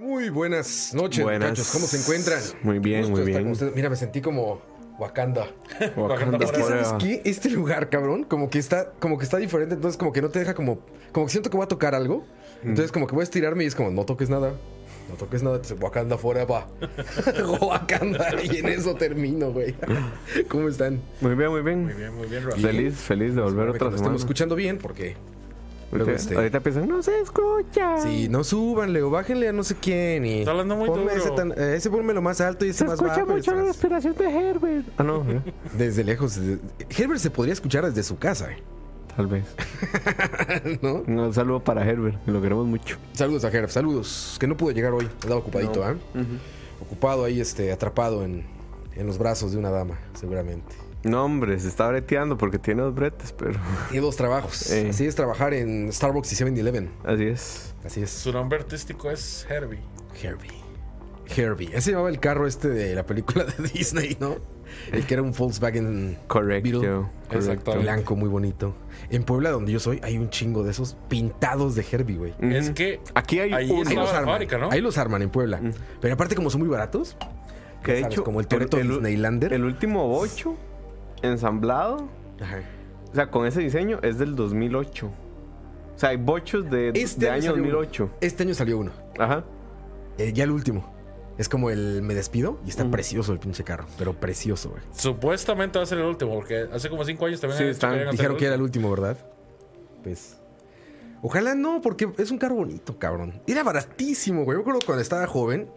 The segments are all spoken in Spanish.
Muy buenas noches, Buenas. muchachos. ¿Cómo se encuentran? Muy bien, muy bien. Mira, me sentí como Wakanda. Wakanda Es que, ¿sabes qué? Este lugar, cabrón, como que está, como que está diferente, entonces como que no te deja como, como que siento que voy a tocar algo. Entonces como que voy a estirarme y es como, no toques nada. No toques nada, Wakanda forever. Wakanda, y en eso termino, güey. ¿Cómo están? Muy bien, muy bien. Muy bien, muy bien, Rafa. Feliz, feliz de volver otra semana. estemos escuchando bien, porque ahorita, este- ahorita piensan, no se escucha. Sí, no súbanle o bájenle a no sé quién y... Está hablando muy ponme duro. ese, tan- ese ponme lo más alto y ese Se más escucha bajo. y mucho ese la respiración de Herbert. Ah, no, ¿eh? Desde lejos. desde- Herbert se podría escuchar desde su casa, ¿eh? tal vez. ¿no? Un saludo para Herbert, que lo queremos mucho. Saludos a Herbert, saludos. Que no pudo llegar hoy, andaba ocupadito, ¿ah? Ocupado ahí, este, atrapado en, en los brazos de una dama, seguramente. No, hombre, se está breteando porque tiene dos bretes, pero Tiene dos trabajos. Eh. Así es trabajar en Starbucks y 7-Eleven. así es. Así es. Su nombre artístico es Herbie. Herbie. Herbie. Ese llamaba el carro este de la película de Disney, ¿no? El que era un Volkswagen Correcto. Beetle. correcto. Exacto. blanco, muy bonito. En Puebla, donde yo soy, hay un chingo de esos pintados de Herbie, güey. Es que Aquí hay ahí Ahí los arman. fábrica, ¿no? Ahí los arman en Puebla. Pero aparte, como son muy baratos, que de sabes, hecho, como el Toretto Disneylander. El último bocho ensamblado, Ajá. o sea, con ese diseño es del 2008. O sea, hay bochos de, Este de año año salió uno. 2008. Este año salió uno. Ajá. Eh, ya el último. Es como el me despido y está precioso el pinche carro. Pero precioso, güey. Supuestamente va a ser el último, porque hace como cinco años también Sí, están- que Dijeron que era el último. ¿verdad? Pues. Ojalá no, porque es un carro bonito, cabrón. Era baratísimo, güey. Yo me acuerdo cuando estaba joven.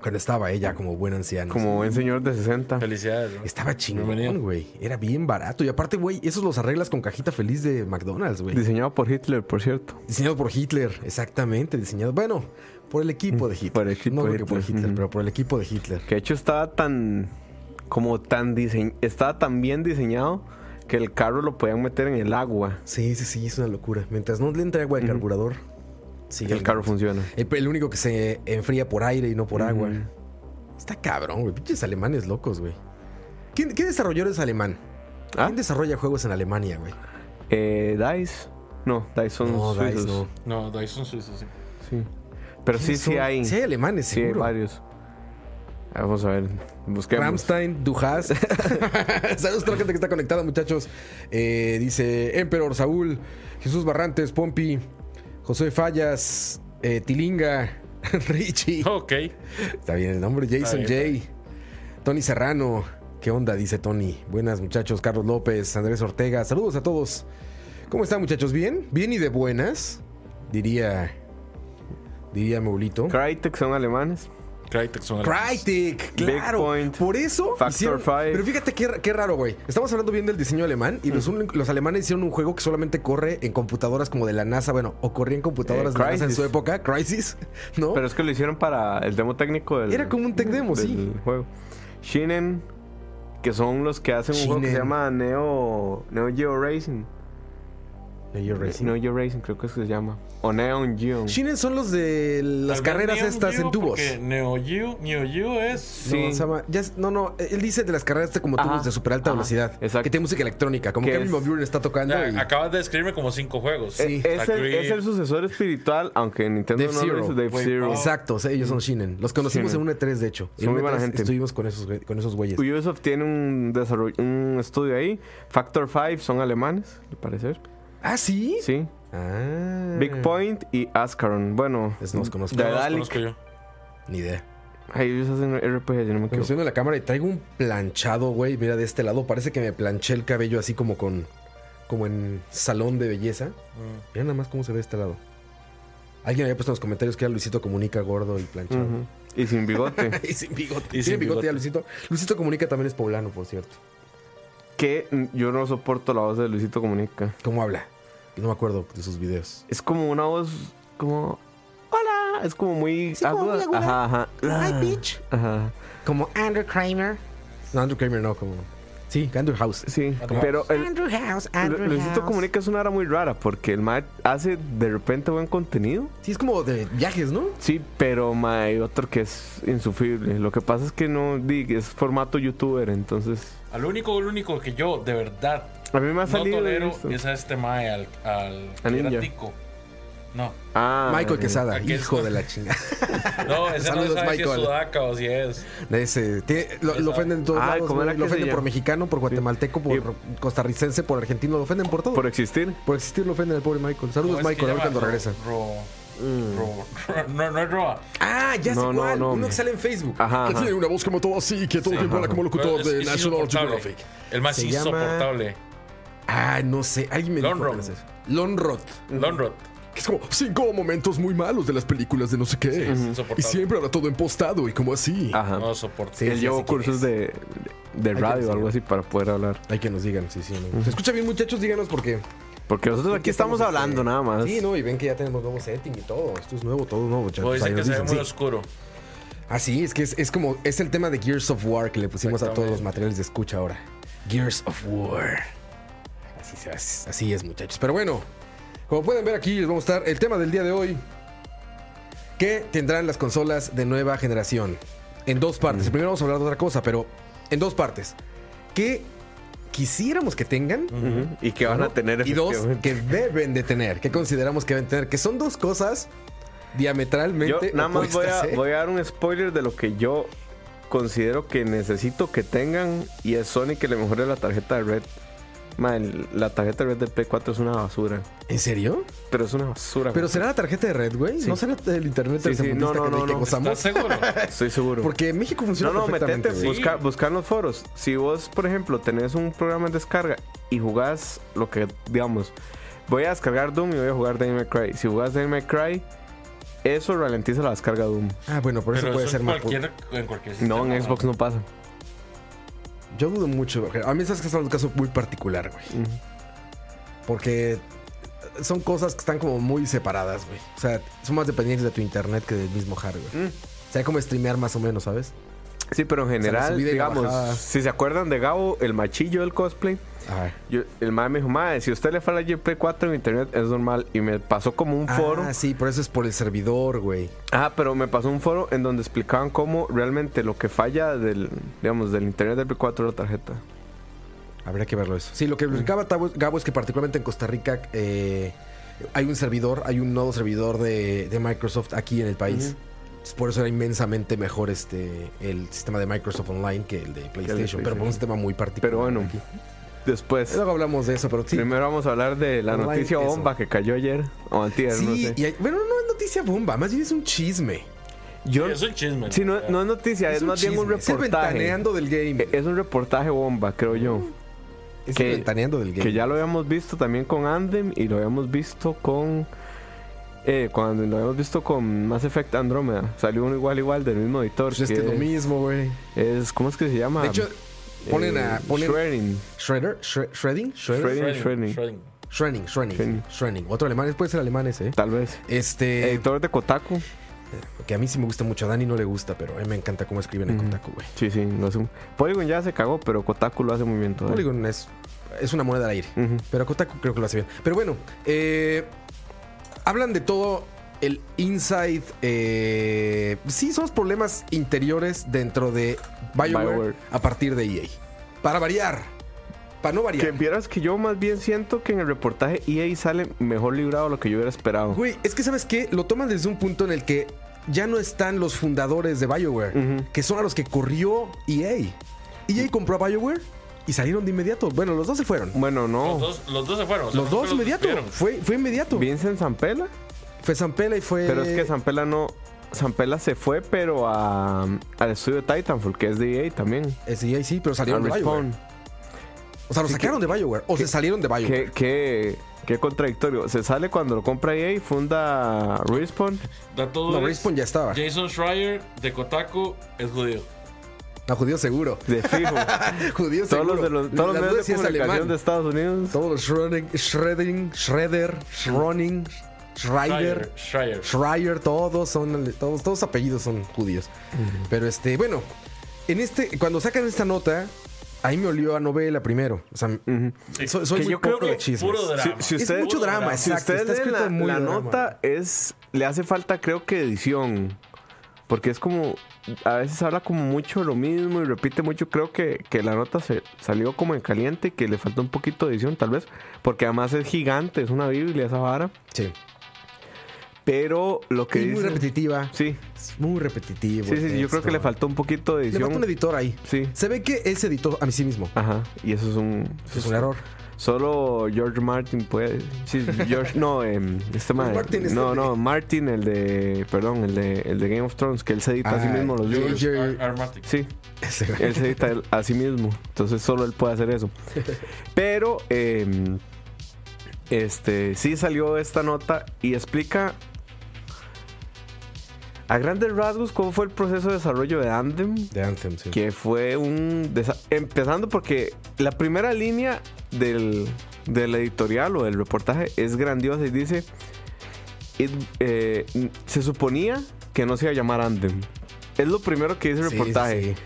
Cuando estaba ella como buen anciano. Como buen señor de 60. Felicidades, ¿no? Estaba chingón, güey. Era bien barato. Y aparte, güey, esos los arreglas con cajita feliz de McDonald's, güey. Diseñado por Hitler, por cierto. Diseñado por Hitler, exactamente. Diseñado, bueno, por el equipo de Hitler. Por el equipo no de creo que por Hitler, Hitler, pero por el equipo de Hitler. Que de hecho estaba tan. Como tan diseñado. Estaba tan bien diseñado que el carro lo podían meter en el agua. Sí, sí, sí, es una locura. Mientras no le entre agua al carburador, el carro funciona. El, el único que se enfría por aire y no por agua. Está cabrón, güey. Pinches alemanes locos, güey. ¿Quién, ¿Qué desarrollador es alemán? ¿Ah? ¿Quién desarrolla juegos en Alemania, güey? Eh, Dice. No, Dice son No, suizos. Dice no. No, Dyson Suizo, sí. Sí. Pero sí, ¿Quiénes sí son? hay. Sí hay alemanes, Sí, hay seguro. varios. Ah, Vamos a ver. Busquemos. Ramstein, Dujas. Saludos a toda la gente que está conectada, muchachos. Eh, dice Emperor, Saúl, Jesús Barrantes, Pompi, José Fallas, eh, Tilinga, Richie. Ok. Está bien el nombre, Jason Está bien, J. Tony Serrano. ¿Qué onda? Dice Tony. Buenas, muchachos. Carlos López, Andrés Ortega. Saludos a todos. ¿Cómo están, muchachos? ¿Bien? ¿Bien y de buenas? Diría. Diría Meulito. Crytek son alemanes. Crytek son alemanes. Crytek, claro. Point, Por eso Factor hicieron- Five. Pero fíjate qué, qué raro, güey. Estamos hablando bien del diseño alemán y los, un- los alemanes hicieron un juego que solamente corre en computadoras como de la NASA. Bueno, o corría en computadoras Eh, de la NASA en su época, Crisis, ¿no? Pero es que lo hicieron para el demo técnico del. Era como un tech demo, del sí. juego. Shinen, que son los que hacen un juego que se llama Neo, Neo Geo Racing. Neo Racing. Neo Geo Racing, creo que es que se llama. O Neon Geo. Shinen son los de las carreras Neo estas Geo, en tubos. Neo Geo, Neo Geo es. Sí. No, se llama- ya es- no, no, él dice de las carreras este como Ajá, tubos de super alta ajá, velocidad. exacto. Que tiene música electrónica, como Que Kevin es- Buren está tocando. Ya, y- Acabas de describirme como cinco juegos. Sí. Eh, es, Está el, es el sucesor espiritual, aunque Nintendo no F-Zero. lo de F-Zero. Exacto, o sea, ellos son Shinen. Los conocimos Shinen. en un E3, de hecho. Son en muy buena E3 gente. Estuvimos con esos, con esos güeyes. Ubisoft tiene un, desarrollo, un estudio ahí. Factor 5 son alemanes, al parecer. Ah, sí. Sí. Ah. Big Point y Ascaron. Bueno, Es- no los conozco. de No los conozco yo. Ni idea. Ay, ellos hacen RPG, yo no me Me equivoco. estoy viendo la cámara y traigo un planchado, güey. Mira, de este lado parece que me planché el cabello así como con. Como en salón de belleza. Mm. Mira nada más cómo se ve este lado. Alguien había puesto en los comentarios que era Luisito Comunica gordo y planchado. Y sin bigote. y sin bigote. Y sin bigote ya bigote. Luisito. Luisito Comunica también es poblano, por cierto. Que yo no soporto la voz de Luisito Comunica. ¿Cómo habla? No me acuerdo de sus videos. Es como una voz como... Hola. Es como muy como muy aguda. Ajá, ajá. Hi, bitch. Ajá. Como Andrew Kramer. No, Andrew Kramer no, como. Sí, Andrew House. Sí, Ajá. pero el, Andrew House, Lu- Luisito Comunica es una hora muy rara porque el mae hace de repente buen contenido. Sí, es como de viajes, ¿no? Sí, pero mae, otro que es insufrible. Lo que pasa es que no, es formato youtuber, entonces... Al único, el único que yo de verdad A mí me ha no salido tolero es a este mae, al, al A que era Ninja. tico. No. Ah, Michael Quesada, hijo de la chingada. No, ese Saludos, no sabe si es Michael. sudaca o si es. Ese, tiene- lo, lo ofenden en todos Ay, lados. ¿cómo güey. era Lo ofenden por mexicano, por guatemalteco, por costarricense, por argentino. Lo ofenden por todo. por Por, existir. existir lo ofenden al pobre Michael. Saludos, ¿cómo es que Michael, a ver cuando Ro- regresa. Ro- No, no es Roa. Ah, ya sé No, cuál. no, Uno que sale en Facebook. Ajá, que ajá. tiene una voz como todo así, que todo el tiempo habla como locutor de es National. Geographic. El más Se llama- insoportable. Ah, no sé. Alguien me dijo Lonrod. Lonrod. Lonrod. Que es como cinco momentos muy malos de las películas de no sé qué. es insoportable. y siempre habla todo impostado y como así. Ajá. No soporto. Sí, Él sí, llevó sí, ¿quién cursos de, de que radio o algo así para poder hablar. Hay que nos digan, sí, sí. ¿Se escucha bien, muchachos? Díganos porque. Porque nosotros aquí estamos este, hablando nada más. Sí, no, y ven que ya tenemos nuevo setting y todo. Esto es nuevo, todo nuevo, muchachos. Pues Ahí dicen que se ve muy sí. oscuro. Ah, sí, es que es, es como. Es el tema de Gears of War que le pusimos a todos los materiales de escucha ahora. Gears of War. Así, se hace- así es, muchachos. Pero bueno, como pueden ver aquí, les vamos a estar el tema del día de hoy. ¿Qué tendrán las consolas de nueva generación? En dos partes. Primero vamos a hablar de otra cosa, pero en dos partes. ¿Qué quisiéramos que tengan? Y que van a tener Y dos, que deben de tener. Que consideramos que deben tener. Que son dos cosas Yo diametralmente nada más voy a, ¿eh? voy a dar un spoiler de lo que yo considero que necesito que tengan y es Sony que le mejore la tarjeta de Red. Man, la tarjeta de Red del Play 4 es una basura. ¿En serio? Pero es una basura. ¿Pero güey. será la tarjeta de red, güey? Sí. ¿No será el internet Sí, sí, no, no, que, no, que no. gozamos? ¿Estás seguro? Estoy seguro. Porque en México funciona No, no, perfectamente. metete, busca, busca en los foros. Si vos, por ejemplo, tenés un programa en descarga y jugás lo que, digamos, voy a descargar Doom y voy a jugar Devil May Cry. Si jugás Devil May Cry, eso ralentiza la descarga de Doom. Ah, bueno, por eso Pero puede eso ser en más. cualquier, en cualquier No, en sistema, Xbox no pasa. Yo dudo mucho. A mí sabes que es un caso muy particular, güey. Porque son cosas que están como muy separadas, güey. O sea, son más dependientes de tu internet que del mismo hardware. Mm. O sea, como streamear más o menos, ¿sabes? Sí, pero en general, digamos, si se acuerdan de Gabo, el machillo del cosplay. Yo, el mae me dijo, mae, si usted le falla el Play 4 en internet es normal. Y me pasó como un foro. Ah, sí, por eso es por el servidor, güey. Ah, pero me pasó un foro en donde explicaban cómo realmente lo que falla del, digamos, del internet del Play 4 es la tarjeta. Habría que verlo eso. Sí, lo que explicaba Gabo es que particularmente en Costa Rica eh, hay un servidor, hay un nodo servidor de, de Microsoft aquí en el país. Por eso era inmensamente mejor este el sistema de Microsoft Online que el de PlayStation. Pero por un sistema muy particular. Pero bueno, aquí. Después, Luego hablamos de eso, pero sí. primero vamos a hablar de la Online, noticia eso. bomba que cayó ayer o antier, no Sí, sé. y hay- bueno, no es noticia bomba, más bien es un chisme. Yo, Sí, es un chisme. sí, no, no es noticia, es, más bien un. Es el reportaje. ventaneando del game. Eh, Es un reportaje bomba, creo yo. Es que- el ventaneando del game. Que ya lo habíamos visto también con Andem y lo habíamos visto con. Eh, cuando lo habíamos visto con Mass Effect Andromeda. Salió uno igual, igual, del mismo editor. Pues es que es lo mismo, güey. es- ¿Cómo es que se llama? De hecho, ponen Eh, a. Ponen Shredding. Shredder, Shre- Shredding, Shredder, Shredding. Shredding, Shredding. shredding. Shredding, Shredding, Shredding. Shredding. Otro alemán, puede ser alemán ese. ¿eh? Tal vez. Este, Editor de Kotaku. que a mí sí me gusta mucho, a Dani no le gusta, pero a mí me encanta cómo escriben en Ujú. Kotaku, güey. Sí, sí. Lo hace un- Polygon ya se cagó, pero Kotaku lo hace muy bien todavía. Polygon es, es una moneda al aire, pero Kotaku creo que lo hace bien. Pero bueno, eh, hablan de todo el inside. eh, sí, son los problemas interiores dentro de BioWare, BioWare. a partir de EA. Para variar, para no variar. Que vieras que yo más bien siento que en el reportaje EA sale mejor librado de lo que yo hubiera esperado. Güey, es que sabes qué, lo toman desde un punto en el que ya no están los fundadores de BioWare, que son a los que corrió EA. EA compró a BioWare y salieron de inmediato. Bueno, los dos se fueron. Bueno, no. Los, dos, los dos se fueron. o sea, Los dos inmediato. despidieron. Fue, fue inmediato. Vincent Zampella. Fue Zampella y fue. Pero es que Zampella no. Zampella se fue, pero a, al estudio Titanfall, que es de EA también. Es EA, sí, pero salieron de BioWare. Respawn. O sea, lo Sí, sacaron que- de BioWare. O se salieron de BioWare. ¿Qué, qué, contradictorio. Se sale cuando lo compra EA, funda Respawn. No, es, Respawn ya estaba. Jason Schreier de Kotaku es judío. No, judío seguro. De fijo. judío todos seguro. los, de los, todos los medios de comunicación alemán. de Estados Unidos. Todos los Shredding, Shredding, Shredder, Schroning, Schreiber. Schreier. Schreier. Schreier, todos son, todos, todos apellidos son judíos. Pero este, bueno, en este, cuando sacan esta nota, ahí me olió a novela primero. O sea, Ujú. Sí. soy, soy Que muy yo creo poco que de chismes. Puro drama. Si- si Es mucho drama, drama. Si usted está lee escrito la, muy la de drama. nota, es le hace falta, creo que edición. Porque es como. A veces habla como mucho lo mismo y repite mucho. Creo que, que la nota se salió como en caliente y que le falta un poquito de edición, tal vez. Porque además es gigante, es una Biblia esa vara. Sí. Pero lo que Y muy repetitiva. Sí, Es muy repetitivo. sí, sí, yo creo que le faltó un poquito de Le edición. falta un editor ahí. Sí, Se ve que él se editó a mí sí mismo. ajá. Y eso es un. Eso es un error. Solo George Martin puede. Sí, George, no, em, este man. Martin es no, el de- no, Martin, el de. Perdón, el de, el de Game of Thrones, que él se edita a sí Ah, mismo los George- videos. George Ar- Armatic. Sí, él se edita a sí mismo. Entonces solo él puede hacer eso. Pero, em, este, sí salió esta nota y explica. A grandes rasgos, cómo fue el proceso de desarrollo de Anthem. De Anthem, sí. que fue un... Empezando porque la primera línea del, del editorial o del reportaje es grandiosa y dice, "It- eh, se suponía que no se iba a llamar Anthem. Es lo primero que dice el Sí, reportaje. sí, sí.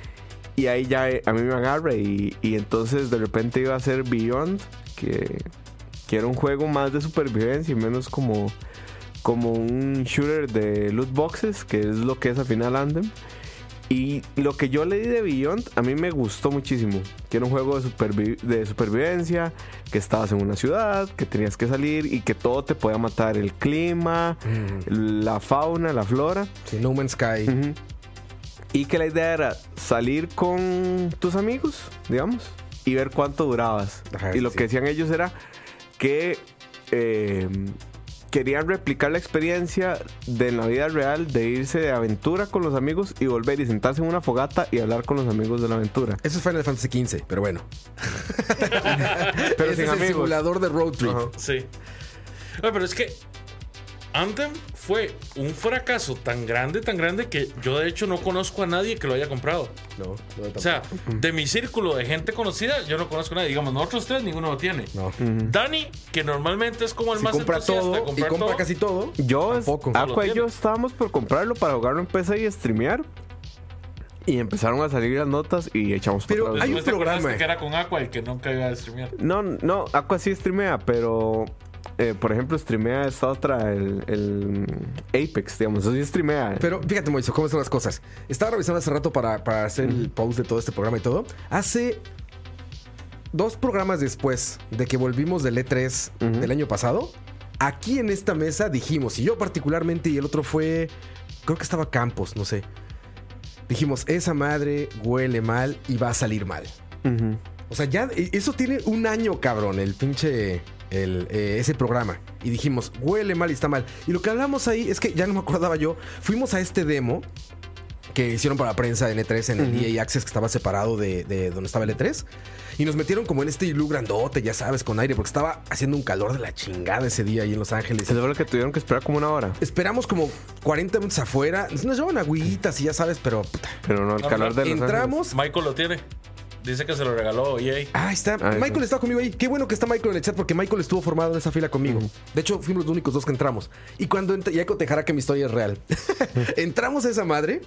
Y ahí ya eh, a mí me agarra y, y entonces de repente iba a ser Beyond, que, que era un juego más de supervivencia y menos como, como un shooter de loot boxes, que es lo que es al final Anthem. Y lo que yo leí de Beyond a mí me gustó muchísimo. Que era un juego de, supervi- de supervivencia, que estabas en una ciudad, que tenías que salir y que todo te podía matar. El clima, Mm. la fauna, la flora. Sí, No Man's Sky. Ujú. Y que la idea era salir con tus amigos, digamos, y ver cuánto durabas. Ajá, y lo sí. que decían ellos era que eh, querían replicar la experiencia de la vida real de irse de aventura con los amigos y volver y sentarse en una fogata y hablar con los amigos de la aventura. Eso es Final Fantasy XV, pero bueno. Pero Ese sin es el simulador de road trip. Ajá. Sí. Pero es que Anthem fue un fracaso tan grande, tan grande que yo de hecho no conozco a nadie que lo haya comprado. No, no, O sea, de mi círculo de gente conocida, yo no conozco a nadie. Digamos, nosotros tres, ninguno lo tiene. no. Dani, que normalmente es como el Si más compra entusiasta todo y comprar compra todo, casi todo. Yo, Tampoco. No lo Aqua y yo estábamos por comprarlo para jugarlo en PC y streamear. Y empezaron a salir las notas y echamos Pero para hay un programa. que era con Aqua y que nunca iba a streamear. No, no, Aqua sí streamea, pero eh, por ejemplo, streamea esta otra, el, el Apex, digamos, eso sí streamea. Pero fíjate, Moiso, cómo son las cosas. Estaba revisando hace rato para, para hacer el post de todo este programa y todo. Hace dos programas después de que volvimos del E3 Ujú. del año pasado, aquí en esta mesa dijimos, y yo particularmente, y el otro fue, creo que estaba Campos, no sé. Dijimos, esa madre huele mal y va a salir mal. O sea, ya eh, eso tiene un año, cabrón, el pinche. El, eh, ese programa. Y dijimos, huele mal y está mal. Y lo que hablamos ahí es que ya no me acordaba yo. Fuimos a este demo que hicieron para prensa en E3 en el EA Access que estaba separado de, de donde estaba el E3. Y nos metieron como en este iglú grandote, ya sabes, con aire, porque estaba haciendo un calor de la chingada ese día ahí en Los Ángeles. Se lo que tuvieron que esperar como una hora. Esperamos como 40 minutos afuera. Nos llevan agüitas y ya sabes, pero puta, Pero no, el calor de los entramos. Michael lo tiene. Dice que se lo regaló EA. Ah, está. Ah, Michael está conmigo ahí. Qué bueno que está Michael en el chat porque Michael estuvo formado en esa fila conmigo. De hecho, fuimos los únicos dos que entramos. Y cuando entra, ya cotejará que mi historia es real. entramos a esa madre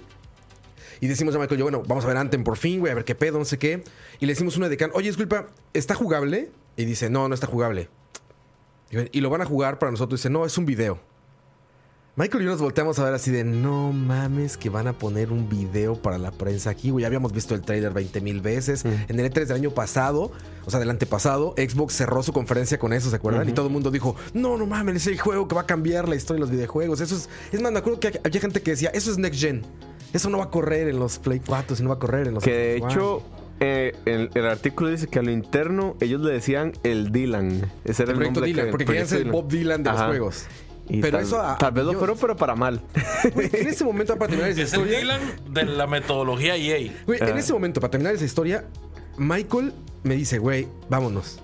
y decimos a Michael, yo, bueno, vamos a ver Anthem por fin, güey, a ver qué pedo, no sé qué. Y le decimos una de can, oye, disculpa, ¿está jugable? Y dice, no, no está jugable. Y, y lo van a jugar para nosotros. Dice, no, es un video. Michael y yo nos volteamos a ver así de, no mames, que van a poner un video para la prensa aquí, güey. Ya habíamos visto el trailer 20 mil veces. En el E3 del año pasado, o sea, del antepasado, Xbox cerró su conferencia con eso, ¿se acuerdan? Y todo el mundo dijo, no, no mames, es el juego que va a cambiar la historia de los videojuegos. Eso es, es más, me acuerdo que había gente que decía, eso es Next Gen. Eso no va a correr en los Play 4, no va a correr en los Que de hecho, One". eh, el, el artículo dice que a lo interno ellos le decían el Dylan. Ese era el el, proyecto nombre Dylan, que- porque querían ser el Bob Dylan de los juegos. Y Pero tal, eso a- tal vez lo fueron, pero para mal. Güey, en ese momento, para terminar esa Es el historia. Dylan de la metodología EA. Güey, en Ah. ese momento, para terminar esa historia, Michael me dice, güey, vámonos.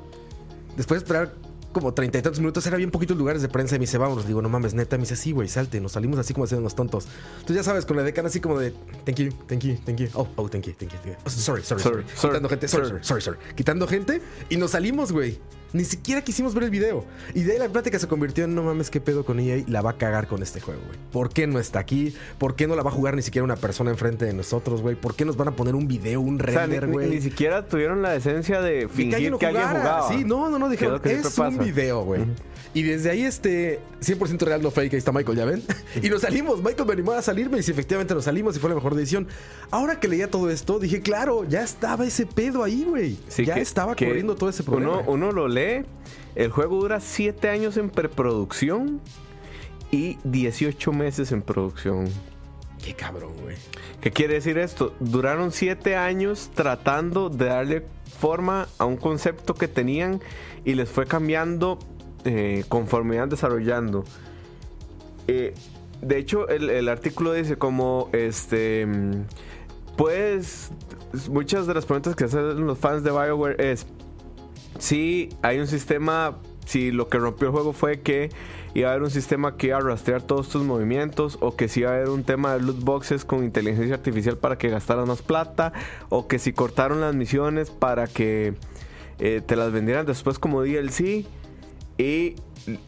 Después de esperar como treinta y tantos minutos, era bien poquitos lugares de prensa y me dice, vámonos. Digo, no mames, neta. Me dice, sí, güey, salte. Nos salimos así como haciendo los tontos. Entonces ya sabes, con la decana así como de, thank you, thank you, thank you. Oh, oh, thank you, thank you. thank you. Oh, sorry, sorry, sorry. Sorry, sorry, Quitando gente, sorry, sorry, sorry. sorry, sorry. Quitando gente y nos salimos, güey. Ni siquiera quisimos ver el video. Y de ahí la plática se convirtió en no mames, qué pedo con EA. La va a cagar con este juego, güey. ¿Por qué no está aquí? ¿Por qué no la va a jugar ni siquiera una persona enfrente de nosotros, güey? ¿Por qué nos van a poner un video, un O sea, ni, render, ni- güey? ni siquiera tuvieron la decencia de fingir lo que alguien jugara. jugaba. Sí, no, no, no, Que dijeron, lo que es un video, güey. Y desde ahí, este, 100% real, no fake, ahí está Michael, ¿ya ven? y nos salimos, Michael me animó a salirme y sí, efectivamente nos salimos y fue la mejor decisión. Ahora que leía todo esto, dije, claro, ya estaba ese pedo ahí, güey. Sí, ya que- estaba que corriendo todo ese problema. Uno, uno lo lee, el juego dura siete años en preproducción y 18 meses en producción. Qué cabrón, güey. ¿Qué quiere decir esto? Duraron 7 años tratando de darle forma a un concepto que tenían y les fue cambiando eh, conforme iban desarrollando. Eh, de hecho, el, el artículo dice como este. Pues. Muchas de las preguntas que hacen los fans de Bioware es. Si hay un sistema. Si lo que rompió el juego fue que iba a haber un sistema que iba a rastrear todos tus movimientos. O que si iba a haber un tema de loot boxes con inteligencia artificial para que gastaras más plata. O que si cortaron las misiones para que eh, te las vendieran después como DLC. Y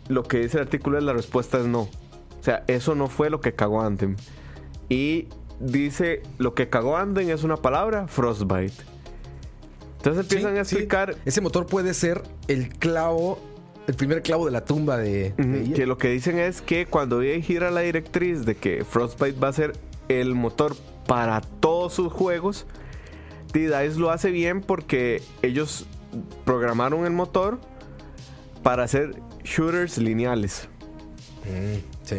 lo que dice el artículo es la respuesta es no. O sea, eso no fue lo que cagó Anthem. Y dice, lo que cagó Anthem es una palabra, Frostbite. Entonces empiezan Sí, a sí. explicar Ese motor puede ser el clavo, el primer clavo de la tumba de, ujú, EA. que lo que dicen es que cuando EA gira la directriz de que Frostbite va a ser el motor para todos sus juegos, D-Dice lo hace bien porque ellos programaron el motor para hacer shooters lineales. Mm, sí.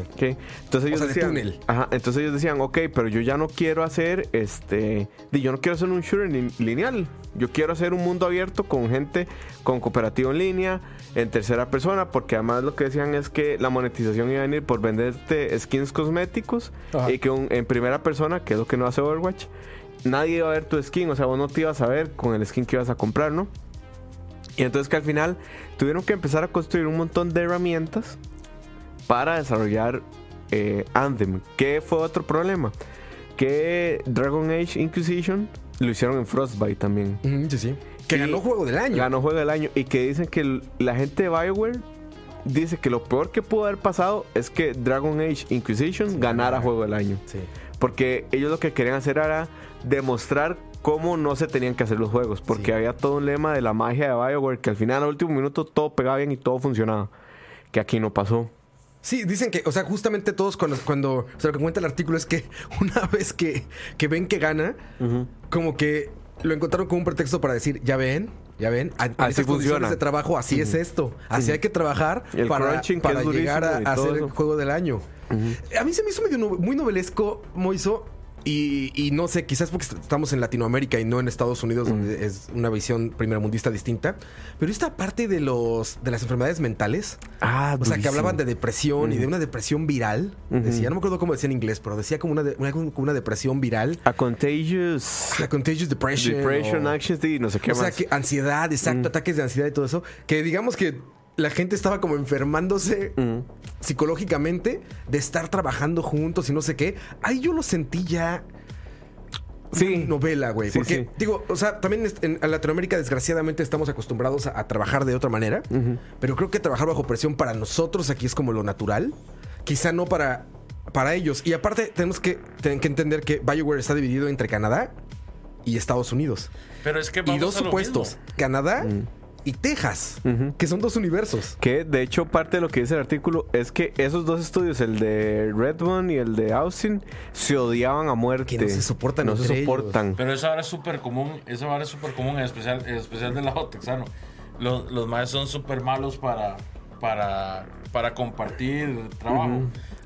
Entonces ellos sea, de decían, túnel. Ajá, entonces ellos decían, ok, pero yo ya no quiero hacer este, yo no quiero hacer un shooter lin- lineal. Yo quiero hacer un mundo abierto con gente con cooperativo en línea, en tercera persona, porque además lo que decían es que la monetización iba a venir por venderte skins cosméticos Ajá. y que un- en primera persona, que es lo que no hace Overwatch, nadie iba a ver tu skin, o sea, vos no te ibas a ver con el skin que ibas a comprar, ¿no? Y entonces que al final tuvieron que empezar a construir un montón de herramientas para desarrollar eh, Anthem. ¿Qué fue otro problema? Que Dragon Age Inquisition lo hicieron en Frostbite también. Sí, sí. Que Y ganó juego del año. Ganó juego del año. Y que dicen que la gente de Bioware dice que lo peor que pudo haber pasado es que Dragon Age Inquisition Sí, ganara. juego del año. Sí. Porque ellos lo que querían hacer era demostrar cómo no se tenían que hacer los juegos. Porque Sí. había todo un lema de la magia de Bioware que al final, al último minuto, todo pegaba bien y todo funcionaba. Que aquí no pasó. Sí, dicen que, o sea, justamente todos cuando, cuando o sea, lo que cuenta el artículo es que una vez que, que ven que gana, como que lo encontraron como un pretexto para decir, ya ven, ya ven, en Así funciona. de trabajo, así es esto, así hay que trabajar el para, para llegar a, hacer el juego del año. A mí se me hizo medio no- muy novelesco, Moiso. Y, y no sé, quizás porque est- estamos en Latinoamérica y no en Estados Unidos, donde es una visión primermundista distinta. Pero esta parte de los de las enfermedades mentales, Ah, o sea, que hablaban de depresión y de una depresión viral. Decía, no me acuerdo cómo decía en inglés, pero decía como una, de- una, como una depresión viral. A Contagious La contagious depression. Depression o- Actions y no sé qué o sea, más. que ansiedad, exacto, ataques de ansiedad y todo eso. Que digamos que la gente estaba como enfermándose Mm. psicológicamente de estar trabajando juntos y no sé qué. Ahí yo lo sentí ya. Sí. novela, güey. Sí, porque, sí. digo, o sea, también en, Latinoamérica, desgraciadamente, estamos acostumbrados a, a trabajar de otra manera. Pero creo que trabajar bajo presión para nosotros aquí es como lo natural. Quizá no para, para ellos. Y aparte, tenemos que, tienen que entender que BioWare está dividido entre Canadá y Estados Unidos. Pero es que Y vamos dos a lo supuestos: mismo. Canadá y Texas, que son dos universos. Que de hecho parte de lo que dice el artículo es que esos dos estudios, el de Redmond y el de Austin, se odiaban a muerte. Que no se soportan No se entre ellos. soportan. Pero eso ahora es súper común. Eso ahora es súper común, en especial, en especial del lado texano. Los, los maestros son súper malos para, para, para compartir trabajo.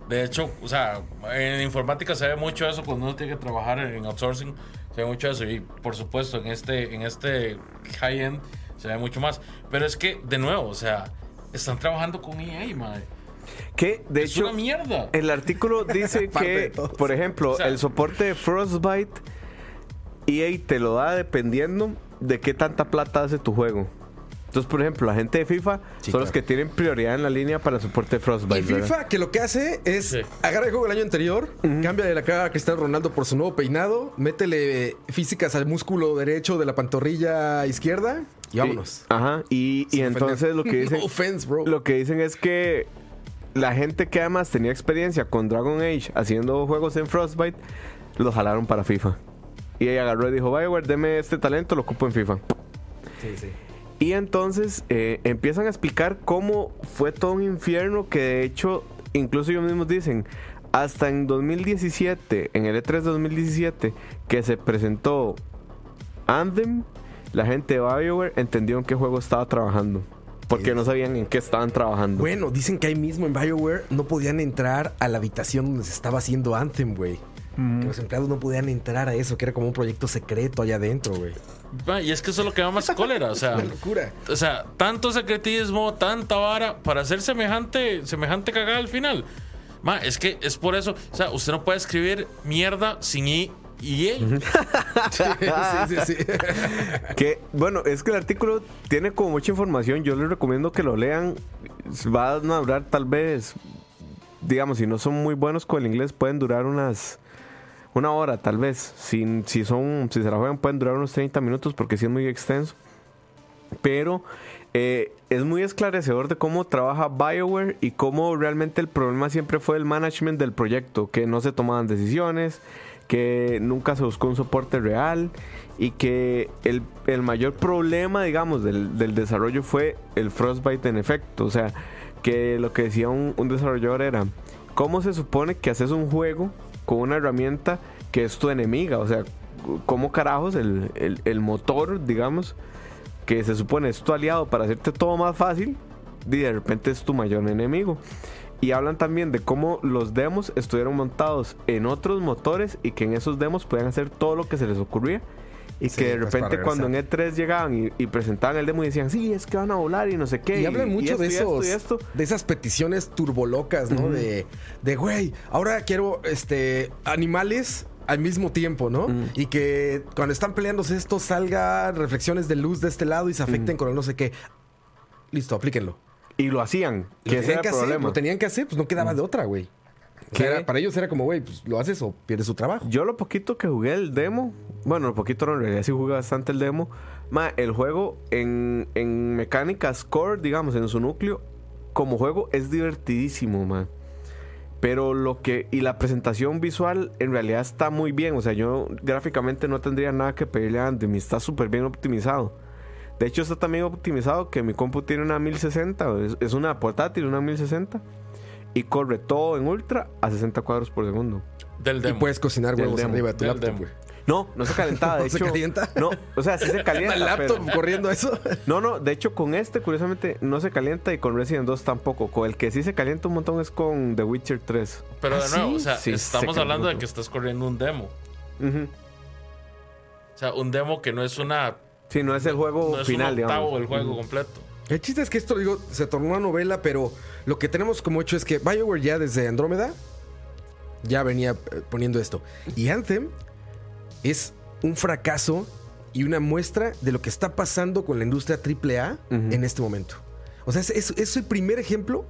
De hecho, o sea, en informática se ve mucho eso cuando uno tiene que trabajar en outsourcing. Se ve mucho eso. Y por supuesto, en este, en este high-end se ve mucho más. Pero es que, de nuevo, o sea, están trabajando con EA, madre. Que de Es hecho una mierda. el artículo dice de que, por ejemplo, O sea- el soporte de Frostbite EA te lo da dependiendo de qué tanta plata hace tu juego. Entonces, por ejemplo, la gente de FIFA Sí, son los que tienen prioridad en la línea para el soporte de Frostbite. Y ¿verdad? FIFA, que lo que hace es Sí. agarra el juego del año anterior, cámbiale la cara a Cristiano Ronaldo por su nuevo peinado, métele físicas al músculo derecho de la pantorrilla izquierda y vámonos. Y- ajá. Y, y entonces lo que dicen. No offense, bro. Lo que dicen es que la gente que además tenía experiencia con Dragon Age haciendo juegos en Frostbite, los jalaron para FIFA. Y ella agarró y dijo, Bioware, deme este talento, lo ocupo en FIFA. Sí, sí. Y entonces eh, empiezan a explicar cómo fue todo un infierno que de hecho, incluso ellos mismos dicen, hasta en 2017, en el E E3 2017, que se presentó Anthem, la gente de BioWare entendió en qué juego estaba trabajando. porque no sabían en qué estaban trabajando. Bueno, dicen que ahí mismo en BioWare no podían entrar a la habitación donde se estaba haciendo Anthem, güey. Que los empleados no podían entrar a eso, que era como un proyecto secreto allá adentro, güey. Y es que eso es lo que da más cólera. O sea, Una locura. o sea, tanto secretismo, tanta vara para hacer semejante, semejante cagada al final. Ma, es que es por eso. O sea, usted no puede escribir mierda sin I y E. sí, sí, sí. Que, bueno, es que el artículo tiene como mucha información. Yo les recomiendo que lo lean. Va a durar tal vez, digamos, si no son muy buenos con el inglés, pueden durar unas una hora tal vez. Si, si son, si se la juegan, pueden durar unos 30 minutos porque sí es muy extenso. Pero eh, es muy esclarecedor de cómo trabaja BioWare y cómo realmente el problema siempre fue el management del proyecto, que no se tomaban decisiones, que nunca se buscó un soporte real y que el, el mayor problema, digamos, del, del desarrollo fue el Frostbite en efecto. O sea, que lo que decía un, un desarrollador era, ¿cómo se supone que haces un juego con una herramienta que es tu enemiga? O sea, ¿cómo carajos el, el, el motor, digamos, que se supone es tu aliado para hacerte todo más fácil, y de repente es tu mayor enemigo? Y hablan también de cómo los demos estuvieron montados en otros motores y que en esos demos podían hacer todo lo que se les ocurría. Y Sí, que de pues, repente para cuando en E3 llegaban y, y presentaban el demo y decían, sí, es que van a volar y no sé qué. Y hablan mucho esto, de y esto, esos, y esto. de esas peticiones turbolocas, ¿no? De, de, güey, ahora quiero, este, animales al mismo tiempo, ¿no? Y que cuando están peleándose esto salga reflexiones de luz de este lado y se afecten con el no sé qué. Listo, aplíquenlo. Y lo hacían, Lo que ese era que el hacer, problema. lo tenían que hacer, pues no quedaba de otra, güey. O sea, ¿Qué? era- para ellos era como, güey, pues lo haces o pierdes su trabajo. Yo lo poquito que jugué el demo, bueno, lo poquito no, en realidad sí jugué bastante el demo. Ma, el juego en, en mecánicas core, digamos, en su núcleo, como juego es divertidísimo, man. Pero lo que. Y la presentación visual en realidad está muy bien. O sea, yo gráficamente no tendría nada que pedirle a Anthem. y Está súper bien optimizado. De hecho, está también optimizado que mi compu tiene una 1060. Es, es una portátil, una 1060. Y corre todo en ultra a 60 cuadros por segundo. Del Y demo. puedes cocinar Del huevos demo, arriba de tu del laptop, demo. güey. No, no se calentaba. De ¿No se hecho, calienta? No, o sea, sí se calienta. El laptop pero- corriendo eso. no, no, de hecho, con este, curiosamente, no se calienta y con Resident 2 tampoco. Con el que sí se calienta un montón es con The Witcher 3. Pero ¿Ah, de nuevo, sí? o sea, Sí, estamos se hablando de que estás corriendo un demo. O sea, un demo que no es una. Sí, no es el juego No es final, un octavo digamos. del juego completo. El chiste es que esto, digo, se tornó una novela, pero lo que tenemos como hecho es que BioWare ya desde Andrómeda ya venía eh, poniendo esto. Y Anthem es un fracaso y una muestra de lo que está pasando con la industria AAA Ujú. en este momento. O sea, es, es- es el primer ejemplo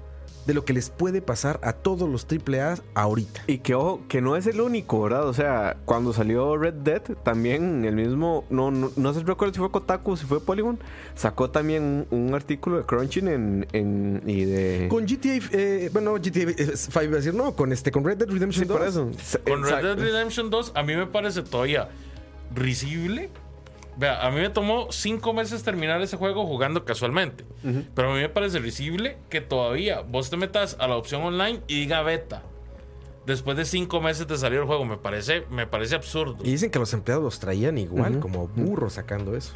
de lo que les puede pasar a todos los AAA ahorita. Y que ojo, que no es el único, ¿verdad? O sea, cuando salió Red Dead, también el mismo, no, no, no sé recuerdo si fue Kotaku si fue Polygon, sacó también un, un artículo de Crunchyroll en, en- y de... Con GTA, eh, bueno, GTA 5 iba a decir, no, con este, con Red Dead Redemption Sí, por 2. eso. Con Red. Dead Redemption 2, a mí me parece todavía risible. Vea, a mí me tomó cinco meses terminar ese juego jugando casualmente. Pero a mí me parece risible que todavía vos te metas a la opción online y diga beta. Después de cinco meses de salir el juego, me parece, me parece absurdo. Y dicen que los empleados los traían igual, como burros sacando eso.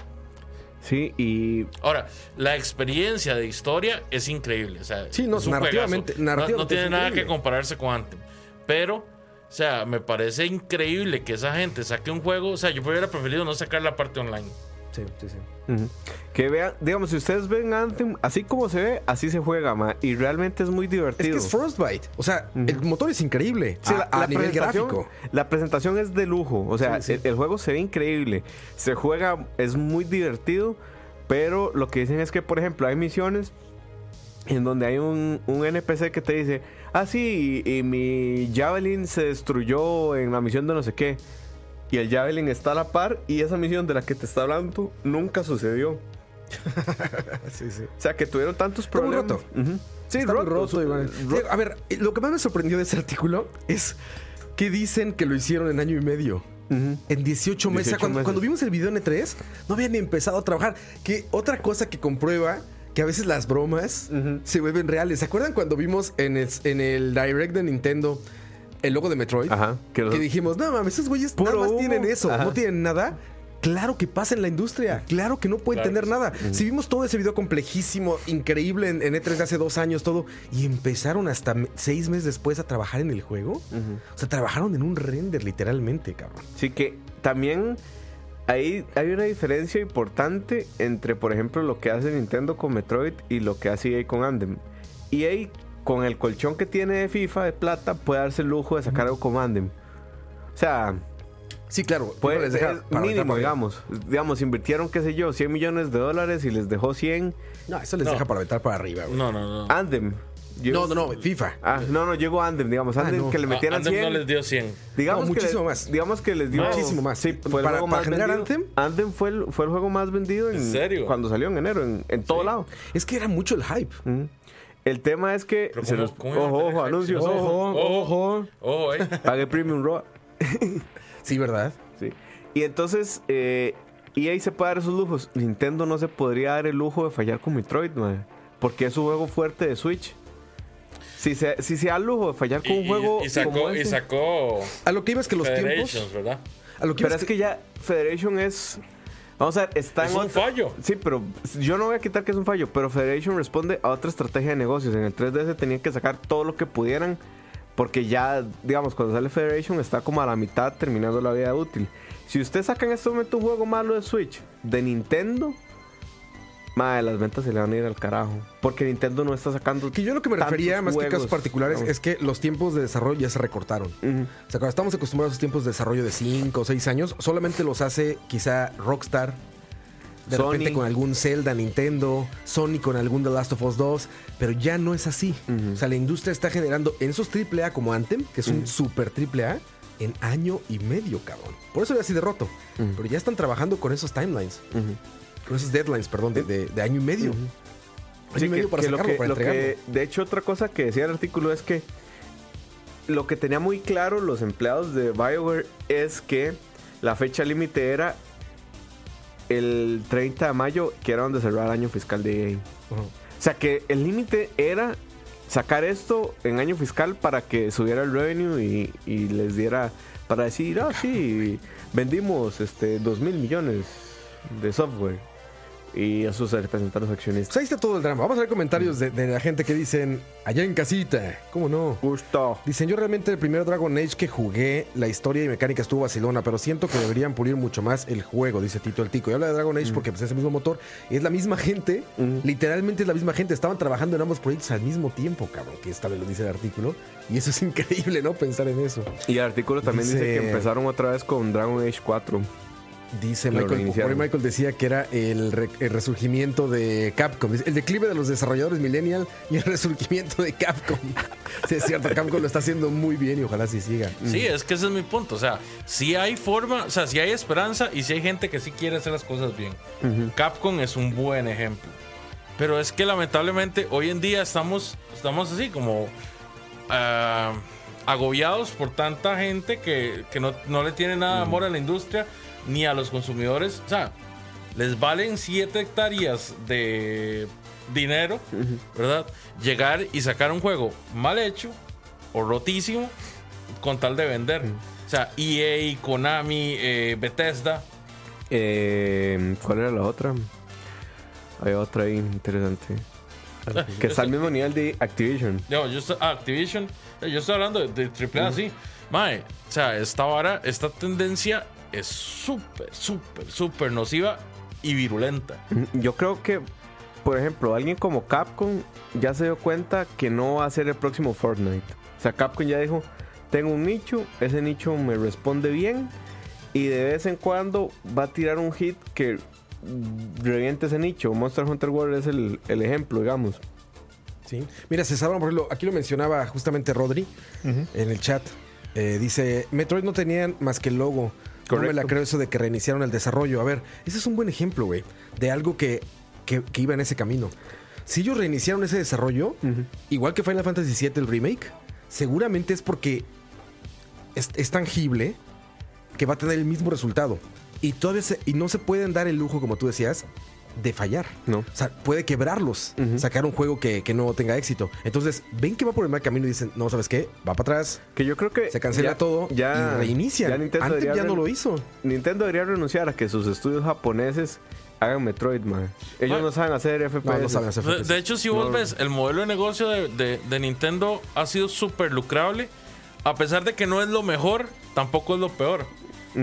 Sí, y Ahora, la experiencia de historia es increíble. O sea, Sí, no, es un narrativamente- juegazo. No- no, narrativamente tiene nada que compararse con Anthem. Pero, o sea, me parece increíble que esa gente saque un juego. O sea, yo hubiera preferido no sacar la parte online. Sí, sí, sí. Ujú. Que vean, digamos, si ustedes ven Anthem, así como se ve, así se juega, ma, y realmente es muy Es divertido. que es Frostbite. O sea, el motor es increíble. Sí, a, la, a la nivel gráfico. la presentación es de lujo, o sea, Sí, sí. El, el juego se ve increíble, se juega, es muy divertido, pero lo que dicen es que, por ejemplo, hay misiones en donde hay un, un NPC que te dice, ah, sí, y, y mi Javelin se destruyó en la misión de no sé qué. Y el Javelin está a la par y esa misión de la que te está hablando nunca sucedió. Sí, sí. O sea, que tuvieron tantos Está muy problemas. roto. Ujú. Sí, Está muy roto. ro- A ver, eh, lo que más me sorprendió de ese artículo es que dicen que lo hicieron en año y medio. En 18 meses. 18 cuando, meses. cuando vimos el video en E3, no habían ni empezado a trabajar. Que otra cosa que comprueba que a veces las bromas se vuelven reales. ¿Se acuerdan cuando vimos en el, en el Direct de Nintendo el logo de Metroid? Ajá. Que dijimos, no mames, esos güeyes Puro nada más tienen eso, Ajá. no tienen nada. Claro que pasa en la industria. Claro que no puede Claro entender que nada. Si vimos todo ese video complejísimo, increíble en, en E3 de hace dos años, todo, y empezaron hasta me- seis meses después a trabajar en el juego. O sea, trabajaron en un render, literalmente, cabrón. Sí que también ahí hay una diferencia importante entre, por ejemplo, lo que hace Nintendo con Metroid y lo que hace EA con Anthem. EA, con el colchón que tiene de FIFA de plata, puede darse el lujo de sacar algo como Anthem. O sea, Sí, claro. puede, uno les deja es mínimo, digamos. Digamos, invirtieron, qué sé yo, 100 millones de dólares y les dejó 100. No, eso les No. deja para aventar para arriba, güey. No, no, no. Anthem. No, no, no, FIFA. Ah, no, no, llegó Anthem, digamos. Ah, Anthem no. que le Ah, metieran Anthem 100. no les dio 100. Digamos No, que muchísimo le- más. Digamos que les dio Muchísimo más. Sí, fue el Para- juego para más generar vendido. Anthem. fue el, fue el juego más vendido en, ¿En serio? cuando salió en enero, en, en todo lado. Es que era mucho el hype. Ujú. El tema es que. Pero se ¿cómo- a ojo, tener ojo, hype? anuncios, ojo. ojo. ojo. Ojo, eh. Pague Premium Raw. Sí, ¿verdad? Sí. Y entonces, eh, EA se puede dar esos lujos. Nintendo no se podría dar el lujo de fallar con Metroid, madre, Porque es un juego fuerte de Switch. Si se, si se da el lujo de fallar con Y, un juego. y- y sacó, como y sacó A lo que iba es que los tiempos. ¿verdad? A lo que Pero es que ya Federation es. Vamos a ver, está Es en un otra- fallo. Sí, pero yo no voy a quitar que es un fallo, pero Federation responde a otra estrategia de negocios. En el 3DS tenían que sacar todo lo que pudieran, porque ya, digamos, cuando sale Federation está como a la mitad terminando la vida útil. Si usted saca en este momento un juego malo de Switch de Nintendo, madre, las ventas se le van a ir al carajo. Porque Nintendo no está sacando. Que yo lo que me refería, más que casos particulares, es que los tiempos de desarrollo ya se recortaron. O sea, cuando estamos acostumbrados a esos tiempos de desarrollo de 5 o 6 años, solamente los hace quizá Rockstar. De Sony. repente con algún Zelda, Nintendo, Sony con algún The Last of Us 2, pero ya no es así. O sea, la industria está generando en esos AAA como Anthem, que es un super AAA, en año y medio, cabrón. Por eso era así de roto. Pero ya están trabajando con esos timelines. Con esos deadlines, perdón, de, de- de año y medio. Que- para que lo sacarlo, que- para lo que- entregarlo. de hecho, otra cosa que decía el artículo es que lo que tenía muy claro los empleados de BioWare es que la fecha límite era el 30 de mayo, que era donde cerraba el año fiscal de EA. O sea que el límite era sacar esto en año fiscal para que subiera el revenue y, y les diera para decir, ah, sí, vendimos este 2 mil millones de software. Y a los accionistas. Pues ahí está todo el drama. Vamos a ver comentarios de, de la gente que dicen, allá en casita, ¿cómo no? Justo. Dicen, yo realmente el primer Dragon Age que jugué, la historia y mecánica estuvo vacilona, pero siento que deberían pulir mucho más el juego, dice Tito el Tico. Y habla de Dragon Age porque pues, es el mismo motor. Y es la misma gente, Ujú. literalmente es la misma gente. Estaban trabajando en ambos proyectos al mismo tiempo, cabrón, que esta vez lo dice el artículo. Y eso es increíble, ¿no? Pensar en eso. Y el artículo también dice, Dice- que empezaron otra vez con Dragon Age 4. Dice Michael, por ahí Michael decía que era el, re- el resurgimiento de Capcom. El declive de los desarrolladores millennial y el resurgimiento de Capcom. sí, es cierto, Capcom lo está haciendo muy bien y ojalá así siga. Sí, es que ese es mi punto. O sea, si hay forma, o sea, si hay esperanza y si hay gente que sí quiere hacer las cosas bien. Capcom es un buen ejemplo. Pero es que lamentablemente hoy en día estamos, estamos así como ah, agobiados por tanta gente que, que no, no le tiene nada de amor a la industria ni a los consumidores. O sea, les valen 7 hectáreas de dinero, ¿verdad? Llegar y sacar un juego mal hecho o rotísimo con tal de vender. O sea, EA, Konami, eh, Bethesda. Eh, ¿Cuál era la otra? Hay otra ahí interesante. Que está al mismo nivel de Activision. Yo, yo estoy, ah, Activision. Yo estoy hablando de, AAA, sí. Mae, o sea, esta vara, esta tendencia es súper, súper, súper nociva y virulenta. Yo creo que, por ejemplo, alguien como Capcom ya se dio cuenta que no va a ser el próximo Fortnite. O sea, Capcom ya dijo, tengo un nicho, ese nicho me responde bien y de vez en cuando va a tirar un hit que reviente ese nicho. Monster Hunter World es el, el ejemplo, digamos. Sí. Mira, se sabe, por ejemplo, aquí lo mencionaba justamente Rodri en el chat. Eh, dice, Metroid no tenían más que el logo. No me la creo eso de que reiniciaron el desarrollo. A ver, ese es un buen ejemplo, güey, de algo que, que- que iba en ese camino. Si ellos reiniciaron ese desarrollo, igual que Final Fantasy VII el remake, seguramente es porque es, es tangible que va a tener el mismo resultado. Y todavía se- y no se pueden dar el lujo, como tú decías, de fallar. No. O sea, puede quebrarlos, sacar un juego que, que no tenga éxito. Entonces, ven que va por el mal camino y dicen, no, ¿sabes qué? Va para atrás, Que yo creo que. se cancela ya- todo Ya, y reinicia. ya Nintendo Antes ya no lo hizo. Nintendo debería renunciar a que sus estudios japoneses hagan Metroid, man. Ellos no saben hacer FPS. No, no saben hacer De, FPS. de hecho, si vos ves, el modelo de negocio de, de- de Nintendo ha sido súper lucrable. A pesar de que no es lo mejor, tampoco es lo peor.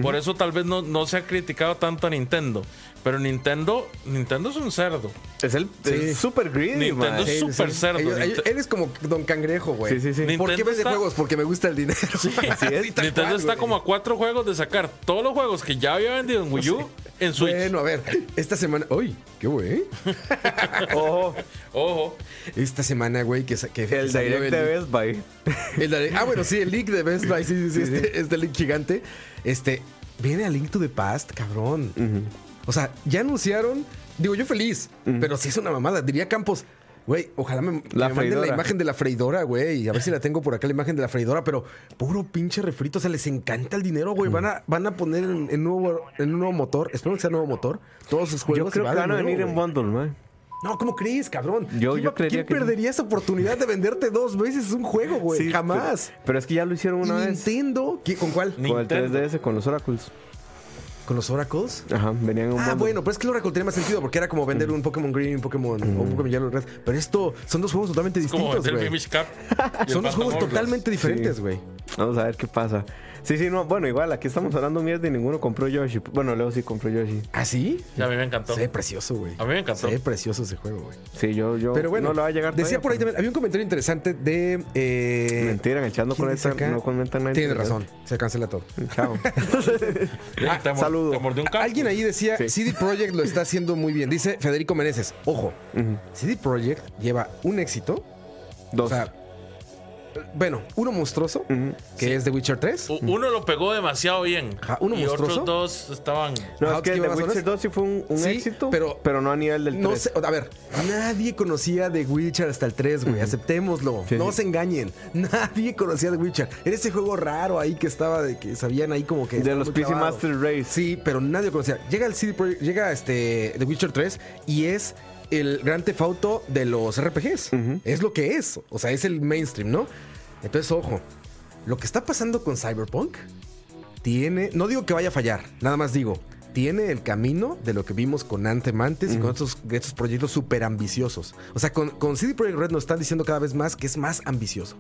Por eso tal vez no, no se ha criticado tanto a Nintendo. Pero Nintendo, Nintendo es un cerdo. Es el Sí. es super greedy, Nintendo man. es súper cerdo. Ellos- ellos- eres como Don Cangrejo, güey. Sí, sí, sí. ¿Por qué Nintendo vende está- juegos? Porque me gusta el dinero. Así es. Nintendo cual, está güey. como a cuatro juegos de sacar todos los juegos que ya había vendido en Wii U en Switch. Bueno, a ver, esta semana. ¡Uy! ¡Qué güey! Ojo, Ojo. Esta semana, güey, que, que el salió direct de Best Buy. el direct- Ah, bueno, sí, el link de Best Buy, sí, sí, sí, este, este link gigante. Este, viene a Link to the Past, cabrón. O sea, ya anunciaron, digo yo feliz, pero sí es una mamada. Diría Campos, güey, ojalá me, La me manden la imagen de la freidora, güey. A ver si la tengo por acá, la imagen de la freidora, pero puro pinche refrito. O sea, les encanta el dinero, güey. Van, a, van a poner en, en nuevo, en un nuevo motor, espero que sea nuevo motor, todos sus juegos. Yo creo que de van a nuevo, venir en güey. bundle, man. No, ¿cómo crees, cabrón? Yo- ¿Quién yo creería ¿Quién que perdería esa oportunidad de venderte dos veces un juego, güey? Sí, Jamás. Pero, pero es que ya lo hicieron una ¿Y vez. Nintendo? ¿Qué- ¿Con cuál? Con el Nintendo. 3DS, con los Oracles. ¿Con los Oracles? Ajá, venían en un Ah, bueno, pero es que el Oracle tenía más sentido porque era como vender un Pokémon Green, un Pokémon, o un Pokémon Yellow Red. Pero esto son dos juegos totalmente Es como distintos, vender güey. Mimish Cap. y el Son dos juegos totalmente diferentes, güey. Vamos a ver qué pasa. Sí, sí, no. Bueno, igual, aquí estamos hablando mierda y ninguno compró Yoshi. Bueno, Leo sí compró Yoshi. ¿Ah, sí? Sí, a mí me encantó. Se ve precioso, güey. A mí me encantó. Se ve precioso ese juego, güey. Sí, yo, yo. Pero bueno, no le va a llegar decía todavía, por ahí pero- también, había un comentario interesante de... Eh, Mentira, en el chat no comentan nada. Tiene razón, se cancela todo. Chao. Ah, saludo. Te mordió un. Alguien ahí decía, Sí. CD Projekt lo está haciendo muy bien. Dice Federico Meneses, ojo, CD Projekt lleva un éxito, Dos. o sea, bueno, uno monstruoso, que es The Witcher 3. U- Uno lo pegó demasiado bien. Ajá, uno y monstruoso. otros dos estaban. no, es que ¿qué The Witcher horas? 2 sí fue un, un Sí, éxito, pero- pero, no a nivel del 3. No sé, a ver, nadie conocía The Witcher hasta el 3, güey. Aceptémoslo. Sí, no sí. se engañen. Nadie conocía The Witcher. Era ese juego raro ahí que estaba, de que sabían ahí como que. de los PC clavado. Master Race. Sí, pero nadie lo conocía. Llega el CD Projekt- llega este The Witcher 3 y es el gran tefauto de los RPGs. Es lo que es. O sea, es el mainstream, ¿no? Entonces, ojo. Lo que está pasando con Cyberpunk tiene. No digo que vaya a fallar, nada más digo. Tiene el camino de lo que vimos con Anthem antes y con estos, estos proyectos súper ambiciosos. O sea, con, con CD Projekt Red nos están diciendo cada vez más que es más ambicioso.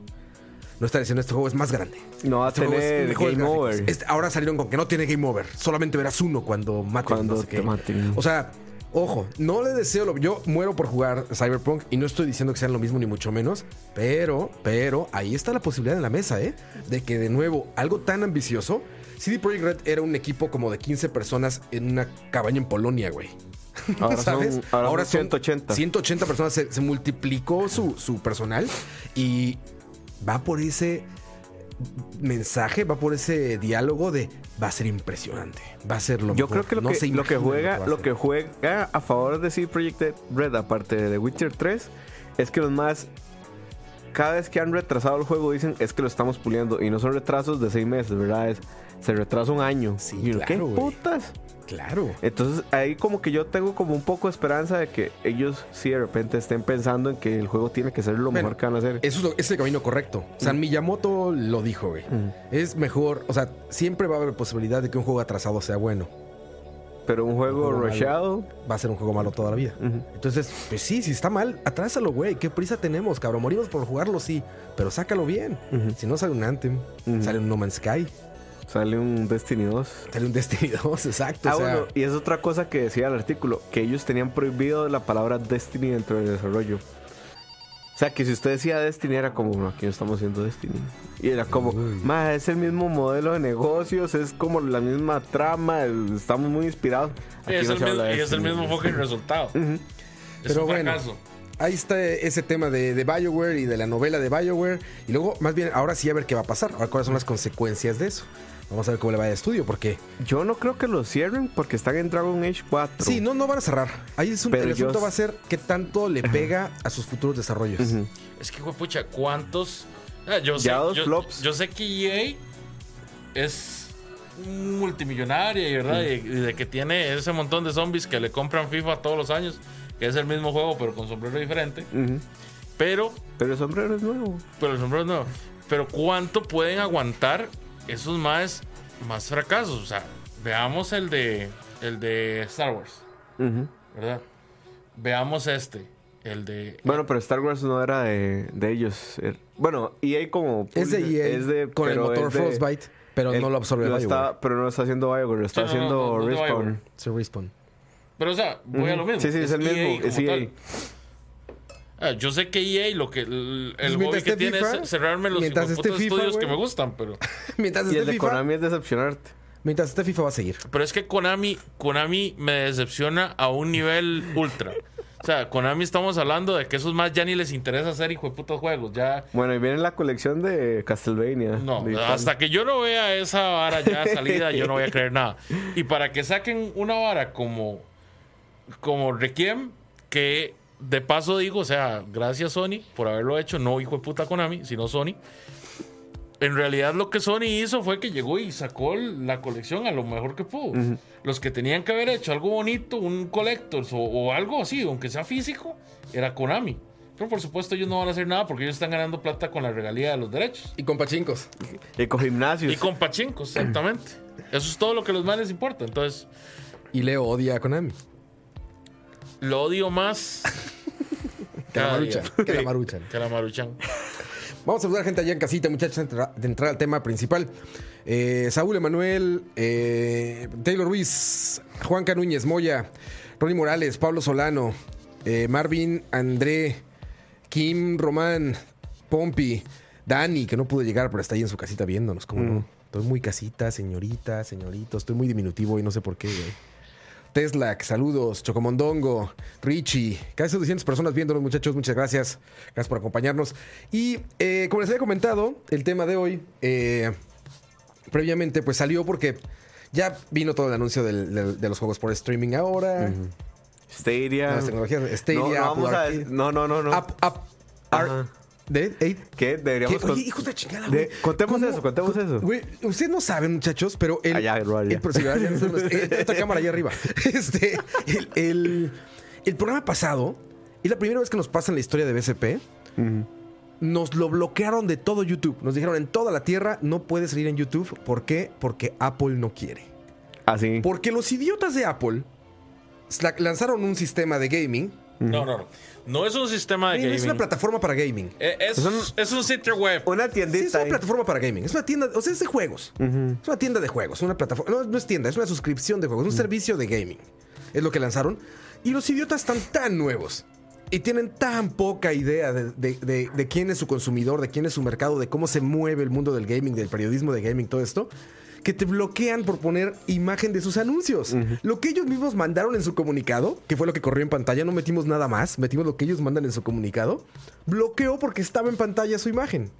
No están diciendo este juego es más grande. No va a Este tener Game. Over. Este- ahora salieron con que no tiene game over. Solamente verás uno cuando maten. Cuando no sé te qué. maten. O sea, ojo, no le deseo lo. Yo muero por jugar Cyberpunk y no estoy diciendo que sean lo mismo ni mucho menos. Pero, pero ahí está la posibilidad en la mesa, ¿eh? De que de nuevo, algo tan ambicioso. CD Projekt Red era un equipo como de 15 personas en una cabaña en Polonia, güey. Ahora son- ahora son 180. 180 personas. Se, se multiplicó su, su personal y va por ese mensaje, va por ese diálogo de va a ser impresionante, va a ser lo Yo mejor. creo que lo, No que, lo que juega, lo que juega a favor de CD Projekt Red, aparte de The Witcher 3, es que los más cada vez que han retrasado el juego dicen es que lo estamos puliendo y no son retrasos de seis meses, ¿verdad? Es, se retrasa un año. Sí, Y ¿Qué putas? Claro. Entonces ahí como que yo tengo como un poco de esperanza de que ellos sí de repente estén pensando en que el juego tiene que ser lo Bueno, mejor que van a hacer. Eso es, lo- es el camino correcto. San Miyamoto lo dijo, güey. Es mejor, o sea, siempre va a haber posibilidad de que un juego atrasado sea bueno. Pero un juego juego rushado, Va a ser un juego malo toda la vida. Entonces, pues sí, si está mal, atrásalo, güey. ¿Qué prisa tenemos, cabrón? Morimos por jugarlo, sí. Pero sácalo bien. Si no sale un Anthem, sale un No Man's Sky, sale un Destiny 2. sale un Destiny 2, exacto. Ah, o sea, bueno, y es otra cosa que decía el artículo, que ellos tenían prohibido la palabra Destiny dentro del desarrollo. O sea, que si usted decía Destiny era como, no, aquí no estamos haciendo Destiny. Y era como, más es el mismo modelo de negocios, es como la misma trama, el- estamos muy inspirados. Y Aquí es, no el se habla mismo, es el mismo fucking resultado. Es Pero un bueno. fracaso. Ahí está ese tema de, de BioWare y de la novela de BioWare. Y luego, más bien, ahora sí a ver qué va a pasar. Ahora cuáles son las consecuencias de eso. Vamos a ver cómo le va al estudio, porque Yo no creo que lo cierren porque están en Dragon Age 4. sí, no, no van a cerrar. Ahí es un, Pero el yo- asunto va a ser qué tanto le pega a sus futuros desarrollos. Es que, pucha, ¿cuántos? Ah, yo, sé, yo, flops. yo sé que EA es multimillonaria y, ¿verdad? Y, y de que tiene ese montón de zombies que le compran FIFA todos los años, que es el mismo juego pero con sombrero diferente. Pero, Pero el sombrero es nuevo. pero el sombrero no. Pero ¿cuánto pueden aguantar esos más, más fracasos? O sea, veamos el de, el de Star Wars. ¿verdad? Veamos este, el de... Bueno, pero Star Wars no era de, de ellos. Er- Bueno, EA como... Es de EA es de- con el motor Frostbite, pero el- no lo absorbe lo está- Pero no lo está haciendo BioWare, lo está Sí, no, no, haciendo no, no Respawn. Se respawn. Pero o sea, voy a lo mismo. Sí, sí, es el EA mismo, como es EA. Ah, yo sé que EA lo que el, el Pues hobby que tiene FIFA, es cerrarme los mientras FIFA, estudios que me gustan, pero Mientras Y el de FIFA, Konami es decepcionarte. mientras esté FIFA va a seguir. pero es que Konami Konami me decepciona a un nivel ultra. O sea, Konami estamos hablando de que esos más ya ni les interesa hacer hijo de putos juegos, ya Bueno, y viene la colección de Castlevania. no, de- hasta que yo no vea esa vara ya salida, yo no voy a creer nada. Y para que saquen una vara como como Requiem que de paso digo, o sea, gracias Sony por haberlo hecho, no hijo de puta Konami, sino Sony. En realidad lo que Sony hizo fue que llegó y sacó la colección a lo mejor que pudo. Los que tenían que haber hecho algo bonito, un Collectors o, o algo así, aunque sea físico, era Konami. Pero por supuesto ellos no van a hacer nada porque ellos están ganando plata con la regalía de los derechos. Y con pachincos. Y con gimnasios. Y con pachincos, exactamente. Eso es todo lo que a los más les importa. Entonces, Y Leo odia a Konami. Lo odio más Que la maruchan. Que la maruchan. que la Maruchan. Vamos a saludar gente allá en casita, muchachos, antes de entra- de entrar al tema principal. Eh, Saúl Emanuel, eh, Taylor Ruiz, Juanca Núñez Moya, Ronnie Morales, Pablo Solano, eh, Marvin André, Kim Román, Pompi, Dani, que no pudo llegar, pero está ahí en su casita viéndonos, ¿cómo no? Estoy muy casita, señorita, señorito, estoy muy diminutivo y no sé por qué, güey. Teslac, saludos, Chocomondongo, Richie, casi 200 personas viéndonos, muchachos, muchas gracias. Gracias por acompañarnos. Y eh, como les había comentado, el tema de hoy, eh, previamente, pues salió porque ya vino todo el anuncio del- del- de los juegos por streaming ahora. Stadia. Las tecnologías Stadia, no, no, vamos Apple a Arcade. decir- no, no, no, no. App- app- ¿De? ¿Qué? Deberíamos. Oye, hijos de chingada, de- güey. contemos ¿Cómo? eso, contemos eso. Güey, ustedes no saben, muchachos, pero el. Allá, ya. el- eh, esta cámara allá arriba. Este. El, el- el programa pasado, es la primera vez que nos pasa en la historia de. Ujú. Nos lo bloquearon de todo YouTube. Nos dijeron en toda la tierra no puedes salir en YouTube. ¿Por qué? Porque Apple no quiere. Así. Porque los idiotas de Apple lanzaron un sistema de gaming. No, no, no. No es un sistema de gaming. Es una plataforma para gaming. Eh, es, Es un- es un sitio web. Una Sí, es tiendita una plataforma para gaming. Es una tienda, o sea, es de juegos. Es una tienda de juegos. Una plataforma. No, no es tienda, es una suscripción de juegos. Un servicio de gaming. Es lo que lanzaron. Y los idiotas están tan nuevos. Y tienen tan poca idea de, de- de- de quién es su consumidor, de quién es su mercado, de cómo se mueve el mundo del gaming, del periodismo de gaming, todo esto, que te bloquean por poner imagen de sus anuncios. Lo que ellos mismos mandaron en su comunicado, que fue lo que corrió en pantalla, no metimos nada más, metimos lo que ellos mandan en su comunicado, bloqueó porque estaba en pantalla su imagen.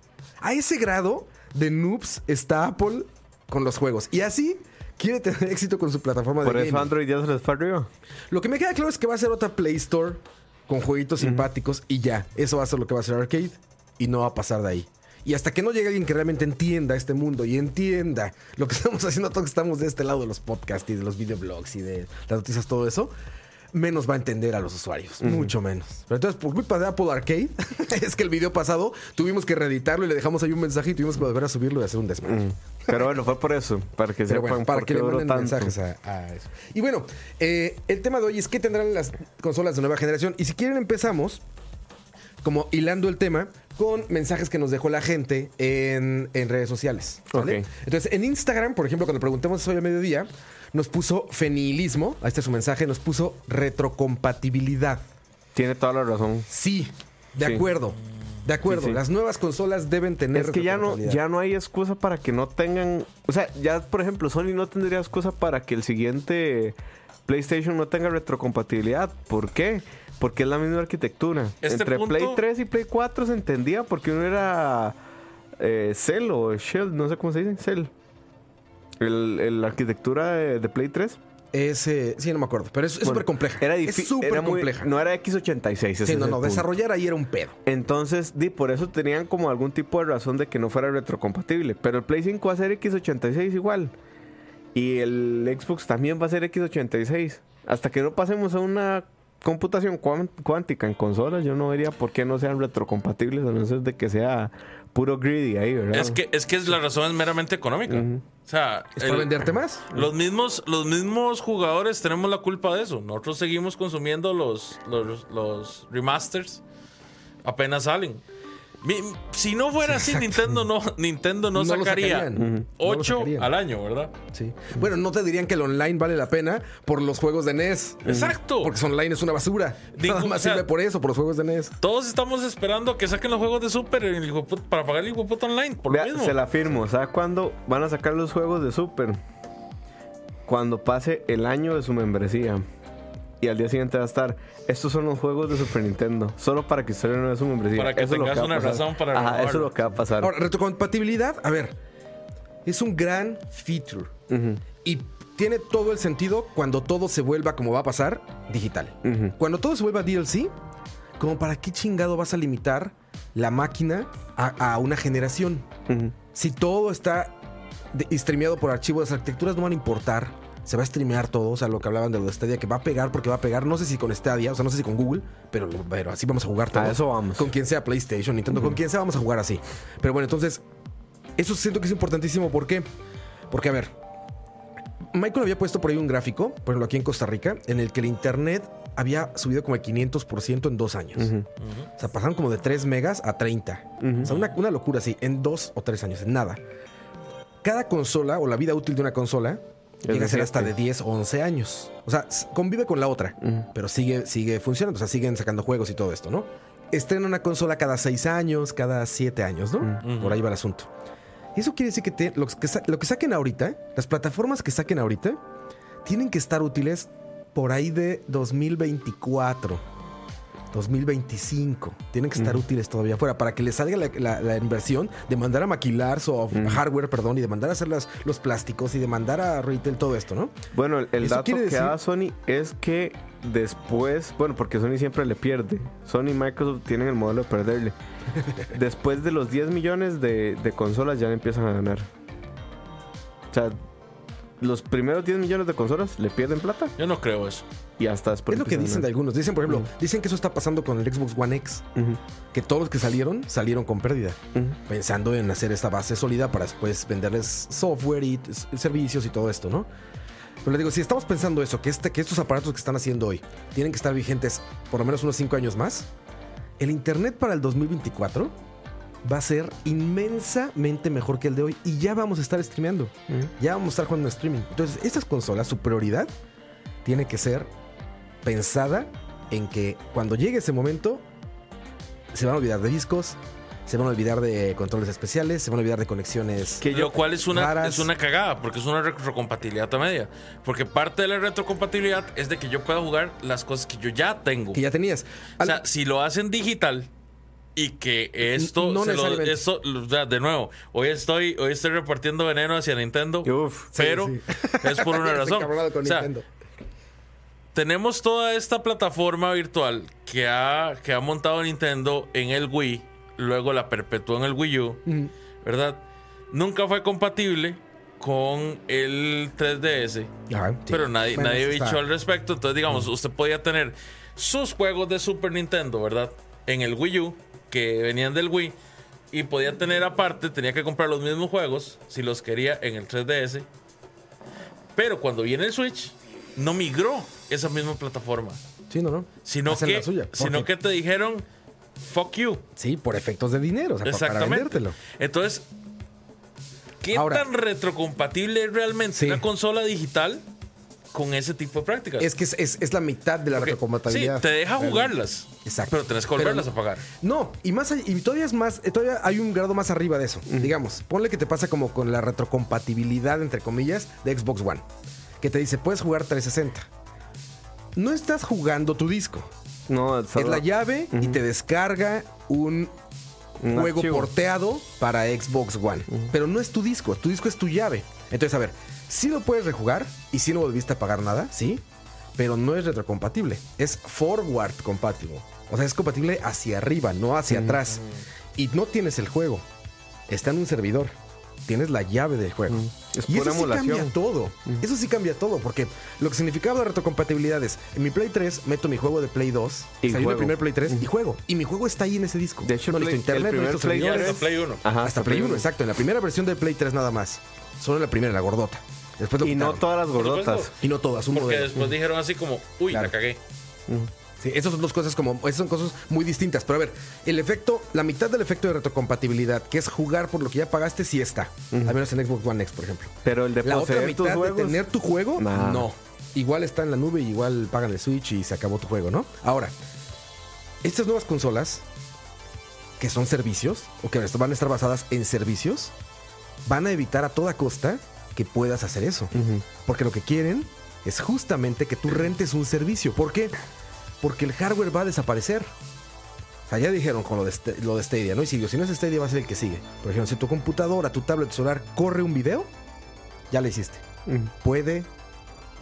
A ese grado de noobs está Apple con los juegos. Y así quiere tener éxito con su plataforma de Por eso gaming. Android ya se les fue arriba. Lo que me queda claro es que va a ser otra Play Store con jueguitos simpáticos y ya. Eso va a ser lo que va a ser Arcade y no va a pasar de ahí. Y hasta que no llegue alguien que realmente entienda este mundo y entienda lo que estamos haciendo todos que estamos de este lado de los podcasts y de los videoblogs y de las noticias, todo eso, menos va a entender a los usuarios. Mucho menos. Pero entonces, por culpa de Apple Arcade, es que el video pasado tuvimos que reeditarlo y le dejamos ahí un mensaje y tuvimos que volver a subirlo y hacer un desmadre. Pero bueno, fue por eso. Para que sepan bueno, para por que qué le manden tanto. mensajes a, a eso. Y bueno, eh, el tema de hoy es qué tendrán las consolas de nueva generación. Y si quieren empezamos como hilando el tema con mensajes que nos dejó la gente en, en redes sociales. ¿vale? Entonces, en Instagram, por ejemplo, cuando preguntamos hoy a mediodía, nos puso fenilismo, ahí está su mensaje, nos puso retrocompatibilidad. Tiene toda la razón. Sí, de Sí. acuerdo. De acuerdo, Sí, sí. las nuevas consolas deben tener Es que ya no, ya no hay excusa para que no tengan. O sea, ya por ejemplo, Sony no tendría excusa para que el siguiente PlayStation no tenga retrocompatibilidad. ¿Por qué? Porque es la misma arquitectura. Este Entre punto- Play 3 y Play 4 se entendía porque uno era eh, Cell o Shell, no sé cómo se dice, Cell. El, el- la arquitectura de, de Play 3. Es, eh, sí, no me acuerdo, pero es Bueno, súper compleja. Era es difícil. súper compleja. No era x86. ese Sí, no, no, desarrollar ahí era un pedo. Entonces, di, por eso tenían como algún tipo de razón de que no fuera retrocompatible. Pero el Play 5 va a ser x86 igual. Y el Xbox también va a ser x86. Hasta que no pasemos a una computación cuán- cuántica en consolas, yo no vería por qué no sean retrocompatibles, a no ser de que sea puro greedy ahí, ¿verdad? Es que, es que es la razón es meramente económica. O sea, Es para el- venderte más. los mismos, los mismos jugadores tenemos la culpa de eso. Nosotros seguimos consumiendo los, los, los remasters apenas salen. Mi- si no fuera así, Nintendo no, Nintendo no, sacaría sacarían. Ujú. No lo 8 sacarían. al año, ¿verdad? Sí. Bueno, no te dirían que el online vale la pena por los juegos de NES. Exacto. Porque online es una basura. Digo, Nada más o sea- sirve por eso, por los juegos de NES. Todos estamos esperando que saquen los juegos de Super el para pagar el puta online. Por Vea, lo mismo. se la firmo. ¿Sabe cuándo van a sacar los juegos de Super? Cuando pase el año de su membresía. Y al día siguiente va a estar. Estos son los juegos de Super Nintendo. Solo para que usted no su membresía. Para que Eso es tengas a una razón para Ajá, eso es lo que va a pasar. Ahora, retrocompatibilidad, a ver, es un gran feature. Y tiene todo el sentido cuando todo se vuelva como va a pasar, digital. Cuando todo se vuelva DLC, como para qué chingado vas a limitar la máquina a, a una generación. Si todo está de- streameado por archivos, las arquitecturas no van a importar. Se va a streamear todo, o sea, lo que hablaban de lo de Stadia, que va a pegar porque va a pegar, no sé si con Stadia, o sea, no sé si con Google, pero, pero así vamos a jugar todo. A eso vamos. Con quien sea PlayStation, Nintendo, con quien sea vamos a jugar así. Pero bueno, entonces, eso siento que es importantísimo. ¿Por qué? Porque, a ver, Michael había puesto por ahí un gráfico, por ejemplo, aquí en Costa Rica, en el que el internet había subido como el 500% en dos años. O sea, pasaron como de 3 megas a 30. Ujú. O sea, una, una locura así, en dos o tres años, en nada. Cada consola o la vida útil de una consola llega a ser hasta de 10 o 11 años. O sea, convive con la otra, pero sigue, sigue funcionando. O sea, siguen sacando juegos y todo esto, ¿no? Estrena una consola cada 6 años, cada 7 años, ¿no? Por ahí va el asunto. Eso quiere decir que, te- lo, que lo que saquen ahorita, las plataformas que saquen ahorita, tienen que estar útiles por ahí de 2024. 2025. Tienen que estar útiles todavía afuera para que les salga la, la- la inversión de mandar a maquilar su hardware, perdón, y de mandar a hacer las- los plásticos y de mandar a retail todo esto, ¿no? Bueno, el, dato que decir- da Sony es que después, bueno, porque Sony siempre le pierde. Sony y Microsoft tienen el modelo de perderle. después de los 10 millones de, de consolas ya le empiezan a ganar. O sea, los primeros 10 millones de consolas le pierden plata Yo no creo eso. y hasta después. es lo que a dicen de algunos. Dicen, por ejemplo, dicen que eso está pasando con el Xbox One X, que todos los que salieron, salieron con pérdida. pensando en hacer esta base sólida para después venderles software y servicios y todo esto, ¿no? Pero le digo, si estamos pensando eso, que, este, que estos aparatos que están haciendo hoy tienen que estar vigentes por lo menos unos 5 años más, el Internet para el 2024 va a ser inmensamente mejor que el de hoy y ya vamos a estar streameando, ya vamos a estar jugando en streaming. Entonces, estas consolas, su prioridad tiene que ser pensada en que cuando llegue ese momento se van a olvidar de discos, se van a olvidar de controles especiales, se van a olvidar de conexiones. Que yo, ¿cuál es una, raras. es una cagada? Porque es una retrocompatibilidad a media. Porque parte de la retrocompatibilidad es de que yo pueda jugar las cosas que yo ya tengo. que ya tenías. O sea, si lo hacen digital y que esto, No se lo- necesariamente. esto- o sea, de nuevo, hoy estoy, hoy estoy repartiendo veneno hacia Nintendo, Uf. pero sí. es por una razón. encabronado con O sea, Nintendo. tenemos toda esta plataforma virtual que ha, que ha montado Nintendo en el Wii, luego la perpetuó en el Wii U, Ujú. ¿verdad? Nunca fue compatible con el 3DS. Ajá, sí. Pero nadie, Bueno, nadie al respecto. Entonces, digamos, usted podía tener sus juegos de Super Nintendo, ¿verdad? En el Wii U, que venían del Wii. Y podía tener aparte, tenía que comprar los mismos juegos, si los quería, en el 3DS. Pero cuando viene el Switch, no migró esa misma plataforma. Sí, no, no. Sino, Hacen que, suya. sino que te dijeron, fuck you. Sí, por efectos de dinero, o sea, pa- para Exactamente. Entonces, ¿qué Ahora- tan retrocompatible es realmente Sí. una consola digital con ese tipo de prácticas? Es que es, es- es la mitad de la Porque, retrocompatibilidad. Sí, te deja jugarlas. Exacto. Pero tenés que Pero- volverlas a pagar. No, y más allá- y todavía es más, eh, todavía hay un grado más arriba de eso. Digamos, ponle que te pasa como con la retrocompatibilidad, entre comillas, de Xbox One. Que te dice, puedes jugar 360. No estás jugando tu disco. No, Es la llave y te descarga un Un juego archivo. porteado para Xbox One. Pero no es tu disco, tu disco es tu llave. Entonces, a ver, sí lo puedes rejugar y sí no volviste a pagar nada, sí, pero no es retrocompatible. Es forward compatible. O sea, es compatible hacia arriba, no hacia atrás. Y no tienes el juego. Está en un servidor. Tienes la llave del juego. Es Y eso sí cambia todo. Eso sí cambia todo, porque lo que significaba la retrocompatibilidad es, en mi Play 3 meto mi juego de Play 2, Y salió el juego. primer Play 3 y juego. Y mi juego está ahí en ese disco. De hecho, no Play- el internet, no Play hasta Play 1. Ajá, Hasta Play 1, uno. exacto. En la primera versión del Play 3 nada más. Solo en la primera, la gordota. Después lo Y no todas las gordotas. Y no todas, un Porque modelo. después dijeron así como, uy, Claro. la cagué. Sí, esas son dos cosas como, esas son cosas muy distintas. Pero a ver, el efecto, la mitad del efecto de retrocompatibilidad, que es jugar por lo que ya pagaste, sí está. Al menos en Xbox One X, por ejemplo. Pero el de La otra poseer tus mitad de juegos. tener tu juego, Nah. no. Igual está en la nube y igual pagan el Switch y se acabó tu juego, ¿no? Ahora, estas nuevas consolas, que son servicios, o que van a estar basadas en servicios, van a evitar a toda costa que puedas hacer eso. Porque lo que quieren es justamente que tú rentes un servicio. ¿Por qué? Porque el hardware va a desaparecer. O sea, ya dijeron con lo de, lo de Stadia, ¿no? Y si, si no es Stadia, va a ser el que sigue. Por ejemplo, si tu computadora, tu tablet, celular corre un video, ya lo hiciste. Puede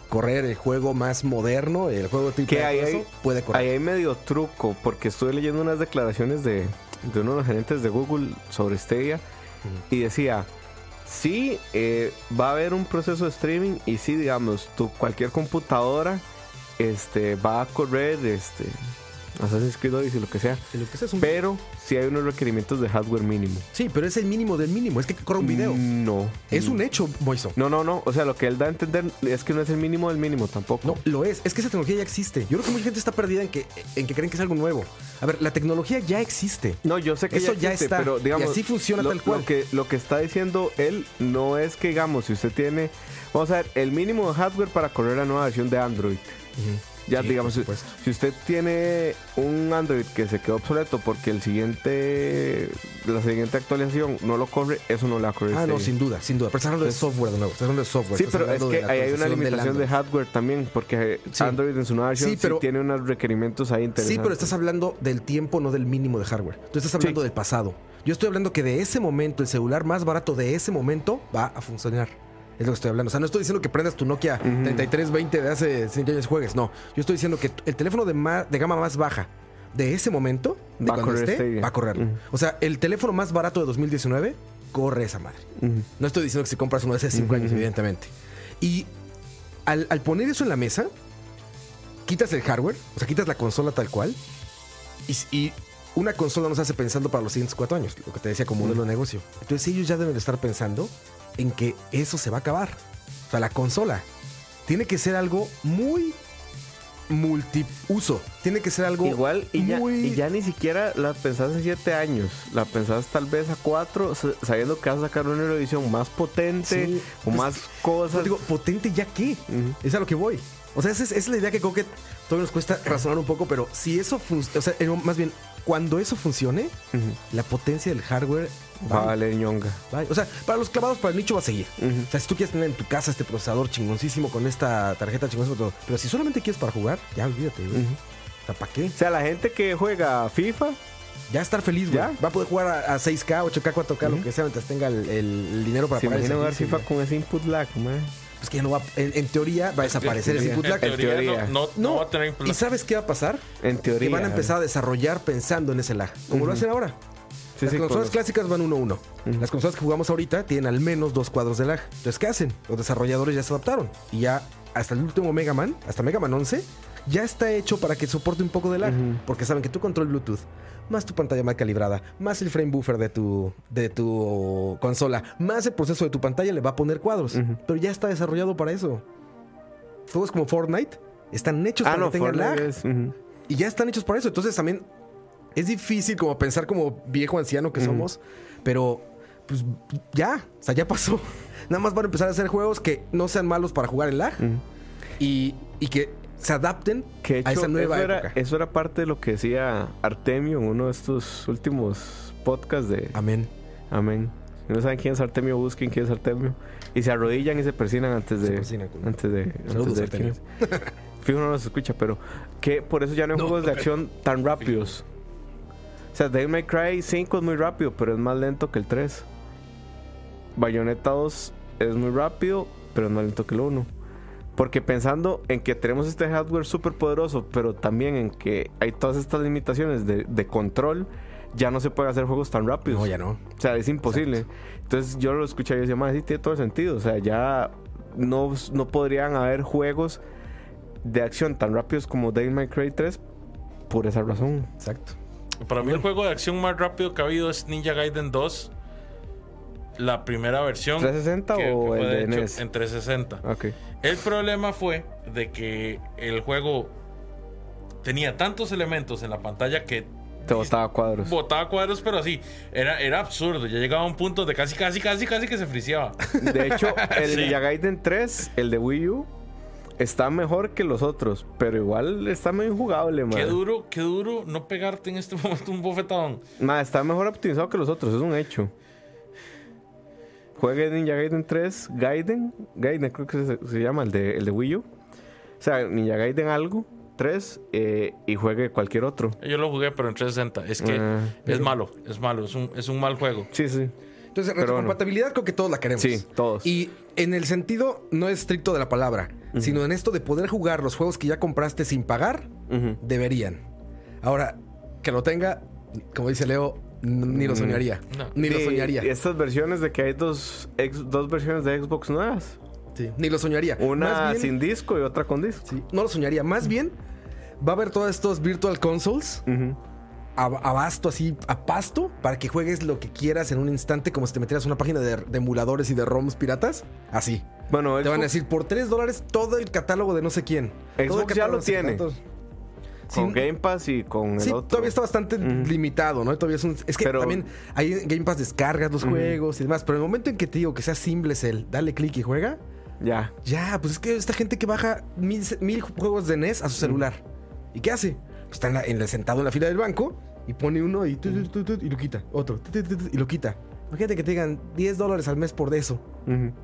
correr el juego más moderno, el juego tipo Que ahí hay, puede correr. ahí hay medio truco, porque estuve leyendo unas declaraciones de, de uno de los gerentes de Google sobre Stadia y decía, sí, eh, va a haber un proceso de streaming y sí, digamos, tu, cualquier computadora este, va a correr este, Assassin's Creed Odyssey, lo que sea, Lo que sea un- pero sí hay unos requerimientos de hardware mínimo. Sí, pero es el mínimo del mínimo. Es que corre un video. No. Es un hecho, Moiso. No, no, no. O sea, lo que él da a entender es que no es el mínimo del mínimo tampoco. No, lo es. Es que esa tecnología ya existe. Yo creo que mucha gente está perdida en que, en que creen que es algo nuevo. A ver, la tecnología ya existe. No, yo sé que Eso ya, está, pero digamos, y así funciona lo, tal cual. Lo que, lo que está diciendo él no es que, digamos, si usted tiene, vamos a ver, el mínimo de hardware para correr la nueva versión de Android. Ya, Sí, digamos, si, usted tiene un Android que se quedó obsoleto porque el siguiente, la siguiente actualización no lo corre, eso no le va a correr. Ah, no, Stadia. sin duda, sin duda. Pero estás hablando de software de nuevo. Estás hablando de software. Sí, pero es que ahí hay una limitación de hardware también, porque Sí. Android en su nueva versión Sí, sí, pero- tiene unos requerimientos ahí interesantes. Sí, pero estás hablando del tiempo, no del mínimo de hardware. Tú estás hablando del pasado. Yo estoy hablando que de ese momento, el celular más barato de ese momento va a funcionar. Es lo que estoy hablando. O sea, no estoy diciendo que prendas tu Nokia 3320 de hace 5 años y juegues. No. Yo estoy diciendo que el teléfono de, ma- de gama más baja de ese momento, de Va a cuando correr esté, Stadia. va a correrlo. Ujú. O sea, el teléfono más barato de 2019 corre esa madre. No estoy diciendo que si compras uno de hace 5 años, evidentemente. Y al, al poner eso en la mesa, quitas el hardware, o sea, quitas la consola tal cual, y, y una consola nos hace pensando para los siguientes cuatro años, lo que te decía como modelo de negocio. Entonces ellos ya deben de estar pensando en que eso se va a acabar. O sea, la consola tiene que ser algo muy multiuso. Tiene que ser algo Igual, y ya, muy... y ya ni siquiera la pensás en siete años. La pensás tal vez a cuatro, sa- sabiendo que vas a sacar una edición más potente, Sí, con pues, más Yo cosas. digo, potente ya qué. Es a lo que voy. O sea, esa es, esa es la idea que creo que todavía nos cuesta razonar un poco, pero si eso funciona, o sea, más bien, cuando eso funcione, la potencia del hardware Va a va, valer ñonga. va- O sea, para los clavados, para el nicho va a seguir. Ujú. O sea, si tú quieres tener en tu casa este procesador chingoncísimo con esta tarjeta chingoncísima, todo, pero si solamente quieres para jugar, ya olvídate, güey. Ujú. O sea, ¿para qué? O sea, la gente que juega FIFA, Ya estar feliz, güey. Va a poder jugar a, a 6K, 8K, 4K, lo que sea, mientras tenga el, el- el dinero para imagina jugar FIFA ya. con ese input lag, man. Pues que ya no va, en, en teoría va a desaparecer ese input lag. En teoría, teoría. No, no, no va a tener ¿Y sabes qué va a pasar? En teoría. Que van a empezar a desarrollar pensando en ese lag, como lo Ujú. hacen ahora. Sí, Las sí, consolas con- clásicas van 1-1. Ujú. Las consolas que jugamos ahorita tienen al menos dos cuadros de lag. Entonces, ¿qué hacen? Los desarrolladores ya se adaptaron. Y ya hasta el último Mega Man, hasta Mega Man 11, ya está hecho para que soporte un poco de lag. Porque saben que tu control Bluetooth, más tu pantalla mal calibrada, más el frame buffer de tu, de tu consola, más el proceso de tu pantalla le va a poner cuadros. Pero ya está desarrollado para eso. Juegos como Fortnite están hechos Ah, para no, que tengan lag. Es. Y ya están hechos para eso. Entonces también es difícil como pensar como viejo anciano que somos. Pero pues ya, o sea, ya pasó. Nada más van a empezar a hacer juegos que no sean malos para jugar en lag y, y que se adapten Que a esa nueva eso, era, época. eso era parte de lo que decía Artemio en uno de estos últimos podcasts de Amén. Amén. Si no saben quién es Artemio, busquen quién es Artemio. Y se arrodillan y se persinan antes de. Antes de. Saludos, antes de Artemio. Fijo, no nos escucha, pero. Que por eso ya no hay No, juegos de acción tan rápidos. O sea, Devil May Cry 5 es muy rápido, pero es más lento que el 3. Bayonetta 2 es muy rápido, pero es más lento que el 1. Porque pensando en que tenemos este hardware súper poderoso, pero también en que hay todas estas limitaciones de, de control, ya no se puede hacer juegos tan rápidos. No, ya no. O sea, es imposible. Entonces yo lo escuché y decía, más sí tiene todo el sentido. O sea, ya no, no podrían haber juegos de acción tan rápidos como Devil May Cry 3 por esa razón. Exacto. Para mí el juego de acción más rápido que ha habido es Ninja Gaiden 2. La primera versión. 360 que- o que el de NES? En 360. Ok. El problema fue de que el juego tenía tantos elementos en la pantalla que Te botaba cuadros. botaba cuadros, pero así, era, era absurdo. Ya llegaba a un punto de casi, casi, casi, casi que se friseaba. De hecho, el Sí. Ninja Gaiden 3, el de Wii U, está mejor que los otros, pero igual está medio injugable, man. Qué duro, qué duro no pegarte en este momento un bofetón. Ma, está mejor optimizado que los otros, es un hecho. Juegue Ninja Gaiden 3, Gaiden, Gaiden creo que se, se llama, el de, el de Wii U. O sea, Ninja Gaiden algo, 3, eh, y juegue cualquier otro. Yo lo jugué, pero en 360. Es que Ah. es malo, es malo, es un, es un mal juego. Sí, sí. Entonces, Pero retrocompatibilidad creo que todos la queremos. Sí, todos. Y en el sentido no estricto de la palabra, sino en esto de poder jugar los juegos que ya compraste sin pagar, Ujú. deberían. Ahora, que lo tenga, como dice Leo, ni lo soñaría. No. Ni lo soñaría. y estas versiones de que hay dos, ex- dos versiones de Xbox nuevas. Sí, Ni lo soñaría. Una Más bien- sin disco y otra con disco. sí, no lo soñaría. Más bien, va a haber todos estos virtual consoles Ujú. A, a basto, así, a pasto, para que juegues lo que quieras en un instante, como si te metieras una página de, de emuladores y de ROMs piratas. Así. Bueno, Te van a decir por 3 dólares todo el catálogo de no sé quién. Xbox ya lo tiene. con Game Pass y con el Sí, otro. todavía está bastante limitado, ¿no? Todavía es un. Es que Pero- también hay Game Pass descargas los juegos y demás. Pero en el momento en que te digo que sea simple es el dale clic y juega, Ya. ya, pues es que esta gente que baja mil, mil juegos de NES a su celular. ¿Y qué hace? Pues está en la- en la- sentado en la fila del banco y pone uno y, tu, tu, tu, tu, y lo quita. Otro y lo quita. Imagínate que te digan 10 dólares al mes por de eso.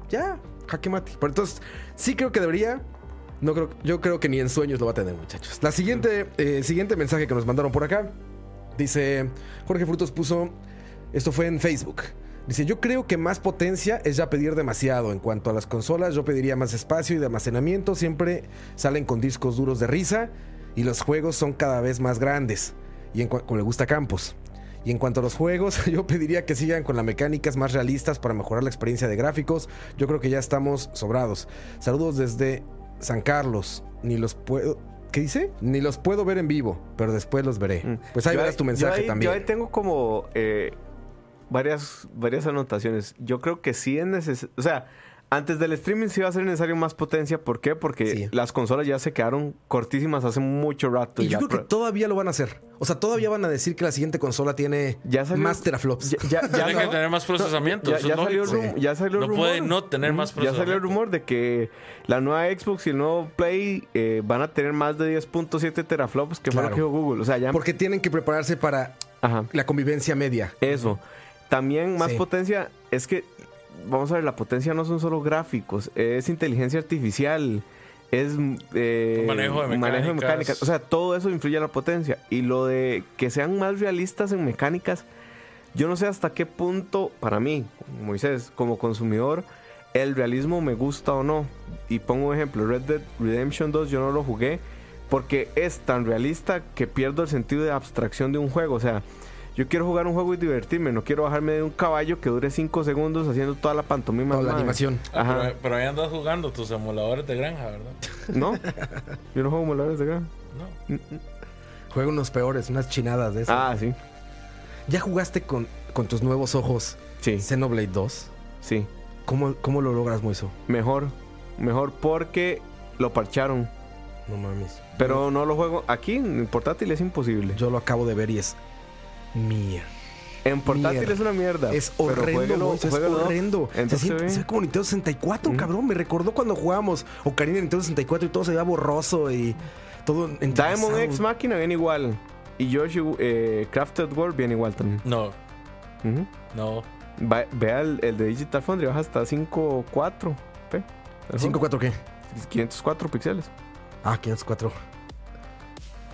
Ya, jaque mate. Pero entonces, sí creo que debería. No creo, yo creo que ni en sueños lo va a tener, muchachos. La siguiente, eh, siguiente mensaje que nos mandaron por acá. Dice, Jorge Frutos puso, esto fue en Facebook. Dice, yo creo que más potencia es ya pedir demasiado. En cuanto a las consolas, yo pediría más espacio y de almacenamiento. Siempre salen con discos duros de risa y los juegos son cada vez más grandes. Y en como le gusta Campos. Y en cuanto a los juegos, yo pediría que sigan con las mecánicas más realistas para mejorar la experiencia de gráficos. Yo creo que ya estamos sobrados. Saludos desde San Carlos. Ni los puedo... ¿Qué dice? Ni los puedo ver en vivo, pero después los veré. Pues ahí Yo verás tu yo mensaje ahí- también. Yo ahí tengo como eh, varias, varias anotaciones. Yo creo que sí es necesario. O sea, antes del streaming sí va a ser necesario más potencia. ¿Por qué? Porque Sí. las consolas ya se quedaron cortísimas hace mucho rato. Y yo creo que todavía lo van a hacer. O sea, todavía van a decir que la siguiente consola tiene Ya salió- más teraflops. Ya, ya, ya Tiene que tener más procesamiento. ya, ya salió, rum- ya salió No rumor. puede no tener más Ya salió el procesamiento. rumor de que la nueva Xbox y el nuevo Play eh, van a tener más de 10.7 teraflops que fue lo Claro. que dijo Google. O sea, ya. Porque tienen que prepararse para Ajá. la convivencia media. Eso. También más Sí. potencia. Es que, vamos a ver, la potencia no son solo gráficos, es inteligencia artificial, es eh, Manejo de mecánicas. mecánicas. O sea, todo eso influye en la potencia. Y lo de que sean más realistas en mecánicas, yo no sé hasta qué punto, para mí, Moisés, como consumidor, el realismo me gusta o no. Y pongo un ejemplo, Red Dead Redemption 2 yo no lo jugué porque es tan realista que pierdo el sentido de abstracción de un juego. O sea, yo quiero jugar un juego y divertirme, no quiero bajarme de un caballo que dure 5 segundos haciendo toda la pantomima. Toda la madre. animación. Ah, Ajá. pero, pero ahí andas jugando tus emuladores de granja, ¿verdad? ¿No? Yo no juego emuladores de gran. No. Juega unos peores, unas chinadas de eso. Ah, sí. ¿Ya jugaste con, con tus nuevos ojos Sí, Xenoblade 2? sí. ¿Cómo, cómo lo logras, Moiso? Mejor. Mejor porque lo parcharon. No mames. Pero no lo juego. Aquí en portátil es imposible. Yo lo acabo de ver y es mierda. En portátil Mierda. es una mierda. Es horrendo, es horrendo. Se, Entonces siente- se ve. se ve como Nintendo 64, Mm. cabrón. Me recordó cuando jugábamos Ocarina en Nintendo 64 y todo se veía borroso y todo Diamond. X Máquina viene igual. Y Yoshi eh, Crafted World viene igual también. No, no. Va- Vea el, el de Digital Foundry, baja hasta 5.4. Ve. El juego. ¿5-4 qué? 504 píxeles. Ah, 504.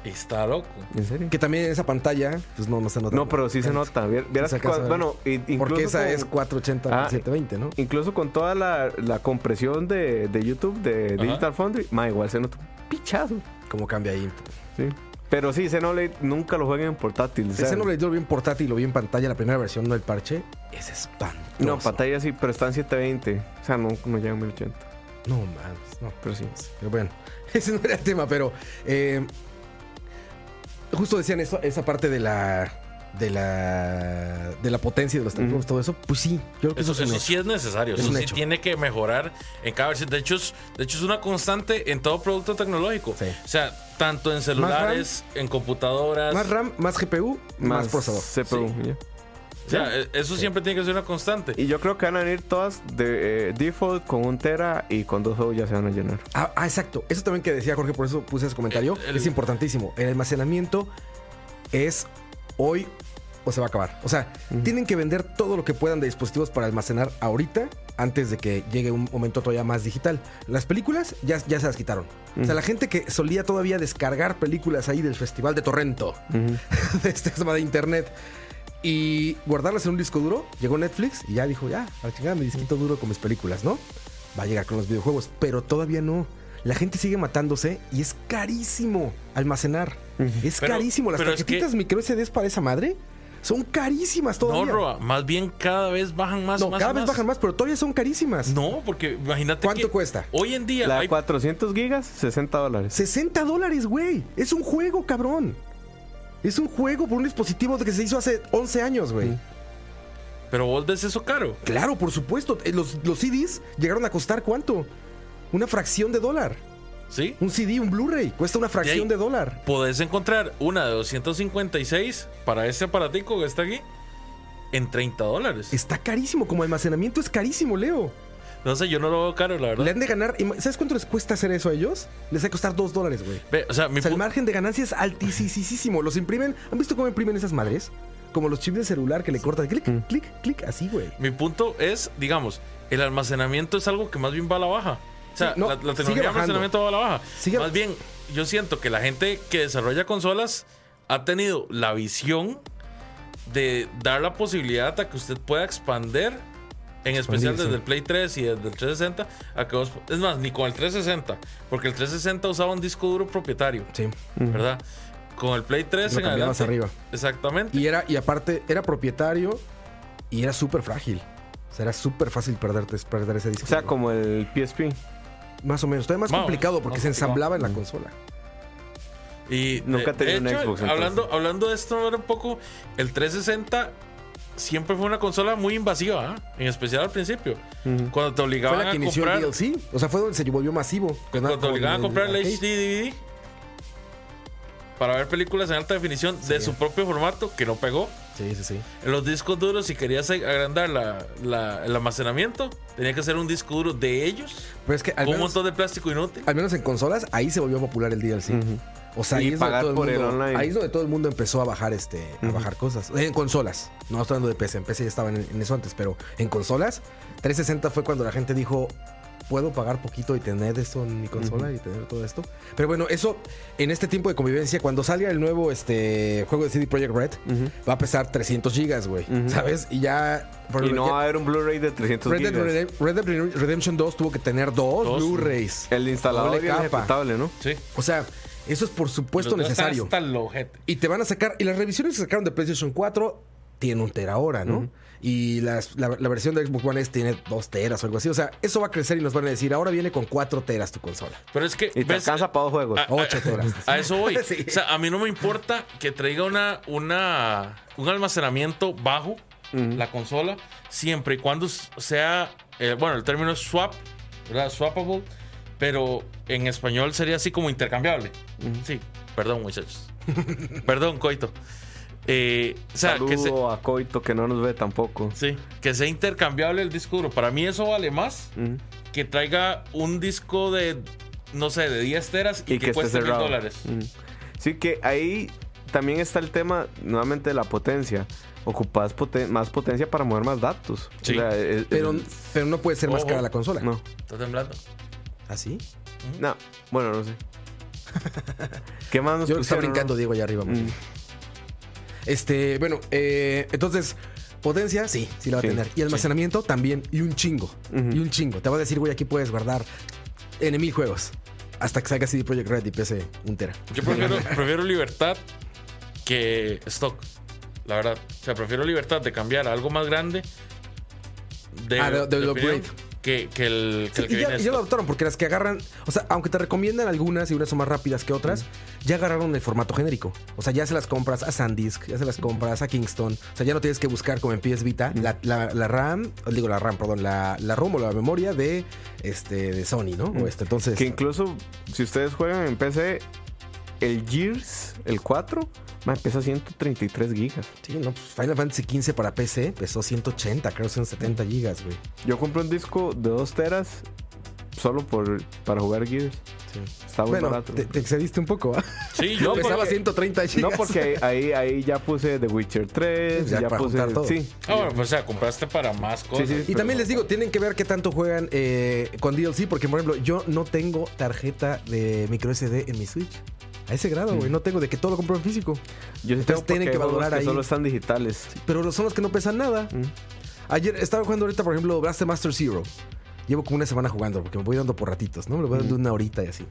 Está loco. ¿En serio? Que también en esa pantalla, pues no, no se nota. No, pero sí se nota. Vier- Vieras Se que alcanza cua- a ver. bueno, incluso Porque esa con, es 480 Ah, 720, ¿no? incluso con toda la, la compresión de, de YouTube de Ajá. Digital Foundry, ma, igual se nota un pichazo. Como cambia ahí. Sí. Pero sí, Xenoblade nunca lo jueguen en portátil. Ese no le dio bien portátil, lo vi en pantalla, la primera versión, no el parche. Es espantoso. No, pantalla sí, pero está en 720. O sea, no, no llega a 1080. No, mames, no. Pero sí. Pero bueno, ese no era el tema, pero eh, justo decían eso, esa parte de la de la de la potencia de los teléfonos, todo eso, pues sí, yo creo que Eso, eso, es un eso sí es necesario. Es Eso sí hecho. tiene que mejorar en cada versión. De hecho, es, de hecho, es una constante en todo producto tecnológico. Sí. O sea, tanto en celulares, en computadoras. Más RAM, más GPU, más, procesador. CPU. O sea, eh, eso siempre tiene que ser una constante. Y yo creo que van a venir todas de eh, default con un tera y con dos juegos ya se van a llenar. Ah, ah, exacto. Eso también que decía Jorge, por eso puse ese comentario. El- el- es importantísimo. El almacenamiento es hoy o se va a acabar. O sea, tienen que vender todo lo que puedan de dispositivos para almacenar ahorita antes de que llegue un momento todavía más digital. Las películas ya, ya se las quitaron. O sea, la gente que solía todavía descargar películas ahí del Festival de Torrento, de este tema de internet, y guardarlas en un disco duro, llegó Netflix y ya dijo, ya, a la chingada mi disquito duro con mis películas, ¿no? Va a llegar con los videojuegos, pero todavía no. La gente sigue matándose y es carísimo almacenar. Es Pero- carísimo. Las pero es tarjetitas que- micro SDs para esa madre son carísimas No, todavía. Roa, más bien cada vez bajan más. No, más, cada vez más. bajan más, pero todavía son carísimas. No, porque imagínate. ¿Cuánto que cuesta? Hoy en día La hay de 400 gigas, 60 dólares. 60 dólares, güey. Es un juego, cabrón. Es un juego por un dispositivo que se hizo hace 11 años, güey. Pero vos ves eso caro. Claro, por supuesto. Eh, Los, los CDs llegaron a costar cuánto? Una fracción de dólar. ¿Sí? Un CD, un Blu-ray, cuesta una fracción ahí- de dólar. Podés encontrar una de 256 para este aparatico que está aquí en 30 dólares. Está carísimo, como almacenamiento es carísimo, Leo. No sé, yo no lo veo caro, la verdad. Le han de ganar. ¿Sabes cuánto les cuesta hacer eso a ellos? Les va a costar 2 dólares, güey. O sea, mi O sea, el margen de ganancia es altísimo. Los imprimen. ¿Han visto cómo imprimen esas madres? Como los chips de celular que le cortan clic, clic, clic, así, güey. Mi punto es, digamos, el almacenamiento es algo que más bien va a la baja. O sea, Sí, no, la, tecnología de almacenamiento va a la baja. Sigue- Más bien, yo siento que la gente que desarrolla consolas ha tenido la visión de dar la posibilidad a que usted pueda expander, en especial Expandirse. desde el Play 3 y desde el 360, a que vos- es más, ni con el 360, porque el 360 usaba un disco duro propietario, Sí. ¿verdad? Con el Play 3 Lo en arriba. Exactamente. Y era, y aparte, era propietario y era súper frágil. O sea, era súper fácil perderte, perder ese disco. O sea, duro. como el PSP. Más o menos. Todavía más Más, complicado porque se ensamblaba en la consola. Y Nunca de- tenía de un Xbox, entonces. Hablando, hablando de esto ahora un poco, el 360 siempre fue una consola muy invasiva, ¿ah? en especial al principio. Cuando te Fue obligaban la que a inició comprar, el DLC. O sea, fue donde se volvió masivo. cuando te obligaban a comprar el arcade. HD DVD para ver películas en alta definición de su propio formato, que no pegó. Sí, sí, sí. En los discos duros, si querías agrandar la- la- el almacenamiento, tenía que ser un disco duro de ellos, Pero es que al con un montón de plástico inútil. al menos en consolas, ahí se volvió popular el DLC. O sea, Y ahí es, donde pagar todo el por el mundo, online. ahí es donde todo el mundo empezó a bajar este, a bajar cosas. Eh, En consolas. No estoy hablando de PC. En PC ya estaban en, en eso antes, pero en consolas, 360 fue cuando la gente dijo. Puedo pagar poquito y tener esto en mi consola y tener todo esto. Pero bueno, eso en este tiempo de convivencia, cuando salga el nuevo este, juego de CD Projekt Red, va a pesar 300 gigas, güey. ¿Sabes? Y ya. por Y no ya- va a haber un Blu-ray de 300 Red Dead, Red Dead Redemption 2 tuvo que tener dos, Dos. Blu-rays. El instalador y el capa. ejecutable, ¿no? Sí. O sea, eso es por supuesto Los necesario. Hasta el ojete. Y te van a sacar. Y las revisiones que sacaron de PlayStation 4 tienen un tera ahora, ¿no? Y las- la, la versión de Xbox One S tiene dos teras o algo así. O sea, eso va a crecer y nos van a decir, ahora viene con cuatro teras tu consola. Pero es que. Y te ¿ves? alcanza para dos juegos. Ah, Ocho teras. A eso voy. Sí. O sea, a mí no me importa que traiga una, una, un almacenamiento bajo la consola, siempre y cuando sea, eh, bueno, el término es swap, ¿verdad? Swappable, pero en español sería así como intercambiable. Sí, perdón, muchachos. perdón, Coito. Eh, o sea, que, se- Saludo a Coito que no nos ve tampoco. sí, que sea intercambiable el disco duro. Para mí eso vale más que traiga un disco de, no sé, de 10 teras y, que, cueste mil dólares. Sí que ahí también está el tema nuevamente de la potencia. Ocupas poten- más potencia para mover más datos. Sí. Pero, el- pero no puede ser más cara la consola. no, ¿Está temblando? ¿Así? No, bueno, no sé. ¿Qué más nos Yo está brincando no? Diego allá arriba. Mm. Este, bueno, eh, entonces, potencia, sí, sí la va Sí, a tener. Y almacenamiento también, y un chingo. Y un chingo. Te va a decir, güey, aquí puedes guardar N mil juegos. hasta que salga CD Projekt Red y PC un tera. Yo prefiero, prefiero libertad que stock. La verdad. O sea, prefiero libertad de cambiar a algo más grande. De, Ah, de- de opinión, Que, que el, que Sí, el que y, ya, viene y ya lo adoptaron porque las que agarran, o sea, aunque te recomiendan algunas y unas son más rápidas que otras, ya agarraron el formato genérico. O sea, ya se las compras a SanDisk, ya se las compras a Kingston. O sea, ya no tienes que buscar como en PS Vita la, la- la RAM, digo la RAM, perdón, la, la ROM o la memoria de este de Sony, ¿no? O este, entonces. Que incluso si ustedes juegan en PC, el Gears, el 4, man, pesa 133 gigas. Sí, no, pues Final Fantasy XV para PC pesó 180, creo que son 70 gigas, güey. Yo compré un disco de 2 teras solo por, para jugar Gears. Sí. Está muy Bueno, barato. te, te excediste un poco, ¿ah? Sí, No, yo porque- Pesaba 130 gigas. No, porque ahí, ahí ya puse The Witcher 3, Ya ya, para puse... todo. Sí, Ah, bueno, pues o sea, compraste para más cosas. sí. Y Pero- también les digo, tienen que ver qué tanto juegan eh, con DLC, porque por ejemplo, yo no tengo tarjeta de micro SD en mi Switch. A ese grado, güey. No tengo de que todo lo compro en físico. yo sí Entonces tengo tienen que valorar que ahí. solo están digitales. Pero son los que no pesan nada. Mm. Ayer estaba jugando ahorita, por ejemplo, Blaster Master Zero. Llevo como una semana jugando porque me voy dando por ratitos, ¿no? Me lo voy dando una horita y así.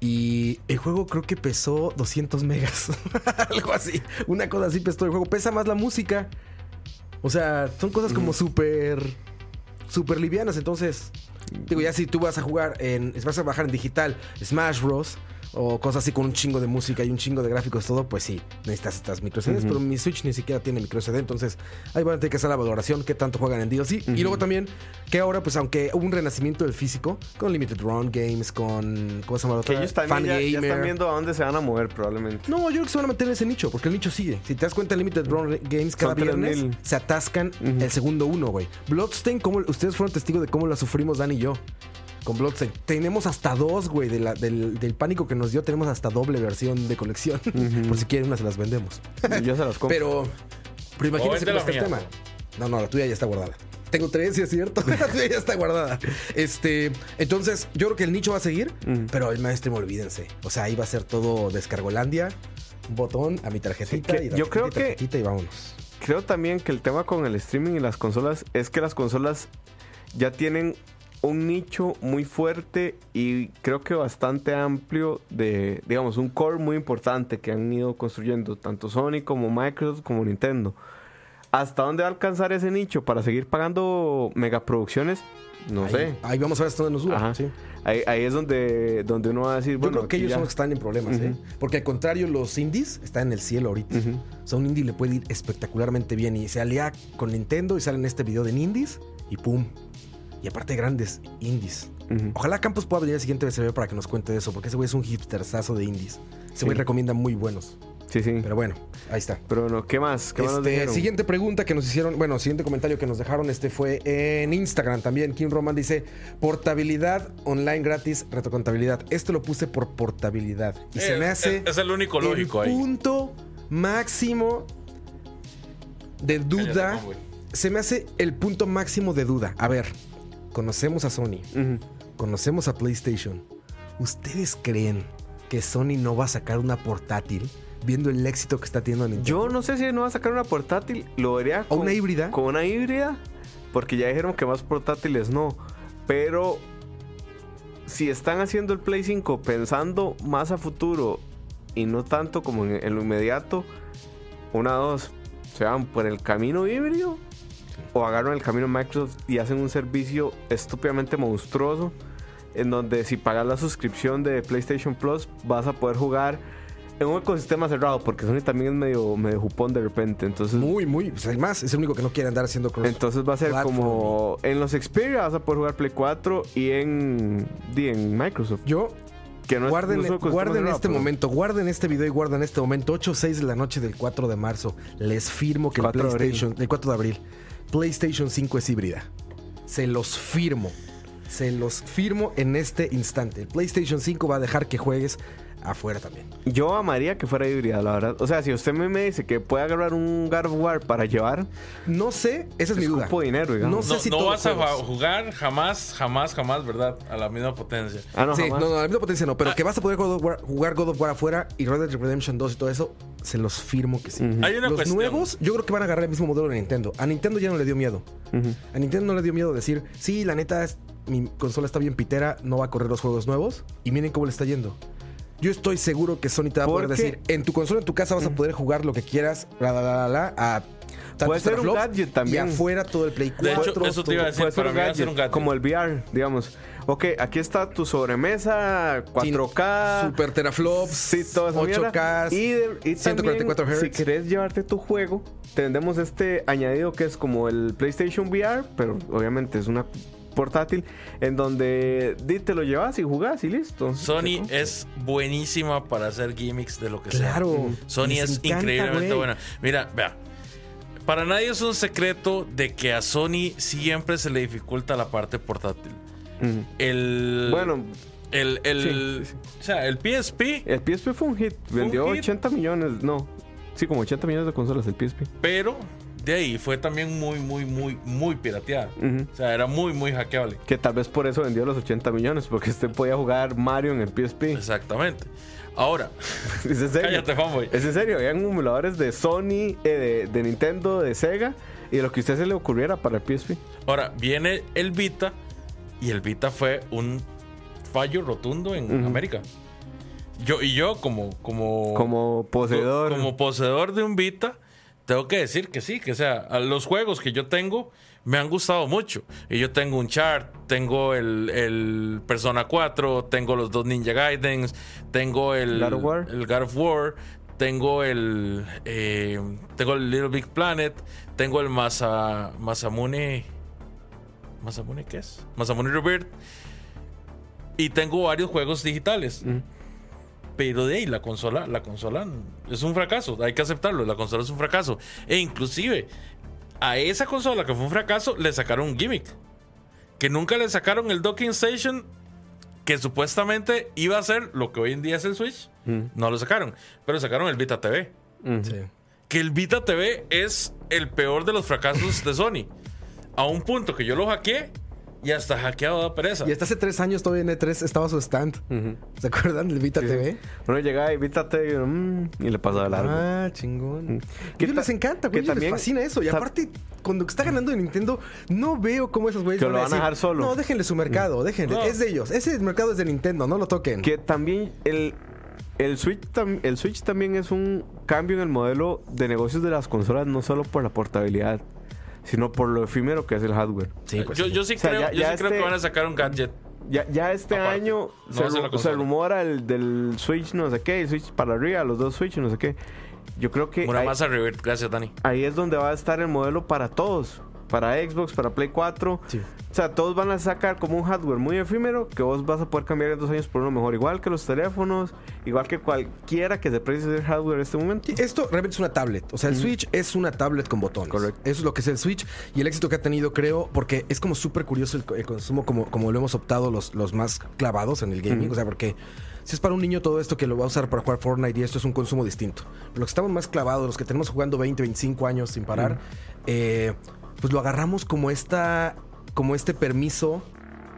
Y el juego creo que pesó 200 megas. Algo así. Una cosa así pesó el juego. Pesa más la música. O sea, son cosas como súper. súper livianas. Entonces, digo, ya si tú vas a jugar en. vas a bajar en digital Smash Bros. O cosas así con un chingo de música y un chingo de gráficos, todo, pues sí, necesitas estas micro CDs, pero mi Switch ni siquiera tiene micro CD, entonces ahí van a tener que hacer la valoración, qué tanto juegan en DLC. Y luego también, que ahora, pues aunque hubo un renacimiento del físico, con Limited Run Games, con. ¿Cómo se llama la Que otra? ellos también ya, ya Fangamer. están viendo a dónde se van a mover probablemente. No, yo creo que se van a meter en ese nicho, porque el nicho sigue. Si te das cuenta, Limited Run Games cada Son viernes 3000. se atascan el segundo uno, güey. Bloodstain, ¿cómo- ustedes fueron testigos de cómo la sufrimos Dan y yo. Con Bloodstain. Tenemos hasta dos, güey, de la- del, del pánico que nos dio. Tenemos hasta doble versión de colección. Por si quieren, una se las vendemos. Yo se las compro. Pero, pero imagínense vende cómo está el mía, tema. ¿no? No, no, la tuya ya está guardada. Tengo tres, sí es cierto. la tuya ya está guardada. Este, entonces, yo creo que el nicho va a seguir, pero el mainstream, olvídense. O sea, ahí va a ser todo descargolandia, un botón a mi tarjetita Sí, que y yo creo y que- tarjetita y vámonos. Creo también que el tema con el streaming y las consolas es que las consolas ya tienen un nicho muy fuerte y creo que bastante amplio de, digamos, un core muy importante que han ido construyendo tanto Sony como Microsoft como Nintendo. ¿Hasta dónde va a alcanzar ese nicho para seguir pagando megaproducciones? No ahí, sé. Ahí vamos a ver hasta dónde nos sí. Ahí, ahí es donde, donde uno va a decir, Yo bueno, creo que ellos ya- son los que están en problemas, ¿eh? Porque al contrario, los indies están en el cielo ahorita. O sea, un indie le puede ir espectacularmente bien y se alía con Nintendo y sale en este video de indies y pum. Y aparte grandes indies. Ojalá Campos pueda venir al siguiente BCB para que nos cuente de eso, porque ese güey es un hipsterzazo de indies. Ese Sí. güey recomienda muy buenos. Sí, sí. Pero bueno, ahí está. Pero bueno, ¿qué más? ¿Qué más nos Este, siguiente pregunta que nos hicieron, bueno, siguiente comentario que nos dejaron, este fue en Instagram también. Kim Roman dice, portabilidad online gratis, retrocontabilidad. Esto lo puse por portabilidad. Y se Eh, me hace es- es el único lógico ahí. punto máximo de duda. Cállate, no, se me hace el punto máximo de duda. A ver, conocemos a Sony, conocemos a PlayStation. ¿Ustedes creen que Sony no va a sacar una portátil viendo el éxito que está teniendo Nintendo? Yo no sé si no va a sacar una portátil, lo vería ¿O una híbrida? Con una híbrida, porque ya dijeron que más portátiles no. Pero si están haciendo el Play 5 pensando más a futuro y no tanto como en, en lo inmediato, una dos, se van por el camino híbrido o agarran el camino Microsoft y hacen un servicio estúpidamente monstruoso en donde si pagas la suscripción de PlayStation Plus vas a poder jugar en un ecosistema cerrado porque Sony también es medio, medio jupón de repente entonces Muy, muy. Pues el más es el único que no quiere andar haciendo cross. entonces va a ser platform. como en los Xperia vas a poder jugar Play 4 y en, y en Microsoft Yo, que no es- guarden, no es ecosistema guarden cerrado, este pero- momento, guarden este video y guarden este momento. 8 o 6 de la noche del 4 de marzo. Les firmo que el 4 de PlayStation, el 4 de abril, PlayStation 5 es híbrida. Se los firmo. Se los firmo en este instante. PlayStation 5 va a dejar que juegues afuera también. Yo amaría que fuera híbrida, la verdad. O sea, si usted me, me dice que puede agarrar un God of War para llevar, No sé, esa es mi duda. escupo dinero, digamos. No sé No, si no todos vas a jugar jamás, jamás, jamás, ¿verdad? A la misma potencia. Ah, no, sí, jamás. no, no, a la misma potencia no, pero que vas a poder God of War- jugar God of War afuera y Red Dead Redemption 2 y todo eso, se los firmo que sí. Hay una Los cuestión. nuevos, yo creo que van a agarrar el mismo modelo de Nintendo. A Nintendo ya no le dio miedo. A Nintendo no le dio miedo decir, sí, la neta, es- mi consola está bien pitera, no va a correr los juegos nuevos. Y miren cómo le está yendo. Yo estoy seguro que Sony te va a poder Porque- decir, en tu consola, en tu casa vas a poder jugar lo que quieras, la, la, la, la, a tantos Puede ser un teraflops, gadget también. Y afuera todo el Play 4. De hecho, eso te iba a decir, Puede ser para un mí va a ser gadget, un gadget. como el VR, digamos. Ok, aquí está tu sobremesa, 4K. Super teraflops, Sí, toda esa 8K, mierda. Y, de- y 144 también, Hz. si querés llevarte tu juego, tendremos este añadido que es como el PlayStation VR, pero obviamente es una portátil, en donde te lo llevas y jugás y listo. Sony es buenísima para hacer gimmicks de lo que sea. Claro. Sony Les es encanta, increíblemente güey. buena. Mira, vea. Para nadie es un secreto de que a Sony siempre se le dificulta la parte portátil. El. Bueno, El. el sí, sí. O sea, el PSP. el PSP fue un hit, un vendió hit. 80 millones, no, sí, como 80 millones de consolas el PSP. Pero de ahí fue también muy, muy, muy, muy pirateada. O sea, era muy, muy hackeable. Que tal vez por eso vendió los 80 millones, porque usted podía jugar Mario en el PSP. Exactamente. Ahora, ¿Es en serio? cállate, fanboy. Es en serio, habían emuladores de Sony, eh, de, de Nintendo, de Sega, y de lo que a usted se le ocurriera para el PSP. Ahora, viene el Vita. Y el Vita fue un fallo rotundo en. América. Yo, y yo, como, como, Como poseedor. como poseedor de un Vita, tengo que decir que sí, que sea, a los juegos que yo tengo me han gustado mucho. Y yo tengo un chart, tengo el, el Persona 4, tengo los dos Ninja Gaidens, tengo el God of War. el God of War, tengo el eh, tengo el Little Big Planet, tengo el Masa, Masamune Masamune ¿qué es? Masamune Rebirth y tengo varios juegos digitales. Ujú. Pero de ahí la consola, la consola es un fracaso, hay que aceptarlo, la consola es un fracaso. E inclusive a esa consola que fue un fracaso le sacaron un gimmick. Que nunca le sacaron el docking station que supuestamente iba a ser lo que hoy en día es el Switch. Mm. No lo sacaron, pero sacaron el Vita TV. Sí. Que el Vita TV es el peor de los fracasos de Sony. A un punto que yo lo hackeé y hasta hackeado da pereza. Y hasta hace tres años todavía en E3 estaba su stand. ¿Se acuerdan del Vita TV? Uno llegaba y uno, mm, y le pasaba largo. Ah, chingón. Que Que les ta- encanta, que güey. Les también- fascina eso. Y aparte, cuando está ganando Nintendo, no veo cómo esos güeyes Que lo van a decir, dejar solo. No, déjenle su mercado, déjenle. No. Es de ellos. Ese mercado es de Nintendo, no lo toquen. Que también el, el, Switch el Switch también es un cambio en el modelo de negocios de las consolas, no solo por la portabilidad, sino por lo efímero que es el hardware. Sí, pues yo, sí. yo sí, O sea, creo, ya- yo ya sí creo este- que van a sacar un gadget. Ya, ya este Aparte, año no se, se rumora el del Switch no sé qué, el Switch para arriba, los dos Switch no sé qué. Yo creo que Una ahí, masa gracias Dani. ahí es donde va a estar el modelo para todos. Para Xbox, para Play 4. Sí. O sea, todos van a sacar como un hardware muy efímero que vos vas a poder cambiar en dos años por uno mejor. Igual que los teléfonos, igual que cualquiera que se precie de hardware en este momento. Esto realmente es una tablet. O sea, el Switch es una tablet con botones. Correcto. Eso es lo que es el Switch y el éxito que ha tenido, creo, porque es como súper curioso el, el consumo, como, como lo hemos optado los, los más clavados en el gaming. O sea, porque si es para un niño todo esto que lo va a usar para jugar Fortnite y esto es un consumo distinto. Los que estamos más clavados, los que tenemos jugando 20, 25 años sin parar, eh, pues lo agarramos como esta, como este permiso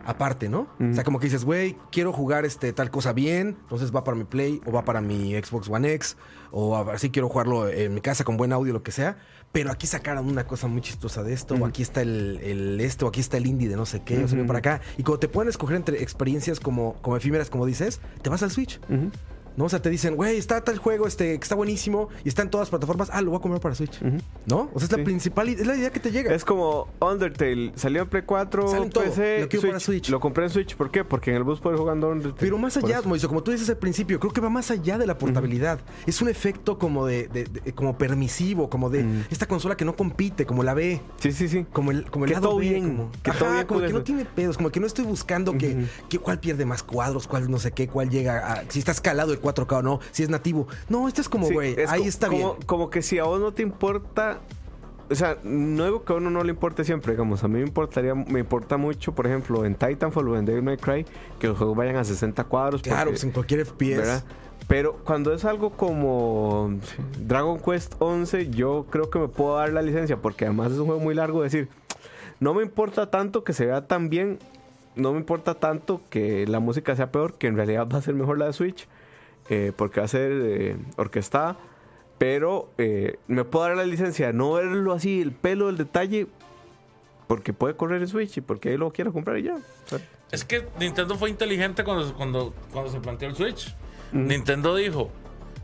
aparte, ¿no? O sea, como que dices, güey, quiero jugar este tal cosa bien, entonces va para mi Play o va para mi Xbox One X o así quiero jugarlo en mi casa con buen audio, lo que sea. Pero aquí sacaron una cosa muy chistosa de esto, o aquí está el, el esto, o aquí está el indie de no sé qué, o se viene para acá. Y cuando te pueden escoger entre experiencias como, como efímeras, como dices, te vas al Switch. ¿No? O sea, te dicen, güey, está tal juego este, que está buenísimo y está en todas las plataformas. Ah, lo voy a comprar para Switch. ¿No? O sea, es la principal, es la idea que te llega. Es como Undertale, salió en Play 4, Sale en todo. PC, Lo quiero Switch. para Switch. Lo compré en Switch, ¿por qué? Porque en el bus puedes jugando Undertale. Pero más allá. Moiso, como tú dices al principio, creo que va más allá de la portabilidad. Es un efecto como de, de- de- como permisivo, como de esta consola que no compite, como la B. Sí, sí, sí. Como el, como el Que lado todo B, bien, como, que Ajá, todo bien como que no tiene pedos, como que no estoy buscando que, que cuál pierde más cuadros, cuál no sé qué, cuál llega a, si está escalado el 4K o no, si es nativo. No, esto es como, Sí, güey, es ahí co- está como, bien. Como que si a vos no te importa. O sea, no digo que a uno no le importe siempre, digamos. A mí me importaría, me importa mucho, por ejemplo, en Titanfall o en Devil May Cry, que los juegos vayan a 60 cuadros. Claro, porque- pues en cualquier FPS. ¿verdad? Pero cuando es algo como Dragon Quest 11, yo creo que me puedo dar la licencia, porque además es un juego muy largo. Decir, no me importa tanto que se vea tan bien, no me importa tanto que la música sea peor, que en realidad va a ser mejor la de Switch, eh, porque va a ser eh, orquestada. Pero eh, me puedo dar la licencia de no verlo así, el pelo, el detalle, porque puede correr el Switch y porque ahí lo quiero comprar y ya. O sea, Es que Nintendo fue inteligente cuando, cuando, cuando se planteó el Switch. Nintendo dijo,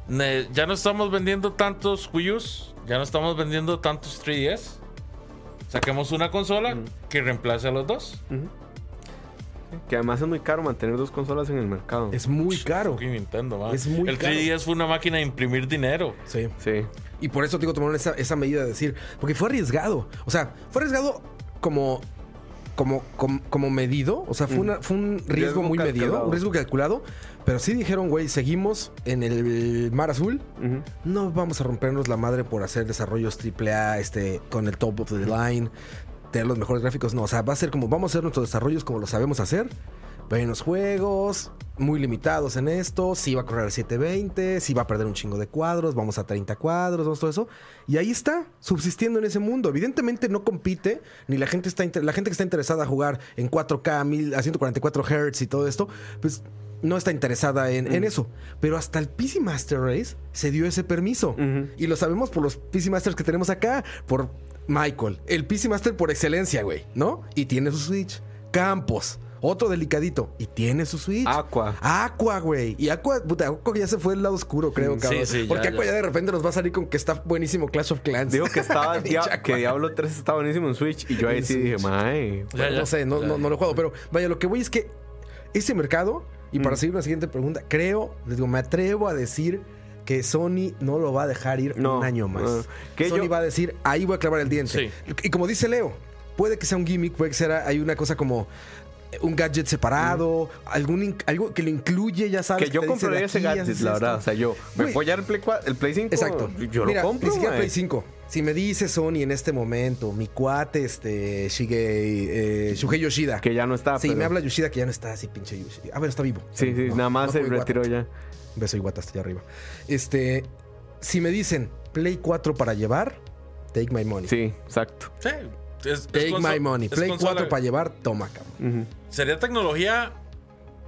"Ne- ya no estamos vendiendo tantos Wii U's, ya no estamos vendiendo tantos 3DS. Saquemos una consola que reemplace a los dos. Que además es muy caro mantener dos consolas en el mercado. Es muy caro. Nintendo, man. Es muy el caro. 3DS fue una máquina de imprimir dinero. Sí. Sí. Y por eso, digo, tomaron esa, esa medida de decir, porque fue arriesgado. O sea, fue arriesgado como, como, como, como medido. O sea, fue, una- fue un riesgo, Riesgo muy medido, un riesgo calculado. Pero sí dijeron, güey, seguimos en el mar azul. No vamos a rompernos la madre por hacer desarrollos AAA este, con el top of the line, tener los mejores gráficos. No, o sea, va a ser como, vamos a hacer nuestros desarrollos como lo sabemos hacer. Buenos juegos, muy limitados en esto. Sí va a correr a 720, sí va a perder un chingo de cuadros, vamos a 30 cuadros, vamos a todo eso. Y ahí está, subsistiendo en ese mundo. Evidentemente no compite, ni la gente está la gente que está interesada a jugar en 4K, 1000 a 144 Hz y todo esto, pues no está interesada en, en eso. Pero hasta el PC Master Race se dio ese permiso. Y lo sabemos por los PC Masters que tenemos acá, por Michael, el PC Master por excelencia, güey, ¿no? Y tiene su Switch. Campos, otro delicadito, y tiene su Switch. Aqua. Aqua, güey. Y Aqua, puta, Aqua ya se fue al lado oscuro, creo, Sí, cabrón. sí, ya, Porque Aqua ya. ya de repente nos va a salir con que está buenísimo Clash of Clans. Digo que estaba Dia- que Diablo 3 está buenísimo en Switch y yo ahí En sí dije, mae. Ya, Bueno, ya. no sé, no, Ya. no, no lo he jugado, pero vaya, lo que voy es que ese mercado, y Mm. para seguir una siguiente pregunta, creo, les digo, me atrevo a decir que Sony no lo va a dejar ir No, un año más. no. Que Sony yo- va a decir, ahí voy a clavar el diente. Y como dice Leo, puede que sea un gimmick, puede que sea hay una cosa como un gadget separado, algún in- algo que lo incluye, ya sabes. Mm. Que yo compraría ese gadget, la esto. verdad. O sea, yo me Güey. voy a dar el Play, 4, el Play 5. Exacto. Yo Mira, lo compro, Ni siquiera. Play 5. Si me dice Sony en este momento, mi cuate, este, Shige, eh, Shuhei Yoshida. Que ya no está. Sí, pero- me habla Yoshida que ya no está así, pinche Yoshida. Ah, bueno, está vivo. Sí, sí, No, nada más no se retiró ya. Beso Iwata hasta allá arriba. Este, si me dicen Play 4 para llevar, take my money. Sí, exacto. Sí. Es- Take my money. Play consola- 4 para llevar, toma, cabrón. ¿Sería tecnología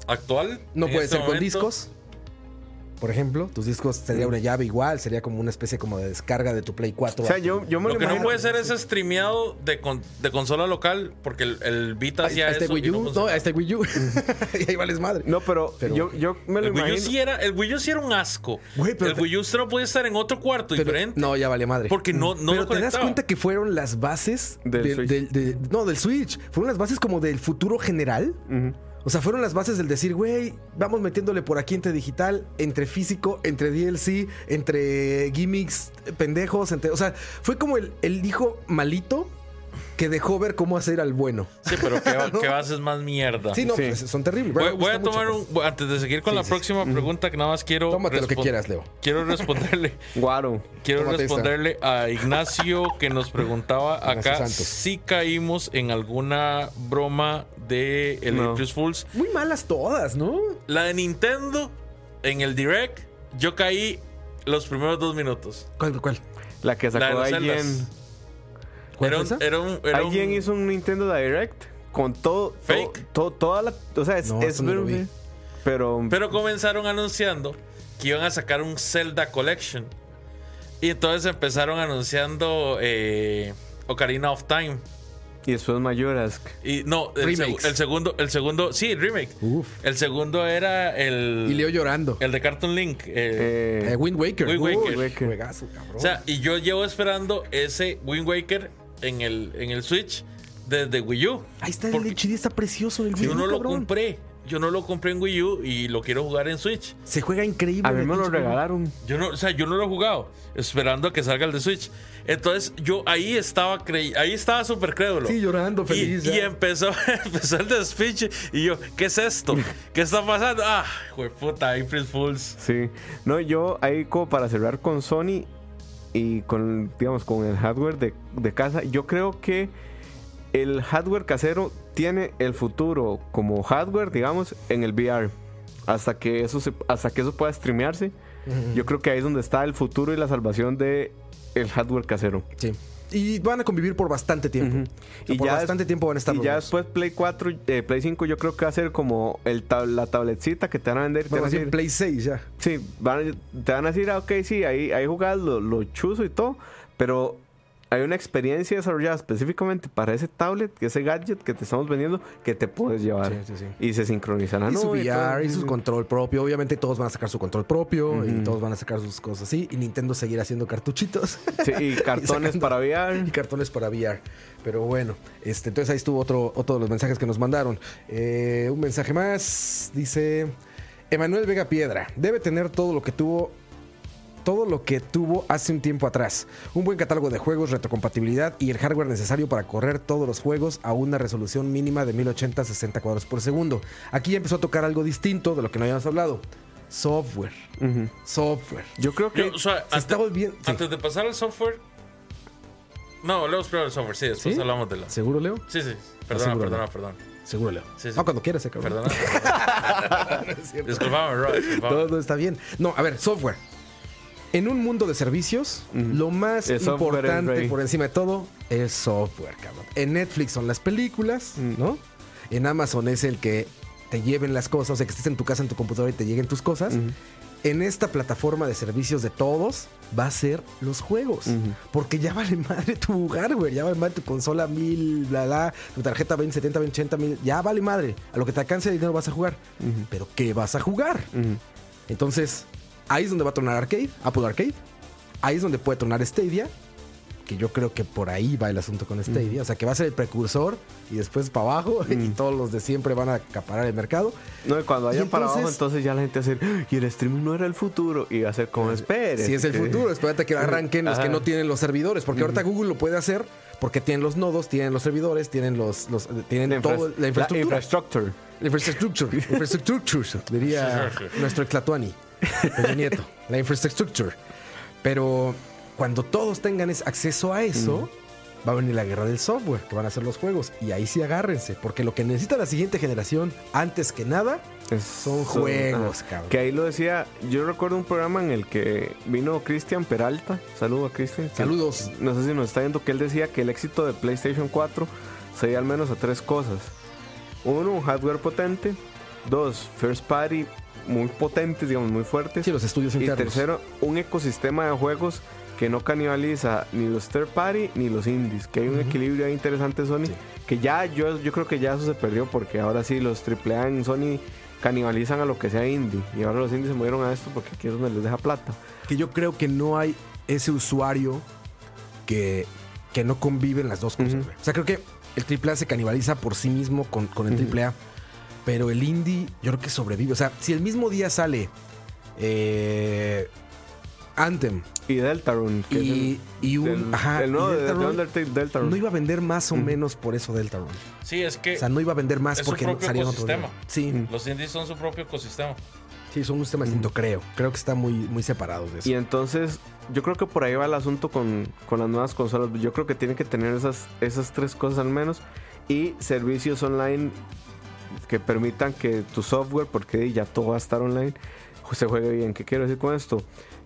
actual? No puede este ser con discos. Por ejemplo, tus discos sería una llave igual, sería como una especie como de descarga de tu Play 4. O sea, yo, yo me Lo lo que no imagino. puede ser es streameado de, con- de consola local, porque el, el Vita Ahí hacía está este eso. y Wii no U, no, está el Wii U. y ahí vales madre. No, pero, Pero- yo, yo me lo el Wii, U imagino. sí era, el Wii U sí era un asco. Güey, pero el te- Wii U usted no podía estar en otro cuarto Pero- diferente. No, ya vale madre. Porque no, no Pero lo te das cuenta que fueron las bases Del Switch. de- no, del Switch. Fueron las bases como del futuro general. Ujú. O sea, fueron las bases del decir, güey, vamos metiéndole por aquí entre digital, entre físico, entre DLC, entre gimmicks pendejos, entre, o sea, fue como el, el hijo malito que dejó ver cómo hacer al bueno. Sí, pero qué, ¿No? qué bases más mierda. Sí, no, Sí. pues, son terribles. Voy, voy a tomar mucho, un. Antes de seguir con Sí, la sí, próxima pregunta, que nada más quiero. Tómate lo que quieras, Leo. Quiero responderle. Guaro. Quiero Tómate esta. responderle a Ignacio que nos preguntaba acá si caímos en alguna broma de el No. April Fools. Muy malas todas, ¿no? La de Nintendo en el Direct, yo caí los primeros dos minutos. ¿Cuál, cuál? La que La de sacó alguien. ¿Cuál Era esa? era un- era un- Alguien hizo un Nintendo Direct con todo. Fake. toda la. O sea, es. No, es pero. Pero comenzaron anunciando que iban a sacar un Zelda Collection. Y entonces empezaron anunciando eh, Ocarina of Time. Y después Mayoras. Y no, el, seg- el segundo, el segundo, sí, remake. Uf. El segundo era el. Y Leo llorando. El de Cartoon Link. eh, Eh, Eh, Wind Waker. Wind Uy, Waker. Waker. juegazo, cabrón. o sea, y yo llevo esperando ese Wind Waker en el, en el Switch desde Wii U. Ahí está porque el HD, está precioso el Wii Yo U, no lo compré. Yo no lo compré en Wii U y lo quiero jugar en Switch. Se juega increíble. a mí me lo regalaron. Yo no, o sea, yo no lo he jugado, esperando a que salga el de Switch. Entonces, yo ahí estaba crey ahí estaba súper crédulo. Sí, llorando, feliz. y empezó, empezó el de speech y yo, ¿qué es esto? ¿Qué está pasando? Ah, puta, April Fools. Sí. No, yo ahí como para cerrar con Sony y con, digamos, con el hardware de, de casa, yo creo que el hardware casero tiene el futuro como hardware, digamos, en el VR. Hasta que eso, se- hasta que eso pueda streamearse. Yo creo que ahí es donde está el futuro y la salvación de el hardware casero. Sí. Y van a convivir por bastante tiempo. Ujú. O sea, por des- bastante tiempo van a estar Y ya dos. después Play 4, eh, Play 5 yo creo que va a ser como el tab- la tabletcita que te van a vender. y te Bueno, van a decir- Play 6 ya. Sí, van a- te van a decir, ah, ok, sí, ahí, ahí jugás lo, lo chuzo y todo, pero hay una experiencia desarrollada específicamente para ese tablet, ese gadget que te estamos vendiendo, que te puedes llevar. Sí, sí, sí. Y se sincronizará. Y su VR todo. y su control propio. Obviamente todos van a sacar su control propio y todos van a sacar sus cosas así. Y Nintendo seguirá haciendo cartuchitos. Sí, y cartones para VR. y cartones para VR. Pero bueno, este, entonces ahí estuvo otro, otro de los mensajes que nos mandaron. Eh, un mensaje más. Dice Emanuel Vega Piedra. Debe tener todo lo que tuvo. Todo lo que tuvo hace un tiempo atrás. Un buen catálogo de juegos, retrocompatibilidad y el hardware necesario para correr todos los juegos a una resolución mínima de 1080 60 cuadros por segundo. Aquí ya empezó a tocar algo distinto de lo que no habíamos hablado. Software. Software. Yo creo que Yo, o sea, Se antes, está volviendo. sí. antes de pasar al software. No, luego primero el software, sí, después ¿Sí? hablamos de la. ¿Seguro, Leo? Sí, sí. Perdona, seguro, perdona, ¿no? perdona. Seguro, Leo. Sí, sí. Ah, cuando quieras, eh, cabrón. Perdona. Disculpame, bro. disculpame. Todo está bien. No, a ver, software. En un mundo de servicios, lo más El importante por encima de todo es software, cabrón. En Netflix son las películas, ¿no? En Amazon es el que te lleven las cosas, o sea, que estés en tu casa, en tu computadora y te lleguen tus cosas. En esta plataforma de servicios de todos va a ser los juegos. Porque ya vale madre tu hardware, ya vale madre tu consola mil, bla, bla, tu tarjeta 20, 70, 20, 80 mil, ya vale madre. A lo que te alcance el dinero vas a jugar. Pero ¿qué vas a jugar? Entonces, ahí es donde va a tronar Arcade, Apple Arcade. Ahí es donde puede tronar Stadia. Que yo creo que por ahí va el asunto con Stadia. O sea, que va a ser el precursor y después para abajo. Y todos los de siempre van a acaparar el mercado. No, y cuando vayan Y para abajo, entonces- ya la gente va a decir, y el streaming no era el futuro. Y va a ser como, espere. Si es el futuro, espérate que arranquen los que no tienen los servidores. Porque ahorita Google lo puede hacer porque tienen los nodos, tienen los servidores, tienen los, los tienen La, todo, la infraestructura. infrastructure. La infrastructure. infrastructure, diría nuestro Eclatuani, Peña Nieto. La infrastructure. Pero cuando todos tengan es- acceso a eso, va a venir la guerra del software, que van a hacer los juegos. Y ahí sí agárrense, porque lo que necesita la siguiente generación, antes que nada, Es- son juegos, ah, cabrón. Que ahí lo decía, yo recuerdo un programa en el que vino Cristian Peralta. Saludo a Cristian. Saludos. No sé si nos está viendo que él decía que el éxito de PlayStation 4 se debe al menos a tres cosas. Uno, un hardware potente. Dos, first party muy potentes, digamos, muy fuertes. Sí, los estudios y internos. tercero, un ecosistema de juegos que no canibaliza ni los third party ni los indies. Que hay un equilibrio ahí interesante Sony. Sí. Que ya yo, yo creo que ya eso se perdió porque ahora sí los AAA en Sony canibalizan a lo que sea indie. Y ahora los indies se movieron a esto porque aquí es donde les deja plata. que yo creo que no hay ese usuario que, que no convive en las dos cosas. O sea, creo que el AAA se canibaliza por sí mismo con, con el AAA, pero el indie yo creo que sobrevive. O sea, si el mismo día sale eh, Anthem Y Deltarune. que es y, y un... ajá, el nuevo y de, de Deltarune, Undertale, Deltarune. no iba a vender más o menos por eso Deltarune. Sí, es que O sea, no iba a vender más porque no propio salieron otro día. ecosistema. Sí, los indies son su propio ecosistema. sí, son un sistema distinto, creo. Creo que está muy, muy separado de eso. Y entonces, yo creo que por ahí va el asunto con, con las nuevas consolas. Yo creo que tienen que tener esas, esas tres cosas al menos. Y servicios online que permitan que tu software, porque ya todo va a estar online, se juegue bien. ¿Qué quiero decir con esto?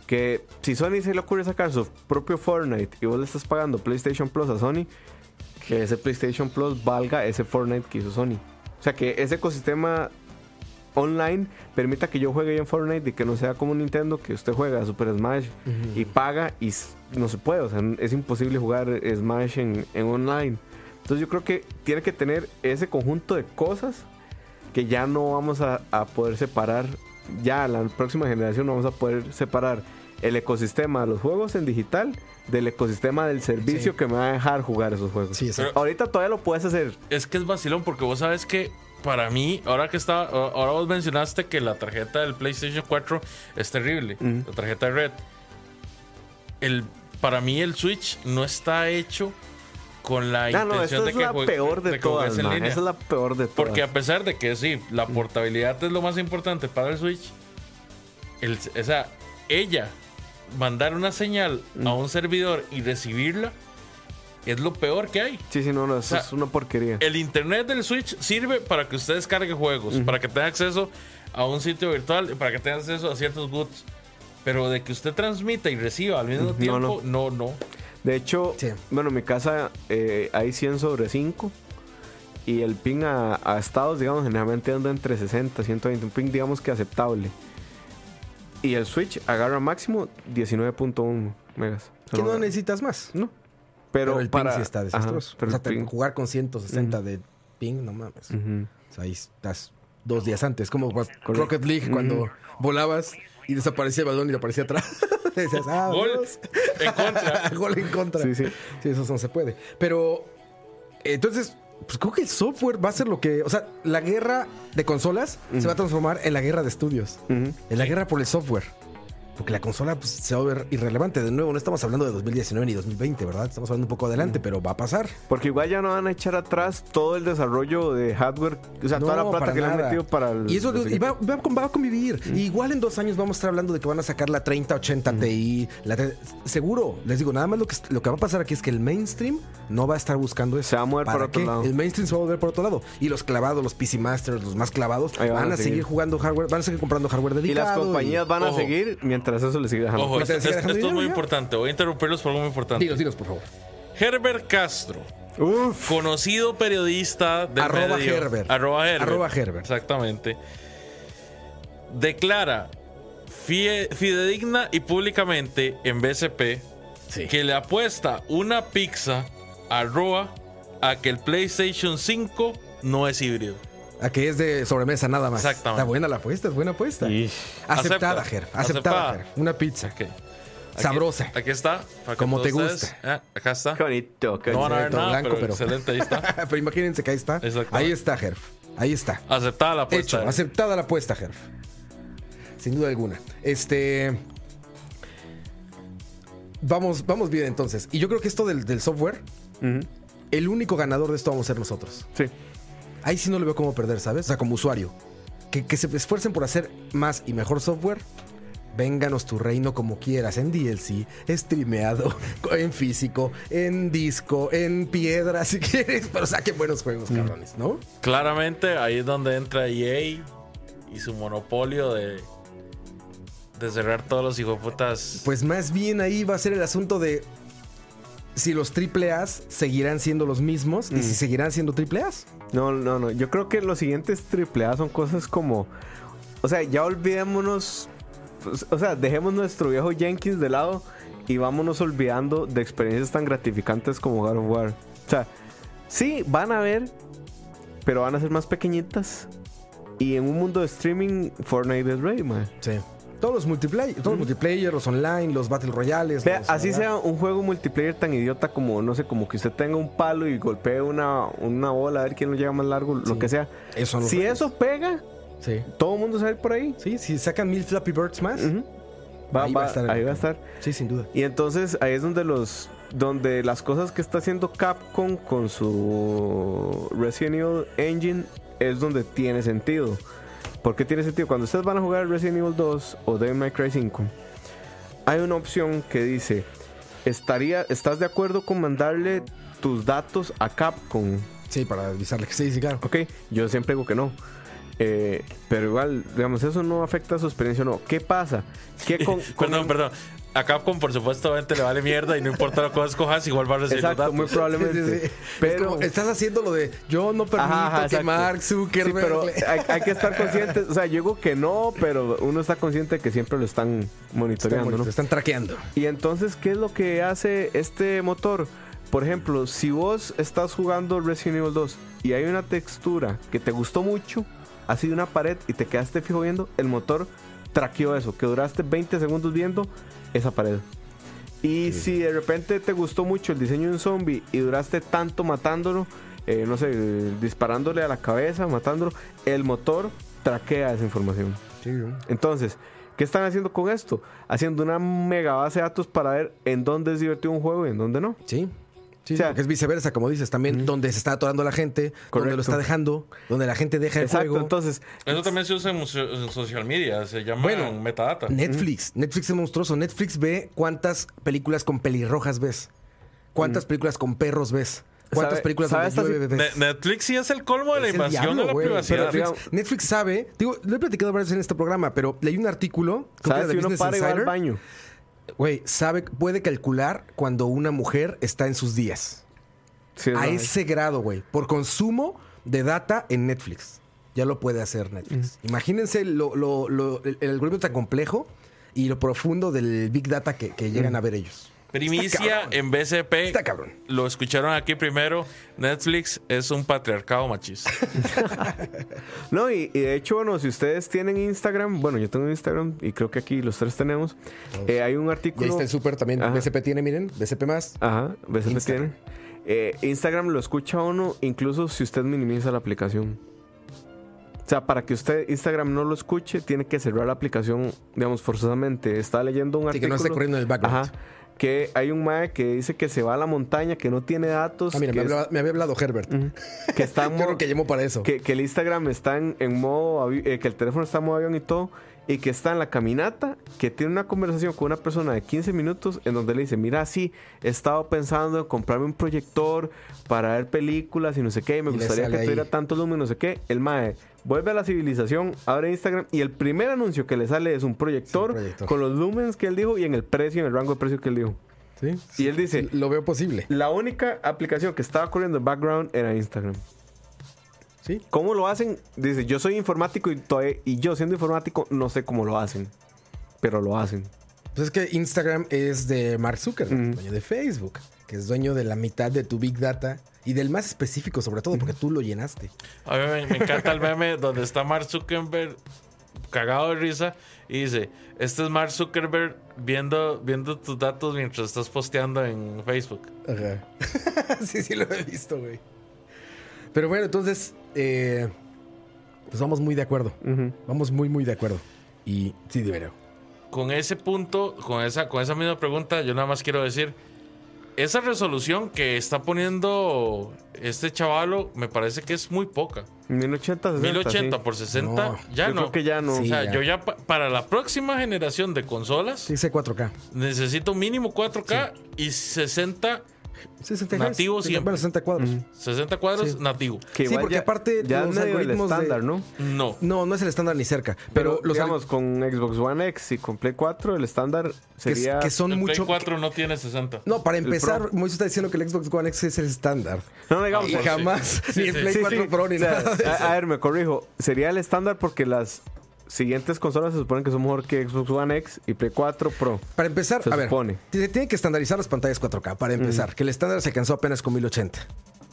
Que si Sony se le ocurre sacar su propio Fortnite y vos le estás pagando PlayStation Plus a Sony, que ese PlayStation Plus valga ese Fortnite que hizo Sony. O sea, que ese ecosistema online permita que yo juegue bien Fortnite y que no sea como Nintendo que usted juega Super Smash y paga y no se puede, o sea, es imposible jugar Smash en, en online. Entonces yo creo que tiene que tener ese conjunto de cosas que ya no vamos a, a poder separar, ya la próxima generación no vamos a poder separar el ecosistema de los juegos en digital del ecosistema del servicio Sí. que me va a dejar jugar esos juegos. Sí. Ahorita todavía lo puedes hacer. Es que es vacilón porque vos sabes que para mí, ahora que está, ahora vos mencionaste que la tarjeta del PlayStation 4 es terrible, la tarjeta de red. El, para mí el Switch no está hecho con la no, intención esta de es que juegue- peor de, todas, en línea. Esa es la peor de todas. Porque a pesar de que sí, la portabilidad es lo más importante para el Switch, el, o sea, ella mandar una señal a un servidor y recibirla es lo peor que hay. Sí, sí, no, no, eso sea, es una porquería. El internet del Switch sirve para que usted descargue juegos, para que tenga acceso a un sitio virtual, para que tenga acceso a ciertos goods. Pero de que usted transmita y reciba al mismo No, tiempo, no, no. De hecho, Sí. bueno, en mi casa eh, hay 100 sobre 5 y el ping a, a estados, digamos, generalmente anda entre 60 y 120, un ping digamos que aceptable. Y el Switch agarra máximo 19.1 megas. Que no necesitas más. No. Pero, Pero el para, ping sí está Ajá, desastroso. pero o sea, ping- jugar con 160 de ping, no mames. Ujú. O sea, ahí estás dos días antes. Como pues, Rocket League cuando volabas y desaparecía el balón y aparecía atrás. Decías, ah, Gol Dios. en contra. Gol en contra. Sí, sí. Sí, eso no se puede. Pero, entonces, pues creo que el software va a ser lo que. O sea, la guerra de consolas se va a transformar en la guerra de estudios. En la guerra por el software. Porque la consola pues, se va a ver irrelevante. De nuevo, no estamos hablando de 2019 ni 2020, ¿verdad? Estamos hablando un poco adelante, pero va a pasar. Porque igual ya no van a echar atrás todo el desarrollo de hardware, o sea, toda la plata que le han metido para el. Y eso y va, a con- va a convivir. Y igual en dos años vamos a estar hablando de que van a sacar la 3080 Ti. La seguro, les digo, nada más lo que, lo que va a pasar aquí es que el mainstream no va a estar buscando eso. Se va a mover por ¿Para otro qué? lado. El mainstream se va a mover por otro lado. Y los clavados, los PC Masters, los más clavados, van, a seguir. jugando hardware, van a seguir comprando hardware Y dedicado. las compañías van a Ojo. seguir mientras eso le sigue dejando. Ojo, Porque esto, te sigue esto- dejando esto es muy ya. importante. Voy a interrumpirlos por algo muy importante. Dinos, dinos, por favor. Herbert Castro, Uf. conocido periodista del Arroba medio- Herbert. Arroba Herbert. Arroba Herbert. Exactamente. Declara fie- fidedigna y públicamente en BCP Sí. que le apuesta una pizza a Roa a que el PlayStation 5 no es híbrido. A que es de sobremesa nada más. Exactamente. Está buena la apuesta, es buena apuesta. Aceptada, Acepta. Ger. Aceptada, Aceptada. Ger. Una pizza. Ok. Aquí- Sabrosa. Aquí está. Como te gusta. Ah, acá está. Bonito. No van a ver nada, blanco, pero, pero- excelente, ahí está. pero imagínense que ahí está. Ahí está, Gerf. Ahí está. Aceptada la apuesta. Hecho, aceptada la apuesta, Gerf. Sin duda alguna. Este. Vamos, vamos bien entonces. Y yo creo que esto del, del software, el único ganador de esto vamos a ser nosotros. Sí. Ahí sí no le veo cómo perder, ¿sabes? O sea, como usuario. Que, que se esfuercen por hacer más y mejor software. Vénganos tu reino como quieras, en DLC, streameado, en físico, en disco, en piedra, si quieres, pero saquen buenos juegos, cabrones, ¿no? Claramente ahí es donde entra EA y su monopolio de, de cerrar todos los hijoputas. Pues más bien ahí va a ser el asunto de si los triple A's seguirán siendo los mismos y si seguirán siendo triple A's. No, no, no. Yo creo que los siguientes AAA son cosas como. O sea, ya olvidémonos. pues, O sea, dejemos nuestro viejo Jenkins de lado y vámonos olvidando de experiencias tan gratificantes como God of War. O sea, sí, van a ver, pero van a ser más pequeñitas. Y en un mundo de streaming, Fortnite es rey, man. Sí. Todos los multiplayer, todos los multiplayer, los online, los battle royales. Vea, los- así sea un juego multiplayer tan idiota como, no sé, como que usted tenga un palo y golpee una, una bola a ver quién lo llega más largo, lo que sea. Esos son los Si eso pega, Sí. todo el mundo ir por ahí. Sí, si sacan mil Flappy Birds más. Va- Ahí va- va a estar ahí va a estar. sí, sin duda. Y entonces ahí es donde los donde las cosas que está haciendo Capcom con su Resident Evil Engine es donde tiene sentido. ¿Por qué tiene sentido? Cuando ustedes van a jugar Resident Evil 2 o Devil May Cry 5, hay una opción que dice, estaría, ¿estás de acuerdo con mandarle tus datos a Capcom? Sí, para avisarle que sí, sí, claro. Ok, yo siempre digo que no. Eh, pero igual, digamos, eso no afecta a su experiencia, no. ¿Qué pasa? Con, con- perdón, perdón. A Capcom, por supuesto, le vale mierda y no importa lo que escojas, igual va a recibir los Exacto, datos. muy probablemente. Sí, sí. Pero Es como, estás haciendo lo de yo no permito Ajá, ajá, que. Mark Sí, Zuckerberg. pero hay, hay que estar conscientes. O sea, yo digo que no, pero uno está consciente de que siempre lo están están, monitoreando, ¿no? están traqueando. Y entonces, ¿qué es lo que hace este motor? Por ejemplo, si vos estás jugando Resident Evil 2 y hay una textura que te gustó mucho, así de una pared y te quedaste fijo viendo, el motor traqueó eso, que duraste 20 segundos viendo esa pared. Y si de repente te gustó mucho el diseño de un zombie y duraste tanto matándolo, eh, no sé, disparándole a la cabeza, matándolo, el motor traquea esa información. Entonces, ¿qué están haciendo con esto? Haciendo una mega base de datos para ver en dónde es divertido un juego y en dónde no. Sí. Sí, O sea, porque es viceversa, como dices, también donde se está atorando la gente, donde lo está dejando, donde la gente deja el Exacto, juego. entonces, Eso también se usa en, social media, se llama Bueno, metadata. Netflix. Netflix es monstruoso. Netflix ve cuántas películas con pelirrojas ves. Cuántas películas con perros ves. Cuántas ¿Sabe- películas sabe ves. Ne- Netflix sí es el colmo de la Es el invasión diablo, de la güey. privacidad. Netflix, Netflix sabe, digo, lo he platicado varias veces en este programa, pero leí un artículo, ¿sabes si uno para y va al baño? Güey, sabe, puede calcular cuando una mujer está en sus días. Sí, A ese grado, güey. Por consumo de data en Netflix. Ya lo puede hacer Netflix. Imagínense lo, lo- lo- el, el algoritmo tan complejo y lo profundo del Big Data que, que llegan a ver ellos. Primicia en BCP. Está cabrón. Lo escucharon aquí primero. Netflix es un patriarcado machista. No, y, y de hecho, bueno, si ustedes tienen Instagram, bueno, yo tengo Instagram y creo que aquí los tres tenemos. eh, hay un Y ahí artículo. está el súper también. Ajá. BCP tiene, miren. BCP más. Ajá, BCP Instagram. tiene. Eh, Instagram lo escucha uno incluso si usted minimiza la aplicación. O sea, para que usted Instagram no lo escuche, tiene que cerrar la aplicación, digamos, forzosamente. Está leyendo un Sí, que artículo. no esté corriendo en el background. Ajá. Que hay un mae que dice que se va a la montaña, que no tiene datos. Ah, mira, me, es- hablaba- me había hablado Herbert. que está en modo- que llamó para eso. que, que el Instagram está en, en modo eh, que el teléfono está en modo avión y todo y que está en la caminata que tiene una conversación con una persona de 15 minutos en donde le dice mira sí he estado pensando en comprarme un proyector para ver películas y no sé qué y me Y gustaría que tuviera tanto lumen no sé qué el mae vuelve a la civilización abre Instagram y el primer anuncio que le sale es un proyector, Sí, un proyector. con los lumens que él dijo y en el precio en el rango de precio que él dijo ¿Sí? y él dice Lo veo posible. la única aplicación que estaba corriendo en background era Instagram Sí. ¿Cómo lo hacen? Dice, yo soy informático y, todavía- y yo siendo informático no sé cómo lo hacen. Pero lo hacen. Pues es que Instagram es de Mark Zuckerberg, dueño de Facebook, que es dueño de la mitad de tu Big Data y del más específico, sobre todo, porque tú lo llenaste. A mí me, me encanta el meme donde está Mark Zuckerberg cagado de risa y dice, este es Mark Zuckerberg viendo, viendo tus datos mientras estás posteando en Facebook. Ajá. sí, sí, lo he visto, güey. Pero bueno, entonces, eh, pues vamos muy de acuerdo. Vamos muy, muy de acuerdo. Y sí, debería. Con ese punto, con esa, con esa misma pregunta, yo nada más quiero decir, esa resolución que está poniendo este chavalo me parece que es muy poca. 1080, 60. 1080 sí. por 60, No, ya Yo no. creo que ya no. O Sí. sea, ya. yo ya pa- para la próxima generación de consolas Dice 4K. necesito mínimo 4K y 60, 60 Nativo Hz, siempre. Bueno, 60 cuadros. 60 cuadros Sí. nativo. Que Sí, porque ya- aparte ya los el algoritmos de- estándar, ¿no? No. No, no es el estándar ni cerca. Pero, Pero, los digamos, con Xbox One X y con Play 4, el estándar sería... que son el Play mucho. 4 no tiene 60. No, para empezar. Moisés está diciendo que el Xbox One X es el estándar. No, digamos, Y jamás, sí. ni el Play Sí, 4 sí. Pro ni O sea, nada a ver, me corrijo. Sería el estándar porque las siguientes consolas se suponen que son mejor que Xbox One X y Play 4 Pro. Para empezar, Se a ver, supone. se tiene que estandarizar las pantallas 4K. Para empezar, que el estándar se alcanzó apenas con 1080.